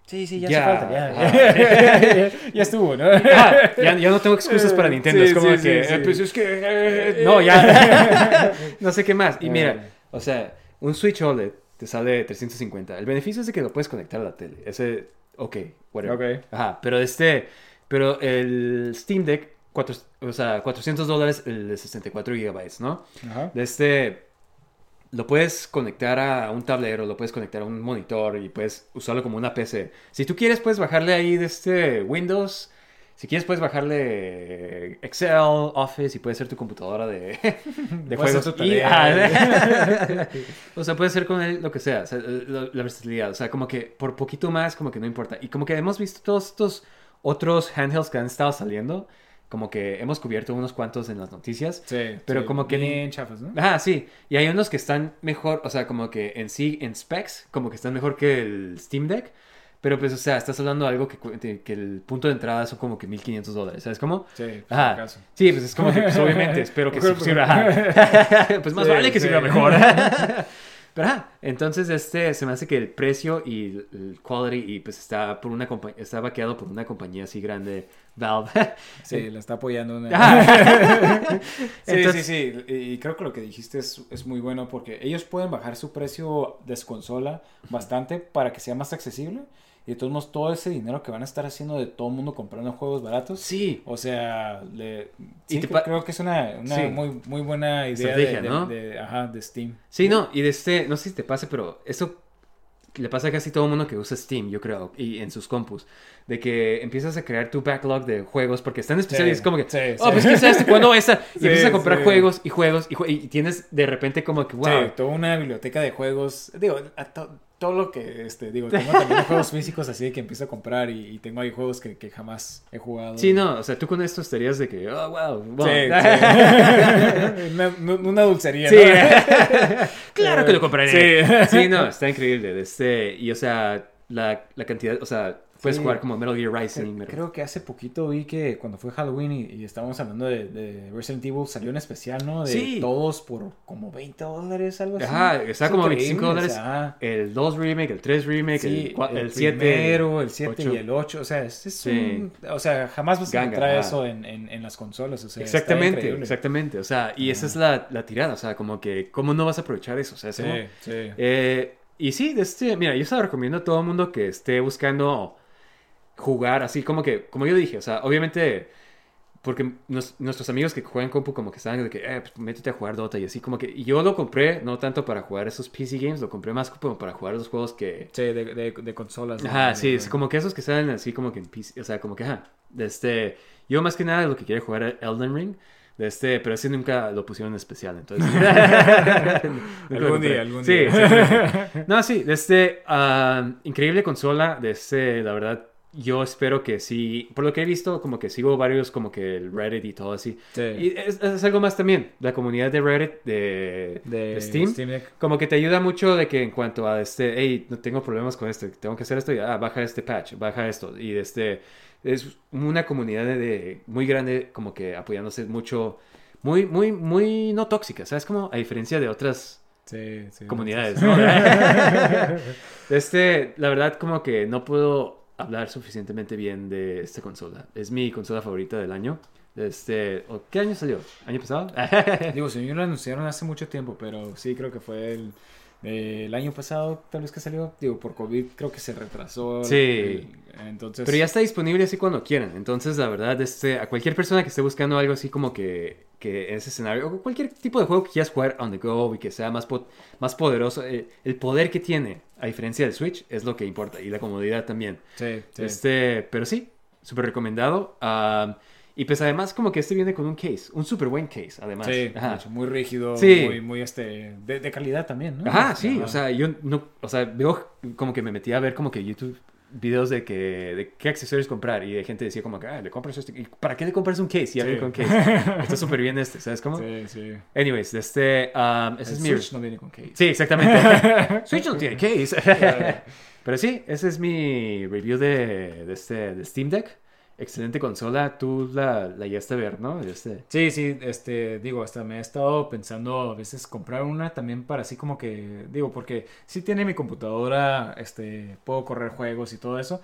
Sí, sí, ya, ya. hace falta, ya. ya estuvo, ¿no? Ah, ya, no tengo excusas para Nintendo. Sí, es como sí, que, sí, eh, pues es que. eh, no, ya. no sé qué más. Y mira, o sea, un Switch OLED te sale 350. El beneficio es de que lo puedes conectar a la tele. Ese, ok, whatever. Ok. Ajá, pero este. Pero el Steam Deck, cuatro, o sea, 400 dólares el de 64 gigabytes, ¿no? Ajá. De este. Lo puedes conectar a un tablero, lo puedes conectar a un monitor y puedes usarlo como una PC. Si tú quieres, puedes bajarle ahí de este Windows. Si quieres, puedes bajarle Excel, Office y puede ser tu computadora de, de juegos. tu Y- o sea, puede ser con él lo que sea, o sea, la, la versatilidad. O sea, como que por poquito más, como que no importa. Y como que hemos visto todos estos otros handhelds que han estado saliendo. Como que hemos cubierto unos cuantos en las noticias. Sí, Pero sí, como que... Bien chafas, ¿no? Ah, sí. Y hay unos que están mejor, o sea, como que en sí, en specs, como que están mejor que el Steam Deck. Pero pues, o sea, estás hablando de algo que, que el punto de entrada son como que 1500 dólares, ¿sabes cómo? Sí, si Ajá. acaso. Sí, pues es como que, pues, obviamente, espero que Mejor, sirva. pues más Sí, vale que sirva mejor. Pero ajá, entonces este se me hace que el precio y el, quality y pues está por una está vaqueado por una compañía así grande, Valve. Sí, la está apoyando. una- Ajá. Sí, Entonces- sí, sí. Y creo que lo que dijiste es, es muy bueno porque ellos pueden bajar su precio de su consola bastante para que sea más accesible. Y de todos modos, todo ese dinero que van a estar haciendo de todo el mundo comprando juegos baratos. Sí. O sea, le, Y sí, te creo, que es una, una Sí. muy, muy buena idea de, de- ¿no? de- ajá, de Steam. Sí, no, y de este, no sé si te pasa, pero eso le pasa a casi todo el mundo que usa Steam, yo creo, y en sus compus, de que empiezas a crear tu backlog de juegos, porque están especiales, Sí, es como que, sí, oh, sí. pues ¿qué es esto? ¿Cuándo esa? Y empiezas a comprar juegos y juegos y, jue- y tienes de repente como que, wow. Sí, toda una biblioteca de juegos. Digo, a to- todo lo que, este, digo, tengo también juegos físicos así de que empiezo a comprar y, y tengo ahí juegos que, que jamás he jugado. Sí, no, o sea, tú con esto estarías de que, oh, wow, wow. Sí, sí. una, una dulcería, Sí. ¿no? claro que lo compraré. Sí. Sí, no, está increíble. Este, y o sea, la, la cantidad, o sea, puedes Sí. jugar como Metal Gear Rising. Creo, creo que hace poquito vi que cuando fue Halloween y, y estábamos hablando de, de Resident Evil salió un especial, ¿no? De Sí. todos por como 20 dólares, algo así. Ajá, está Es como increíble, 25 o dólares. El 2 remake, el 3 remake, Sí, el, el, el 7. primero, el 7 y el 8, o sea, es, es un, o sea, jamás vas a encontrar eso en, en, en las consolas, o sea, está Exactamente, exactamente. O sea, y esa es la, la tirada. O sea, como que, ¿cómo no vas a aprovechar eso? O sea, sí. Eh, y sí, este, mira, yo se lo recomiendo a todo el mundo que esté buscando jugar así como que, como yo dije, o sea, obviamente, porque nos- nuestros amigos que juegan compu como que estaban de que, eh, pues métete a jugar Dota y así como que, y yo lo compré no tanto para jugar esos PC games, lo compré más como para jugar los juegos que... Sí, de, de, de consolas. Ajá, sí, es como que esos que salen así como que en PC, o sea, como que, ajá, este, yo más que nada lo que quiero jugar es Elden Ring, de este, pero ese nunca lo pusieron en especial, entonces. Algún día, algún Sí, día. exactamente. No, sí, de este, ah, increíble consola, de este, la verdad, yo espero que sí, por lo que he visto, como que sigo varios, como que el Reddit y todo así. Sí. Y es, es algo más también, la comunidad de Reddit de, De de Steam, Steam Deck. como que te ayuda mucho de que en cuanto a este, hey, no tengo problemas con esto, tengo que hacer esto, y, ah, baja este patch, baja esto, y este, es una comunidad de, de- muy grande, como que apoyándose mucho, muy, muy, muy no tóxica, ¿sabes? Como a diferencia de otras Sí, sí. comunidades, ¿no? este, la verdad, como que no puedo hablar suficientemente bien de esta consola. Es mi consola favorita del año. Este, ¿o ¿qué año salió? ¿Año pasado? Digo, si lo anunciaron hace mucho tiempo, pero sí creo que fue el, eh, el año pasado, tal vez que salió. Digo, por COVID creo que se retrasó. Sí. el- entonces. Pero ya está disponible así cuando quieran. Entonces, la verdad, este, a cualquier persona que esté buscando algo así como que, que en ese escenario, o cualquier tipo de juego que quieras jugar on the go y que sea más, po- más poderoso, eh, el poder que tiene, a diferencia del Switch, es lo que importa. Y la comodidad también. Sí, sí. Este, pero sí, súper recomendado. Am, y pues además como que este viene con un case, un súper buen case, además. Sí, mucho, muy rígido, Sí. muy, muy este, de, de calidad también, ¿no? Ajá, sí, Ajá. o sea, yo no, o sea, veo como que me metí a ver como que YouTube videos de que, de qué accesorios comprar y de gente decía como que, ah, le compras este, ¿y ¿para qué le compras un case? Y Sí. con case. Está súper bien este, ¿sabes cómo? Sí, sí. Anyways, este, am, ese El es mi... Switch no viene con case. Sí, exactamente. Switch no tiene case. Pero sí, ese es mi review de, de este, de Steam Deck. Excelente consola, tú la, la llegaste a ver, ¿no? Este... Sí, sí, este, digo, hasta me he estado pensando a veces comprar una también para así como que, digo, porque sí tiene mi computadora, este, puedo correr juegos y todo eso,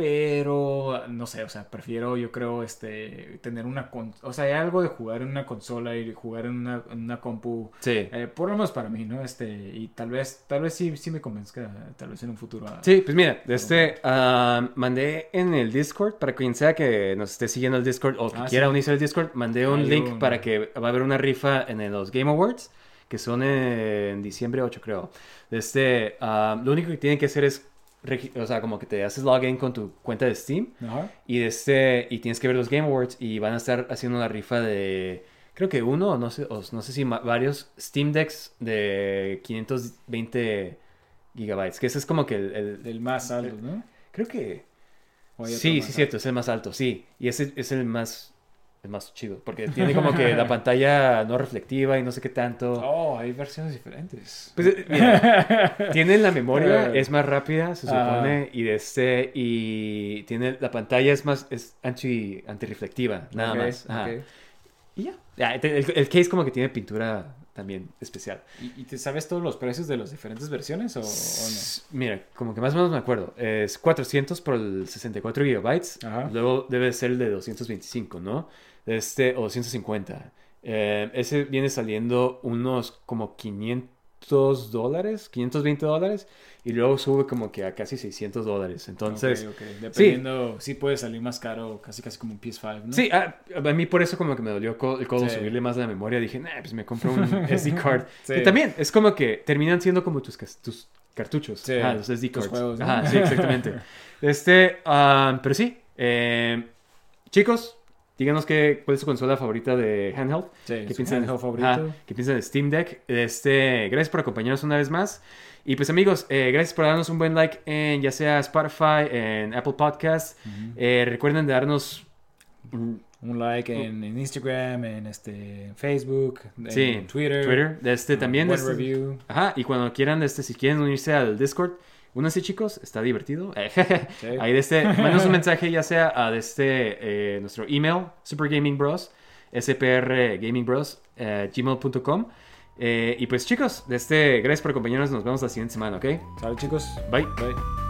pero no sé, o sea, prefiero yo creo, este, tener una, con o sea, hay algo de jugar en una consola y jugar en una, en una compu, Sí. eh, por lo menos para mí, ¿no? Este, y tal vez, tal vez sí, sí me convenzca, tal vez en un futuro. a- Sí, pues mira, este, ah, mandé en el Discord, para quien sea que nos esté siguiendo el Discord o que Ah, quiera sí. unirse al Discord, mandé un link para que va a haber una rifa en los Game Awards, que son en diciembre 8, creo. Este, ah, lo único que tienen que hacer es, o sea, como que te haces login con tu cuenta de Steam Ajá. y, este, y tienes que ver los Game Awards y van a estar haciendo una rifa de, creo que uno o no sé, o no sé si varios Steam Decks de 520 gigabytes, que ese es como que el, el- más alto, ¿no? creo que... ¿O hay otro Sí, sí, cierto, es el más alto, sí. Y ese es el más, el más chido, porque tiene como que la pantalla no reflectiva y no sé qué tanto. Oh, hay versiones diferentes. Pues, eh, mira, tiene la memoria, Eh. es más rápida, se Ah. supone, y de este, y tiene, la pantalla es más, es anti, antirreflectiva, nada más. Ajá. Y ya. Ya, el, case como que tiene pintura también especial. ¿Y, y te sabes todos los precios de las diferentes versiones o, o no? Mira, como que más o menos me acuerdo. Es 400 por el 64 gigabytes. Luego debe ser el de 225, ¿no? Este, o 250. Eh, ese viene saliendo unos como 500 dólares, 520 dólares. Y luego sube como que a casi 600 dólares. Entonces, Ok, ok. Dependiendo, sí. puede salir más caro, casi casi como un PS5, ¿no? Sí, ah, a mí por eso como que me dolió el codo Sí. subirle más la memoria. Dije, nah, pues me compro un SD card. Sí. Que también es como que terminan siendo como tus, tus cartuchos. Sí, Ajá, los SD cards. juegos, ¿no? Ajá, sí, exactamente. este, ah, pero sí. eh, chicos, díganos qué, cuál es su consola favorita de handheld. Sí, ¿Qué piensan, handheld favorito. ¿Qué piensan de Steam Deck? Este, gracias por acompañarnos una vez más. Y pues amigos, eh, gracias por darnos un buen like en ya sea Spotify, en Apple Podcasts. Eh, recuerden de darnos Un like en, en Instagram, en este en Facebook, en Sí, Twitter. Twitter. De este también. Este- review. Ajá, y cuando quieran, este, si quieren unirse al Discord, únanse chicos, está divertido. Ahí de este, mándanos un mensaje ya sea a de este, eh, nuestro email, Super Gaming Bros, sprgamingbros, eh, gmail.com. Eh, y pues chicos, de este, gracias por acompañarnos, nos vemos la siguiente semana, ¿ok? Sale chicos. Bye. Bye.